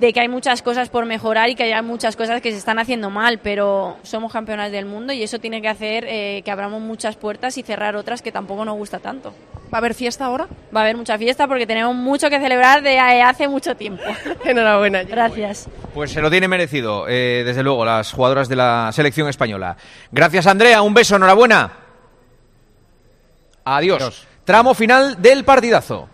de que hay muchas cosas por mejorar y que hay muchas cosas que se están haciendo mal, pero somos campeonas del mundo y eso tiene que hacer eh, que abramos muchas puertas y cerrar otras que tampoco nos gusta tanto. ¿Va a haber fiesta ahora? Va a haber mucha fiesta porque tenemos mucho que celebrar de eh, hace mucho tiempo. Enhorabuena. Gracias. Pues se lo tiene merecido, eh, desde luego, las jugadoras de la selección española. Gracias, Andrea. Un beso, enhorabuena. Adiós. Tramo final del partidazo.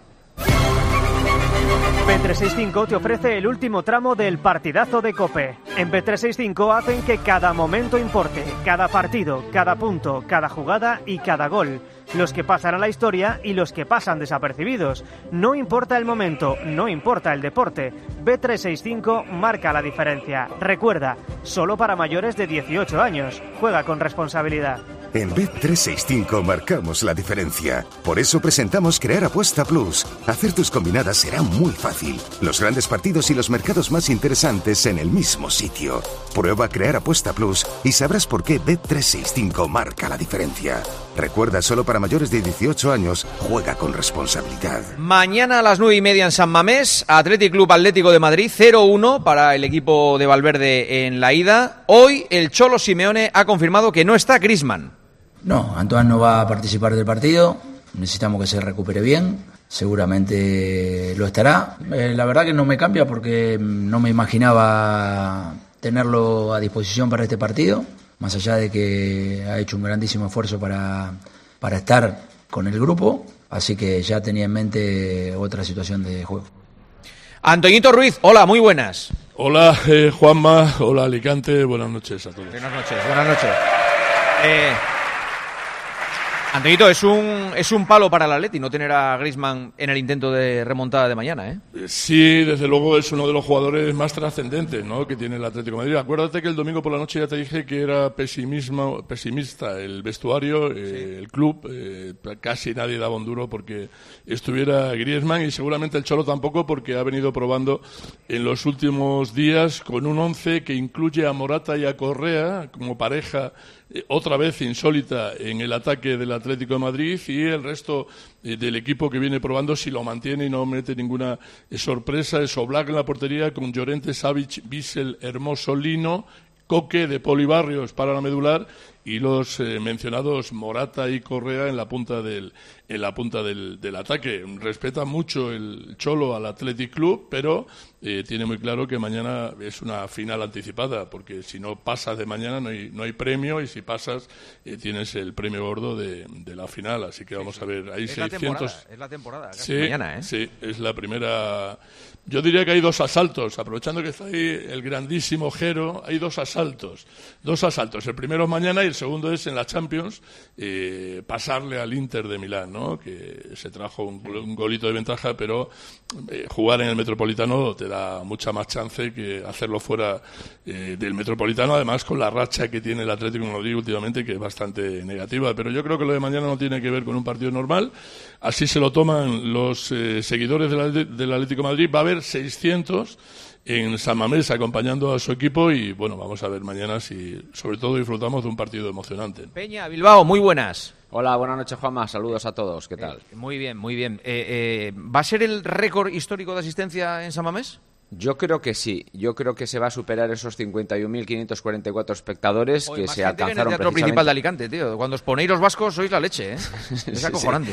Bet365 te ofrece el último tramo del partidazo de Cope. En Bet365 hacen que cada momento importe, cada partido, cada punto, cada jugada y cada gol. Los que pasan a la historia y los que pasan desapercibidos. No importa el momento, no importa el deporte. Bet365 marca la diferencia. Recuerda, solo para mayores de 18 años. Juega con responsabilidad. En Bet365 marcamos la diferencia. Por eso presentamos Crear Apuesta Plus. Hacer tus combinadas será muy fácil. Los grandes partidos y los mercados más interesantes en el mismo sitio. Prueba Crear Apuesta Plus y sabrás por qué Bet365 marca la diferencia. Recuerda, solo para mayores de 18 años, juega con responsabilidad. Mañana a las nueve y media en San Mamés, Athletic Club Atlético de Madrid, 0-1 para el equipo de Valverde en la ida. Hoy el Cholo Simeone ha confirmado que no está Grisman. No, Antoine no va a participar del partido. Necesitamos que se recupere bien. Seguramente lo estará. Eh, la verdad que no me cambia porque no me imaginaba tenerlo a disposición para este partido, más allá de que ha hecho un grandísimo esfuerzo para, para estar con el grupo, así que ya tenía en mente otra situación de juego. Antoñito Ruiz, hola, muy buenas. Hola, eh, Juanma, hola Alicante, buenas noches a todos. Buenas noches, buenas noches. Eh, Antoñito, es un, es un palo para el Atleti no tener a Griezmann en el intento de remontada de mañana, ¿eh? Sí, desde luego es uno de los jugadores más trascendentes ¿no? que tiene el Atlético de Madrid. Acuérdate que el domingo por la noche ya te dije que era pesimismo, pesimista el vestuario, eh, el club. eh, casi nadie daba un duro porque estuviera Griezmann y seguramente el Cholo tampoco porque ha venido probando en los últimos días con un once que incluye a Morata y a Correa como pareja eh, otra vez insólita en el ataque del Atlético de Madrid y el resto eh, del equipo que viene probando si lo mantiene y no mete ninguna eh, sorpresa es Oblak en la portería con Llorente, Savic, Bissell, Hermoso, Lino, Coque de Polibarrios para la medular y los eh, mencionados Morata y Correa en la punta del en la punta del, del ataque. Respeta mucho el Cholo al Athletic Club, pero eh, tiene muy claro que mañana es una final anticipada, porque si no pasas de mañana no hay, no hay premio y si pasas eh, tienes el premio gordo de, de la final. Así que vamos a ver, hay Es la 600. temporada, es la temporada, casi Sí, mañana, ¿eh? sí, es la primera. Yo diría que hay dos asaltos, aprovechando que está ahí el grandísimo Jero, hay dos asaltos. Dos asaltos. El primero es mañana y el segundo es en la Champions, eh, pasarle al Inter de Milán, ¿no? Que se trajo un, gol- un golito de ventaja, pero eh, jugar en el Metropolitano te da mucha más chance que hacerlo fuera eh, del Metropolitano, además con la racha que tiene el Atlético Madrid últimamente, que es bastante negativa. Pero yo creo que lo de mañana no tiene que ver con un partido normal. Así se lo toman los eh, seguidores del, Atlético de Madrid. Va a haber 600 en San Mamés acompañando a su equipo y bueno, vamos a ver mañana si sobre todo disfrutamos de un partido emocionante. Peña, Bilbao, muy buenas. Hola, buenas noches, Juanma. Saludos a todos. ¿Qué tal? Muy bien, muy bien. Eh, eh, ¿Va a ser el récord histórico de asistencia en San Mamés? Yo creo que sí. Yo creo que se va a superar esos 51.544 espectadores Joder, que más se gente que en el alcanzaron Teatro precisamente- Principal de Alicante, tío. Cuando os ponéis los vascos sois la leche, ¿eh? Es Sí, sí.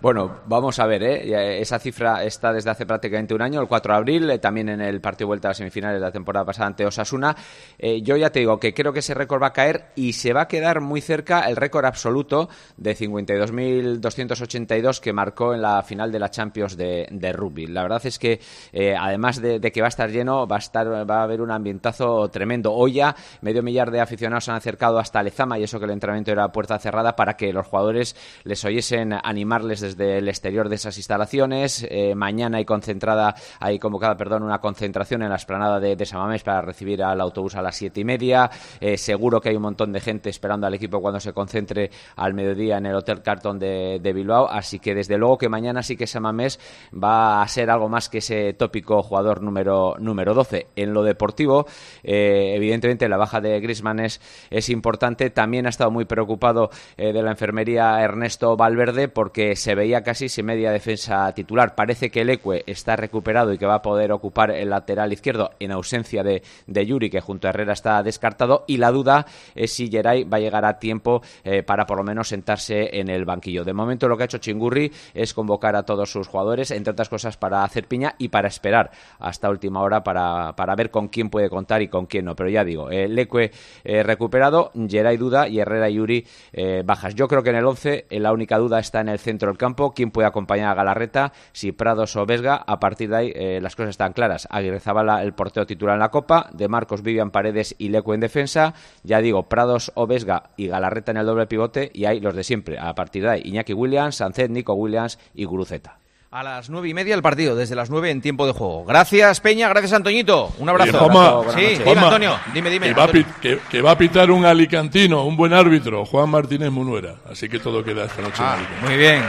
Bueno, vamos a ver, ¿eh? Esa cifra está desde hace prácticamente un año, el 4 de abril, eh, también en el partido de vuelta a las semifinales de la temporada pasada ante Osasuna. Eh, yo ya te digo que creo que ese récord va a caer y se va a quedar muy cerca el récord absoluto de 52.282 que marcó en la final de la Champions de, rugby. La verdad es que, eh, además de, que va a estar lleno, va a, estar, va a haber un ambientazo tremendo. Hoy ya medio millar de aficionados se han acercado hasta Lezama y eso que el entrenamiento era puerta cerrada para que los jugadores les oyesen animarles desde el exterior de esas instalaciones. Eh, mañana hay concentrada, hay convocada, perdón, una concentración en la esplanada de, de Samamés para recibir al autobús a las siete y media. Eh, seguro que hay un montón de gente esperando al equipo cuando se concentre al mediodía en el Hotel Carton de, de Bilbao. Así que desde luego que mañana sí que Samamés va a ser algo más que ese tópico jugador número, número 12. En lo deportivo, eh, evidentemente la baja de Griezmann es, es importante. También ha estado muy preocupado de la enfermería Ernesto Valverde porque se veía casi sin media defensa titular. Parece que el Ecue está recuperado y que va a poder ocupar el lateral izquierdo en ausencia de, de Yuri, que junto a Herrera está descartado. Y la duda es si Geray va a llegar a tiempo eh, para por lo menos sentarse en el banquillo. De momento lo que ha hecho Chingurri es convocar a todos sus jugadores, entre otras cosas para hacer piña y para esperar hasta última hora para, para ver con quién puede contar y con quién no. Pero ya digo, el Ecue eh, recuperado, Geray duda y Herrera y Yuri eh, bajas. Yo creo que en el 11 eh, la única duda está en el centro del campo. ¿Quién puede acompañar a Galarreta? Si Prados o Vesga. A partir de ahí eh, las cosas están claras. Aguirre Zabala, el portero titular en la Copa. De Marcos, Vivian Paredes y Leco en defensa. Ya digo, Prados o Vesga y Galarreta en el doble pivote. Y hay los de siempre. A partir de ahí, Iñaki Williams, Sancet, Nico Williams y Guruceta. A las nueve y media el partido, desde las nueve en tiempo de juego. Gracias, Peña, gracias, Antoñito. Un abrazo. Juanma, sí, Juanma, Antonio. Dime, dime. Que va, Antonio. que- que va a pitar un alicantino, un buen árbitro, Juan Martínez Munuera. Así que todo queda esta noche. en Ah, Alicante. muy bien.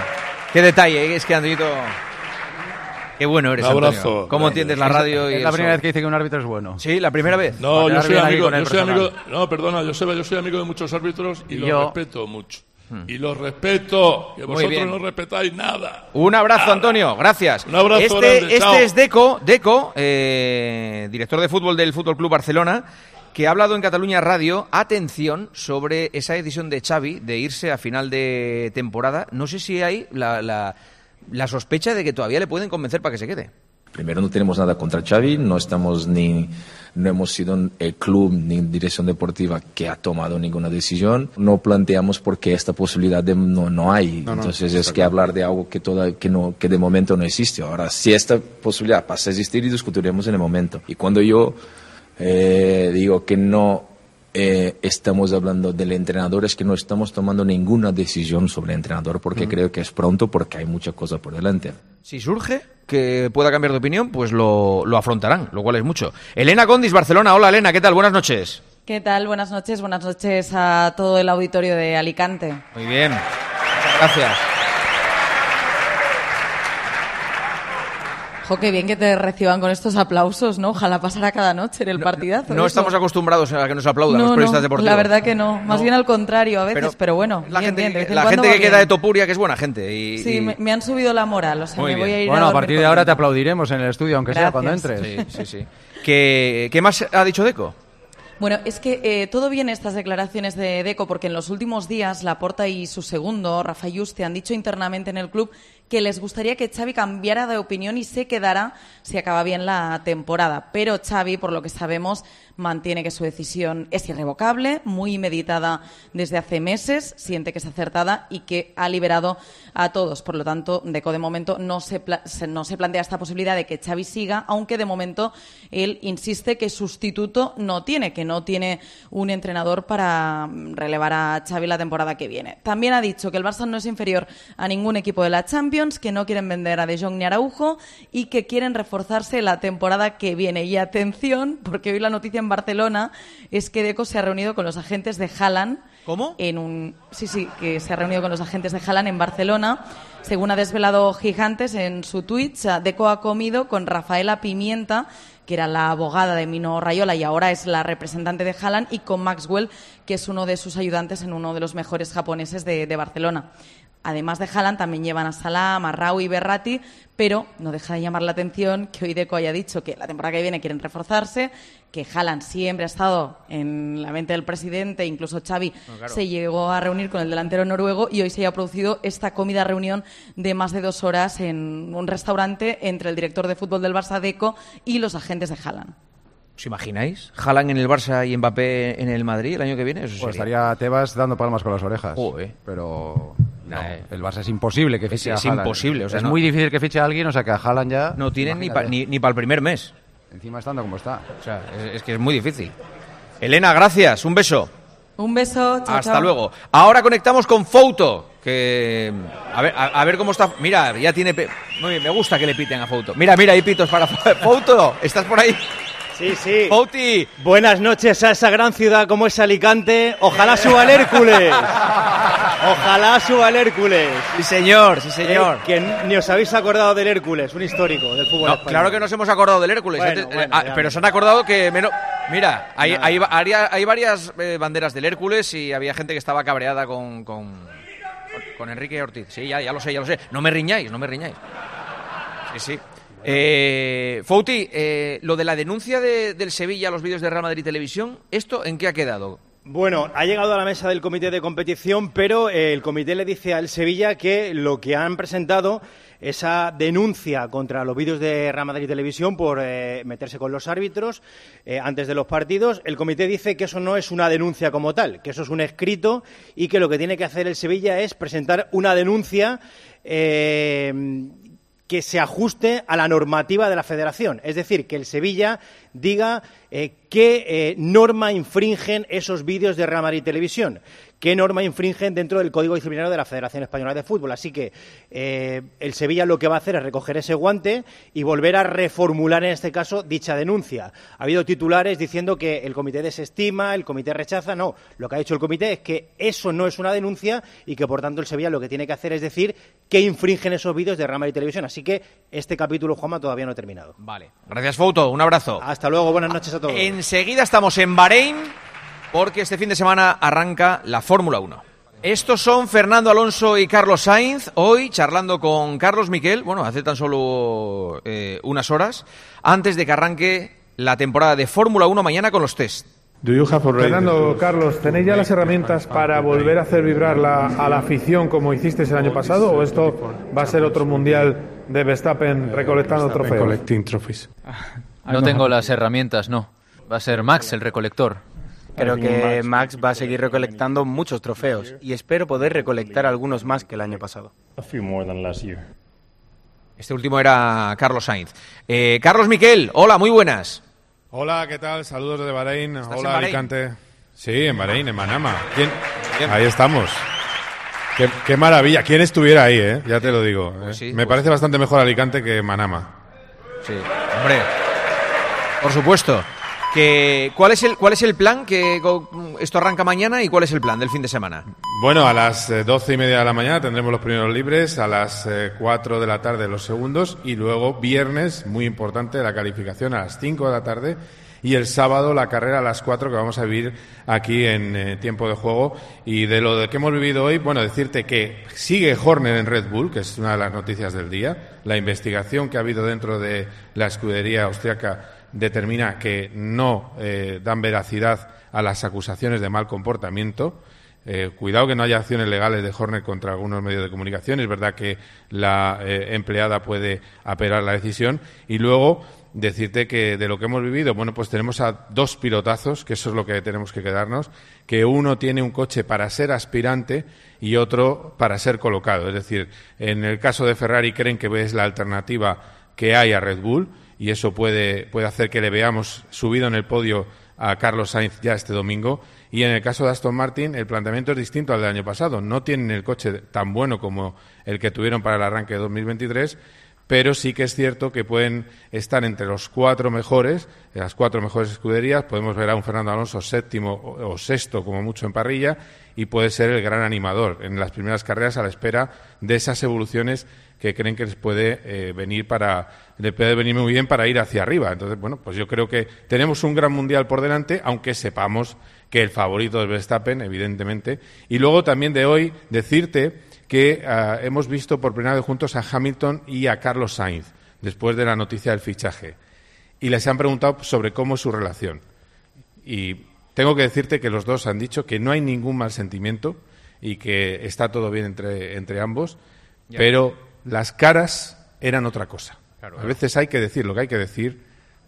Qué detalle, ¿eh? es que Antonito. Qué bueno eres, Un abrazo. Antonio. ¿Cómo entiendes la Es- radio? y es la eso? primera vez que dice que un árbitro es bueno. Sí, la primera vez. No, yo soy amigo, yo soy amigo, no, perdona, Joseba, yo soy amigo de muchos árbitros y, Y los yo- respeto mucho. Y los respeto, que vosotros no respetáis nada. Un abrazo, Antonio. Gracias. Un abrazo Este, grande, este chao. es Deco, Deco eh, director de fútbol del Fútbol Club Barcelona, que ha hablado en Cataluña Radio, atención, sobre esa decisión de Xavi de irse a final de temporada. No sé si hay la, la- la sospecha de que todavía le pueden convencer para que se quede. Primero, no tenemos nada contra Xavi, no estamos ni no hemos sido el club ni dirección deportiva que ha tomado ninguna decisión. No planteamos porque esta posibilidad de, no, no hay. No, no, Entonces es que hablar de algo que, toda, que, no, que de momento no existe. Ahora, si esta posibilidad pasa a existir, y discutiremos en el momento. Y cuando yo eh, digo que no eh, estamos hablando del entrenador, es que no estamos tomando ninguna decisión sobre el entrenador porque creo que es pronto porque hay mucha cosa por delante. Si surge que pueda cambiar de opinión, pues lo, lo afrontarán, lo cual es mucho. Elena Condis, Barcelona. Hola, Elena, ¿qué tal? Buenas noches. ¿Qué tal? Buenas noches, buenas noches a todo el auditorio de Alicante. Muy bien. Muchas gracias. Jo, qué bien que te reciban con estos aplausos, ¿no? Ojalá pasara cada noche en el partidazo. No estamos acostumbrados a que nos aplaudan No, los periodistas no, deportivos. la verdad que no. Más bien al contrario a veces, pero, bueno. La bien, gente, bien, de que- la gente queda de. Topuria, que es buena gente. Y, Sí, y- me, me han subido la moral, o sea, Muy me voy bien. a ir Bueno, a partir de ahora te aplaudiremos en el estudio, aunque sea cuando entres. Sí, sí, sí. ¿Qué, qué más ha dicho Deco? Bueno, es que eh, todo viene estas declaraciones de Deco porque en los últimos días Laporta y su segundo, Rafa Yuste, han dicho internamente en el club que les gustaría que Xavi cambiara de opinión y se quedara si acaba bien la temporada. Pero Xavi, por lo que sabemos, mantiene que su decisión es irrevocable, muy meditada desde hace meses, siente que es acertada y que ha liberado a todos. Por lo tanto, Deco de momento no se, no se plantea esta posibilidad de que Xavi siga, aunque de momento él insiste que sustituto no tiene, que no tiene un entrenador para relevar a Xavi la temporada que viene. También ha dicho que el Barça no es inferior a ningún equipo de la Champions, que no quieren vender a De Jong ni Araujo y que quieren reforzarse la temporada que viene. Y atención, porque hoy la noticia en Barcelona es que Deco se ha reunido con los agentes de Haaland. ¿Cómo? En un sí, sí, que se ha reunido con los agentes de Haaland en Barcelona. Según ha desvelado Gigantes en su Twitch, Deco ha comido con Rafaela Pimienta, que era la abogada de Mino Rayola y ahora es la representante de Haaland, y con Maxwell, que es uno de sus ayudantes en uno de los mejores japoneses de, de Barcelona. Además de Haaland, también llevan a Salah, Marrau y Berratti, pero no deja de llamar la atención que hoy Deco haya dicho que la temporada que viene quieren reforzarse, que Haaland siempre ha estado en la mente del presidente, incluso Xavi No, claro. se llegó a reunir con el delantero noruego y hoy se haya producido esta comida reunión de más de dos horas en un restaurante entre el director de fútbol del Barça Deco y los agentes de Haaland. ¿Os imagináis? ¿Jalan en el Barça y Mbappé en el Madrid el año que viene? Eso Pues estaría Tebas dando palmas con las orejas. Joder. Pero no, el Barça es imposible que Es- fiche es a Haaland. imposible, o sea, es no- muy difícil que fiche a alguien, o sea que a Haaland ya... No tienen ni, pa- imagínate. ni, ni para el primer mes. Encima estando como está. O sea, es, es que es muy difícil. Elena, gracias. Un beso. Un beso, chao, Hasta chao. luego. Ahora conectamos con Fouto. Que. A ver, a, a ver cómo está. Mira, ya tiene. pe- Muy bien, me gusta que le piten a Fouto. Mira, mira, hay pitos para Fouto. ¿Estás por ahí? Sí, sí. Fouti. Buenas noches a esa gran ciudad como es Alicante. Ojalá suba el Hércules. Ojalá suba el Hércules. Sí, señor, sí, señor. Eh, que ni os habéis acordado del Hércules, un histórico del fútbol No, español. claro que nos hemos acordado del Hércules. Bueno, Antes- eh, bueno, ah, pero se han acordado que menos. Mira, hay varias eh, banderas del Hércules y había gente que estaba cabreada con, con, con Enrique Ortiz. Sí, ya, ya lo sé, ya lo sé. No me riñáis, no me riñáis. Sí, sí. Eh, eh, lo de la denuncia de- del Sevilla a los vídeos de Real Madrid Televisión, ¿esto en qué ha quedado? Bueno, ha llegado a la mesa del comité de competición, pero eh, el comité le dice al Sevilla que lo que han presentado, esa denuncia contra los vídeos de Real Madrid Televisión por eh, meterse con los árbitros antes de los partidos, el comité dice que eso no es una denuncia como tal, que eso es un escrito y que lo que tiene que hacer el Sevilla es presentar una denuncia. eh, que se ajuste a la normativa de la federación. Es decir, que el Sevilla diga eh, qué eh, norma infringen esos vídeos de Real Madrid Televisión, qué norma infringen dentro del Código Disciplinario de la Federación Española de Fútbol. Así que eh, el Sevilla lo que va a hacer es recoger ese guante y volver a reformular en este caso dicha denuncia. Ha habido titulares diciendo que el comité desestima, el comité rechaza. No, lo que ha hecho el comité es que eso no es una denuncia y que por tanto el Sevilla lo que tiene que hacer es decir que infringen esos vídeos de Real Madrid Televisión. Así que este capítulo, Juanma, todavía no ha terminado. Vale. Gracias, Fouto. Un abrazo. Hasta luego, buenas noches a todos. Enseguida estamos en Bahrein porque este fin de semana arranca la Fórmula 1. Estos son Fernando Alonso y Carlos Sainz, hoy charlando con Carlos Miquel, bueno, hace tan solo eh, unas horas, antes de que arranque la temporada de Fórmula 1 mañana con los test. Fernando, Carlos, ¿tenéis ya las herramientas para volver a hacer vibrar la- a la afición como hicisteis el año pasado o esto va a ser otro mundial de Verstappen recolectando trofeos? No tengo las herramientas, no. Va a ser Max el recolector. Creo que Max va a seguir recolectando muchos trofeos y espero poder recolectar algunos más que el año pasado. Este último era Carlos Sainz. Eh, Carlos Miquel, hola, muy buenas. Hola, ¿qué tal? Saludos de Bahrein. ¿Estás Hola? Alicante. Sí, en Bahrein, en Manama. ¿Quién? Ahí estamos. Qué, qué maravilla. ¿Quién estuviera ahí, eh? Ya te lo digo. eh. sí, Me pues parece bastante mejor Alicante que Manama. Sí, hombre. Por supuesto. ¿cuál, es el, ¿Cuál es el plan? Que esto arranca mañana y cuál es el plan del fin de semana? Bueno, a las eh, doce y media de la mañana tendremos los primeros libres, a las eh, cuatro de la tarde los segundos y luego viernes, muy importante, la calificación a las cinco de la tarde y el sábado la carrera a las cuatro que vamos a vivir aquí en eh, tiempo de juego. Y de lo de que hemos vivido hoy, bueno, decirte que sigue Horner en Red Bull, que es una de las noticias del día. La investigación que ha habido dentro de la escudería austriaca determina que no eh, dan veracidad a las acusaciones de mal comportamiento. Eh, cuidado que no haya acciones legales de Horner contra algunos medios de comunicación. Es verdad que la eh, empleada puede apelar la decisión. Y luego decirte que de lo que hemos vivido, bueno, pues tenemos a dos pilotazos, que eso es lo que tenemos que quedarnos, que uno tiene un coche para ser aspirante y otro para ser colocado. Es decir, en el caso de Ferrari creen que es la alternativa que hay a Red Bull y eso puede, puede hacer que le veamos subido en el podio a Carlos Sainz ya este domingo. Y en el caso de Aston Martin, el planteamiento es distinto al del año pasado. No tienen el coche tan bueno como el que tuvieron para el arranque de 2023, pero sí que es cierto que pueden estar entre los cuatro mejores, las cuatro mejores escuderías. Podemos ver a un Fernando Alonso séptimo o, sexto, como mucho, en parrilla, y puede ser el gran animador en las primeras carreras a la espera de esas evoluciones que creen que les puede eh, venir para le puede venir muy bien para ir hacia arriba. Entonces, bueno, pues yo creo que tenemos un gran mundial por delante, aunque sepamos que el favorito es Verstappen, evidentemente. Y luego también de hoy decirte que ah, hemos visto por primera vez juntos a Hamilton y a Carlos Sainz después de la noticia del fichaje y les han preguntado sobre cómo es su relación. Y tengo que decirte que los dos han dicho que no hay ningún mal sentimiento y que está todo bien entre, entre ambos, Ya. pero las caras eran otra cosa. Claro, a veces hay que decir lo que hay que decir,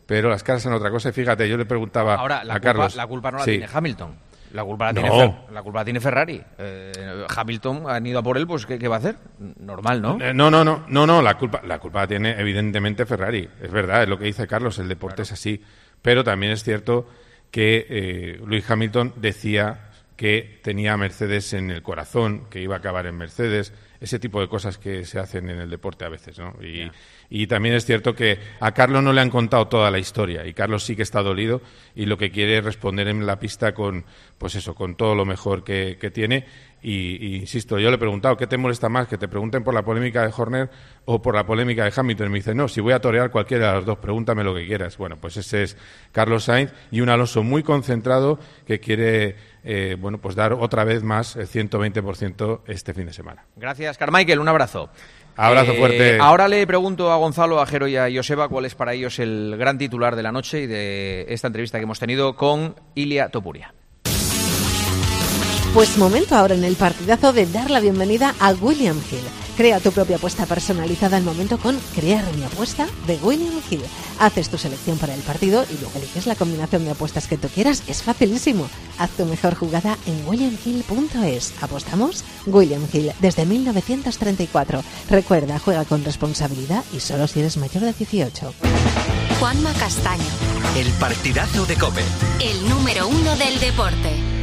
pero las caras eran otra cosa. Y fíjate, yo le preguntaba Ahora, la, a culpa, Carlos. la culpa no la Sí. tiene Hamilton. La culpa la, No. tiene, Fer- la culpa la tiene Ferrari. Eh, Hamilton han ido a por él, pues ¿qué, qué va a hacer? Normal, ¿no? Eh, No, no, no, no, no, la culpa, la culpa la tiene evidentemente Ferrari. Es verdad, es lo que dice Carlos, el deporte es así. Pero también es cierto que eh, Luis Hamilton decía que tenía a Mercedes en el corazón, que iba a acabar en Mercedes, ese tipo de cosas que se hacen en el deporte a veces, ¿no? Y, y también es cierto que a Carlos no le han contado toda la historia y Carlos sí que está dolido y lo que quiere es responder en la pista con, pues eso, con todo lo mejor que, que tiene. Y, y insisto, yo le he preguntado, ¿qué te molesta más? ¿Que te pregunten por la polémica de Horner o por la polémica de Hamilton? Y me dice, no, si voy a torear cualquiera de las dos, pregúntame lo que quieras. Bueno, pues ese es Carlos Sainz y un Alonso muy concentrado que quiere, eh, bueno, pues dar otra vez más el 120% este fin de semana. Gracias, Carmichael. Un abrazo. Abrazo Eh, fuerte. Ahora le pregunto a Gonzalo, a Jero y a Joseba cuál es para ellos el gran titular de la noche y de esta entrevista que hemos tenido con Ilia Topuria. Pues momento ahora en el partidazo de dar la bienvenida a William Hill. Crea tu propia apuesta personalizada al momento con Crear mi apuesta de William Hill. Haces tu selección para el partido y luego eliges la combinación de apuestas que tú quieras. Es facilísimo. Haz tu mejor jugada en williamhill.es. ¿Apostamos? William Hill, desde 1934. Recuerda, juega con responsabilidad y solo si eres mayor de 18. Juanma Castaño, El partidazo de Cope. el número uno del deporte.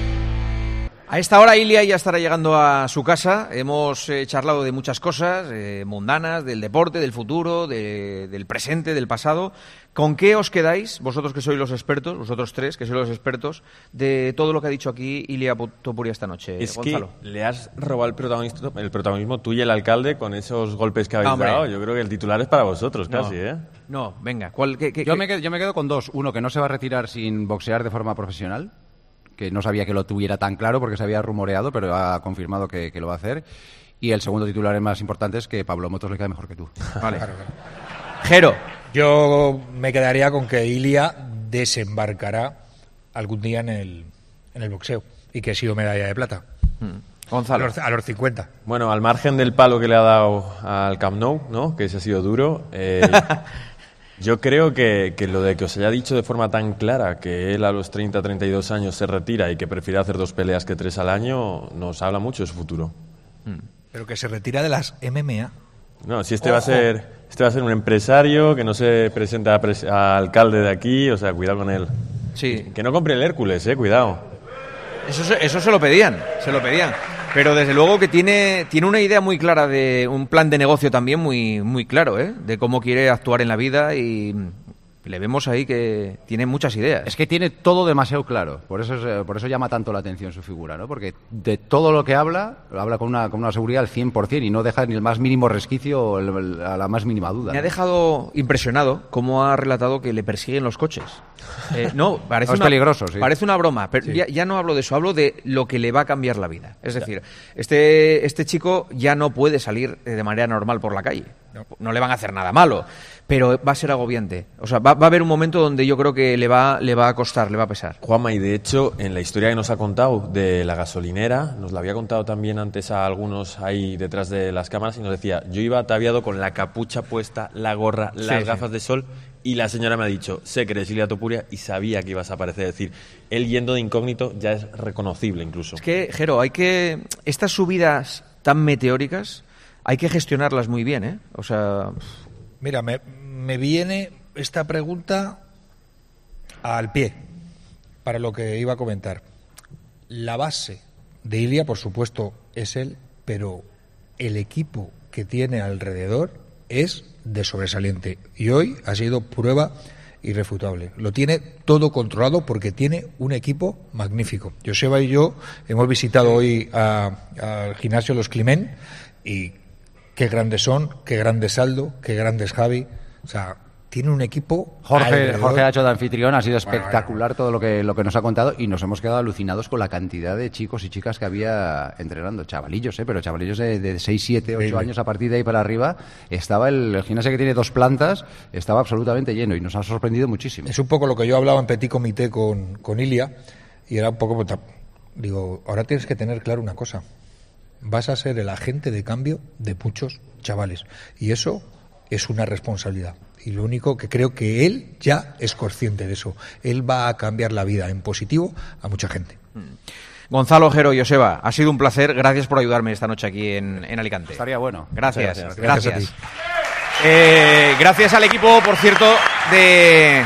A esta hora Ilia ya estará llegando a su casa. Hemos eh, charlado de muchas cosas eh, mundanas, del deporte, del futuro, de- del presente, del pasado. ¿Con qué os quedáis, vosotros que sois los expertos, vosotros tres que sois los expertos, de todo lo que ha dicho aquí Ilia Topuria esta noche? Es Gonzalo. que le has robado el protagonismo, el protagonismo tú y el alcalde con esos golpes que habéis Ah, hombre. dado. Yo creo que el titular es para vosotros No. casi, ¿eh? No, venga, ¿cuál, qué, qué- yo, qué- me quedo, yo me quedo con dos. Uno, que no se va a retirar sin boxear de forma profesional, que no sabía que lo tuviera tan claro porque se había rumoreado, pero ha confirmado que, que lo va a hacer. Y el segundo titular el más importante es que Pablo Motos le queda mejor que tú. Vale. Jero. Yo me quedaría con que Ilia desembarcará algún día en el, en el boxeo y que ha sido medalla de plata. A los, a los 50. Bueno, al margen del palo que le ha dado al Camp Nou, ¿no? que ese ha sido duro, eh, yo creo que, que lo de que os haya dicho de forma tan clara que él a los 30, 32 años se retira y que prefiere hacer dos peleas que tres al año, nos habla mucho de su futuro. Pero que se retira de las MMA. No, si este va a ser este va a ser un empresario que no se presenta a, pres- a alcalde de aquí, o sea, cuidado con él. Sí. Que no compre el Hércules, eh, cuidado. Eso, se- eso se lo pedían, se lo pedían. Pero desde luego que tiene, tiene una idea muy clara de un plan de negocio también muy, muy claro, ¿eh? De cómo quiere actuar en la vida y le vemos ahí que tiene muchas ideas. Es que tiene todo demasiado claro. Por eso, es, eh, por eso llama tanto la atención su figura, ¿no? Porque de todo lo que habla, lo habla con una, con una seguridad al 100% y no deja ni el más mínimo resquicio o el- el- a la más mínima duda. Me ha dejado impresionado cómo ha relatado que le persiguen los coches. Eh, no, parece No, es una, peligroso, sí. Parece una broma, pero Sí. ya, ya no hablo de eso, hablo de lo que le va a cambiar la vida. Es decir, este, este chico ya no puede salir eh, de manera normal por la calle. No. le van a hacer nada malo, pero va a ser agobiante. O sea, va, va a haber un momento donde yo creo que le va, le va a costar, le va a pesar. Juanma, y de hecho, en la historia que nos ha contado de la gasolinera, nos la había contado también antes a algunos ahí detrás de las cámaras y nos decía, yo iba ataviado con la capucha puesta, la gorra, las Sí, gafas de sol y la señora me ha dicho, sé que eres Ilia Topuria y sabía que ibas a aparecer. Es decir, él yendo de incógnito ya es reconocible incluso. Es que, Jero, hay que. Estas subidas tan meteóricas hay que gestionarlas muy bien, ¿eh? O sea. Mira, me, me viene esta pregunta al pie para lo que iba a comentar. La base de Ilia, por supuesto, es él, pero el equipo que tiene alrededor es de sobresaliente. Y hoy ha sido prueba irrefutable. Lo tiene todo controlado porque tiene un equipo magnífico. Joseba y yo hemos visitado hoy al gimnasio Los Climent y qué grandes son, qué grande Saldo, qué grandes Javi. O sea, tiene un equipo. Jorge, alrededor. Jorge ha hecho de anfitrión, ha sido Bueno, espectacular todo lo que, lo que nos ha contado y nos hemos quedado alucinados con la cantidad de chicos y chicas que había entrenando. Chavalillos, ¿eh? pero chavalillos de, de 6, 7, 8 Increíble. años a partir de ahí para arriba. Estaba el, el gimnasio que tiene dos plantas, estaba absolutamente lleno y nos ha sorprendido muchísimo. Es un poco lo que yo hablaba en Petit Comité con, con Ilia y era un poco. pues, Digo, ahora tienes que tener claro una cosa. Vas a ser el agente de cambio de muchos chavales. Y eso es una responsabilidad. Y lo único que creo que él ya es consciente de eso. Él va a cambiar la vida en positivo a mucha gente. Gonzalo, Jero y Joseba, ha sido un placer. Gracias por ayudarme esta noche aquí en, en Alicante. Estaría bueno. Gracias, gracias. Eh, gracias al equipo, por cierto, de.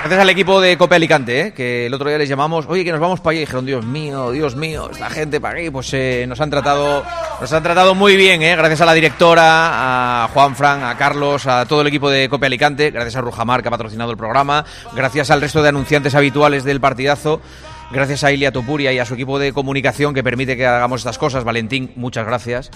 Gracias al equipo de Cope Alicante, ¿eh? que el otro día les llamamos, oye, que nos vamos para allá. Y dijeron, Dios mío, Dios mío, esta gente para aquí, pues eh, nos han tratado, nos han tratado muy bien, ¿eh? gracias a la directora, a Juan Fran, a Carlos, a todo el equipo de Cope Alicante, gracias a Rujamar que ha patrocinado el programa, gracias al resto de anunciantes habituales del partidazo. Gracias a Ilia Topuria y a su equipo de comunicación que permite que hagamos estas cosas. Valentín, muchas gracias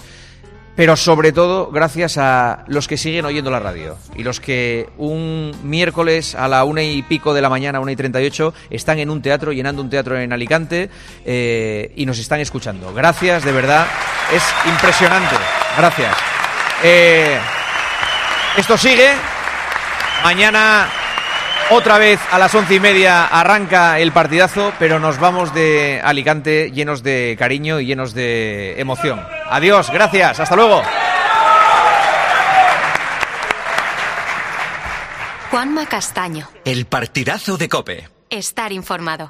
pero sobre todo gracias a los que siguen oyendo la radio y los que un miércoles a la una y pico de la mañana, una y treinta y ocho, están en un teatro, llenando un teatro en Alicante eh, y nos están escuchando. Gracias, de verdad, es impresionante. Gracias. Eh, esto sigue. Mañana otra vez a las once y media arranca el partidazo, pero nos vamos de Alicante llenos de cariño y llenos de emoción. Adiós, gracias, hasta luego. Juanma Castaño. El partidazo de Cope. Estar informado.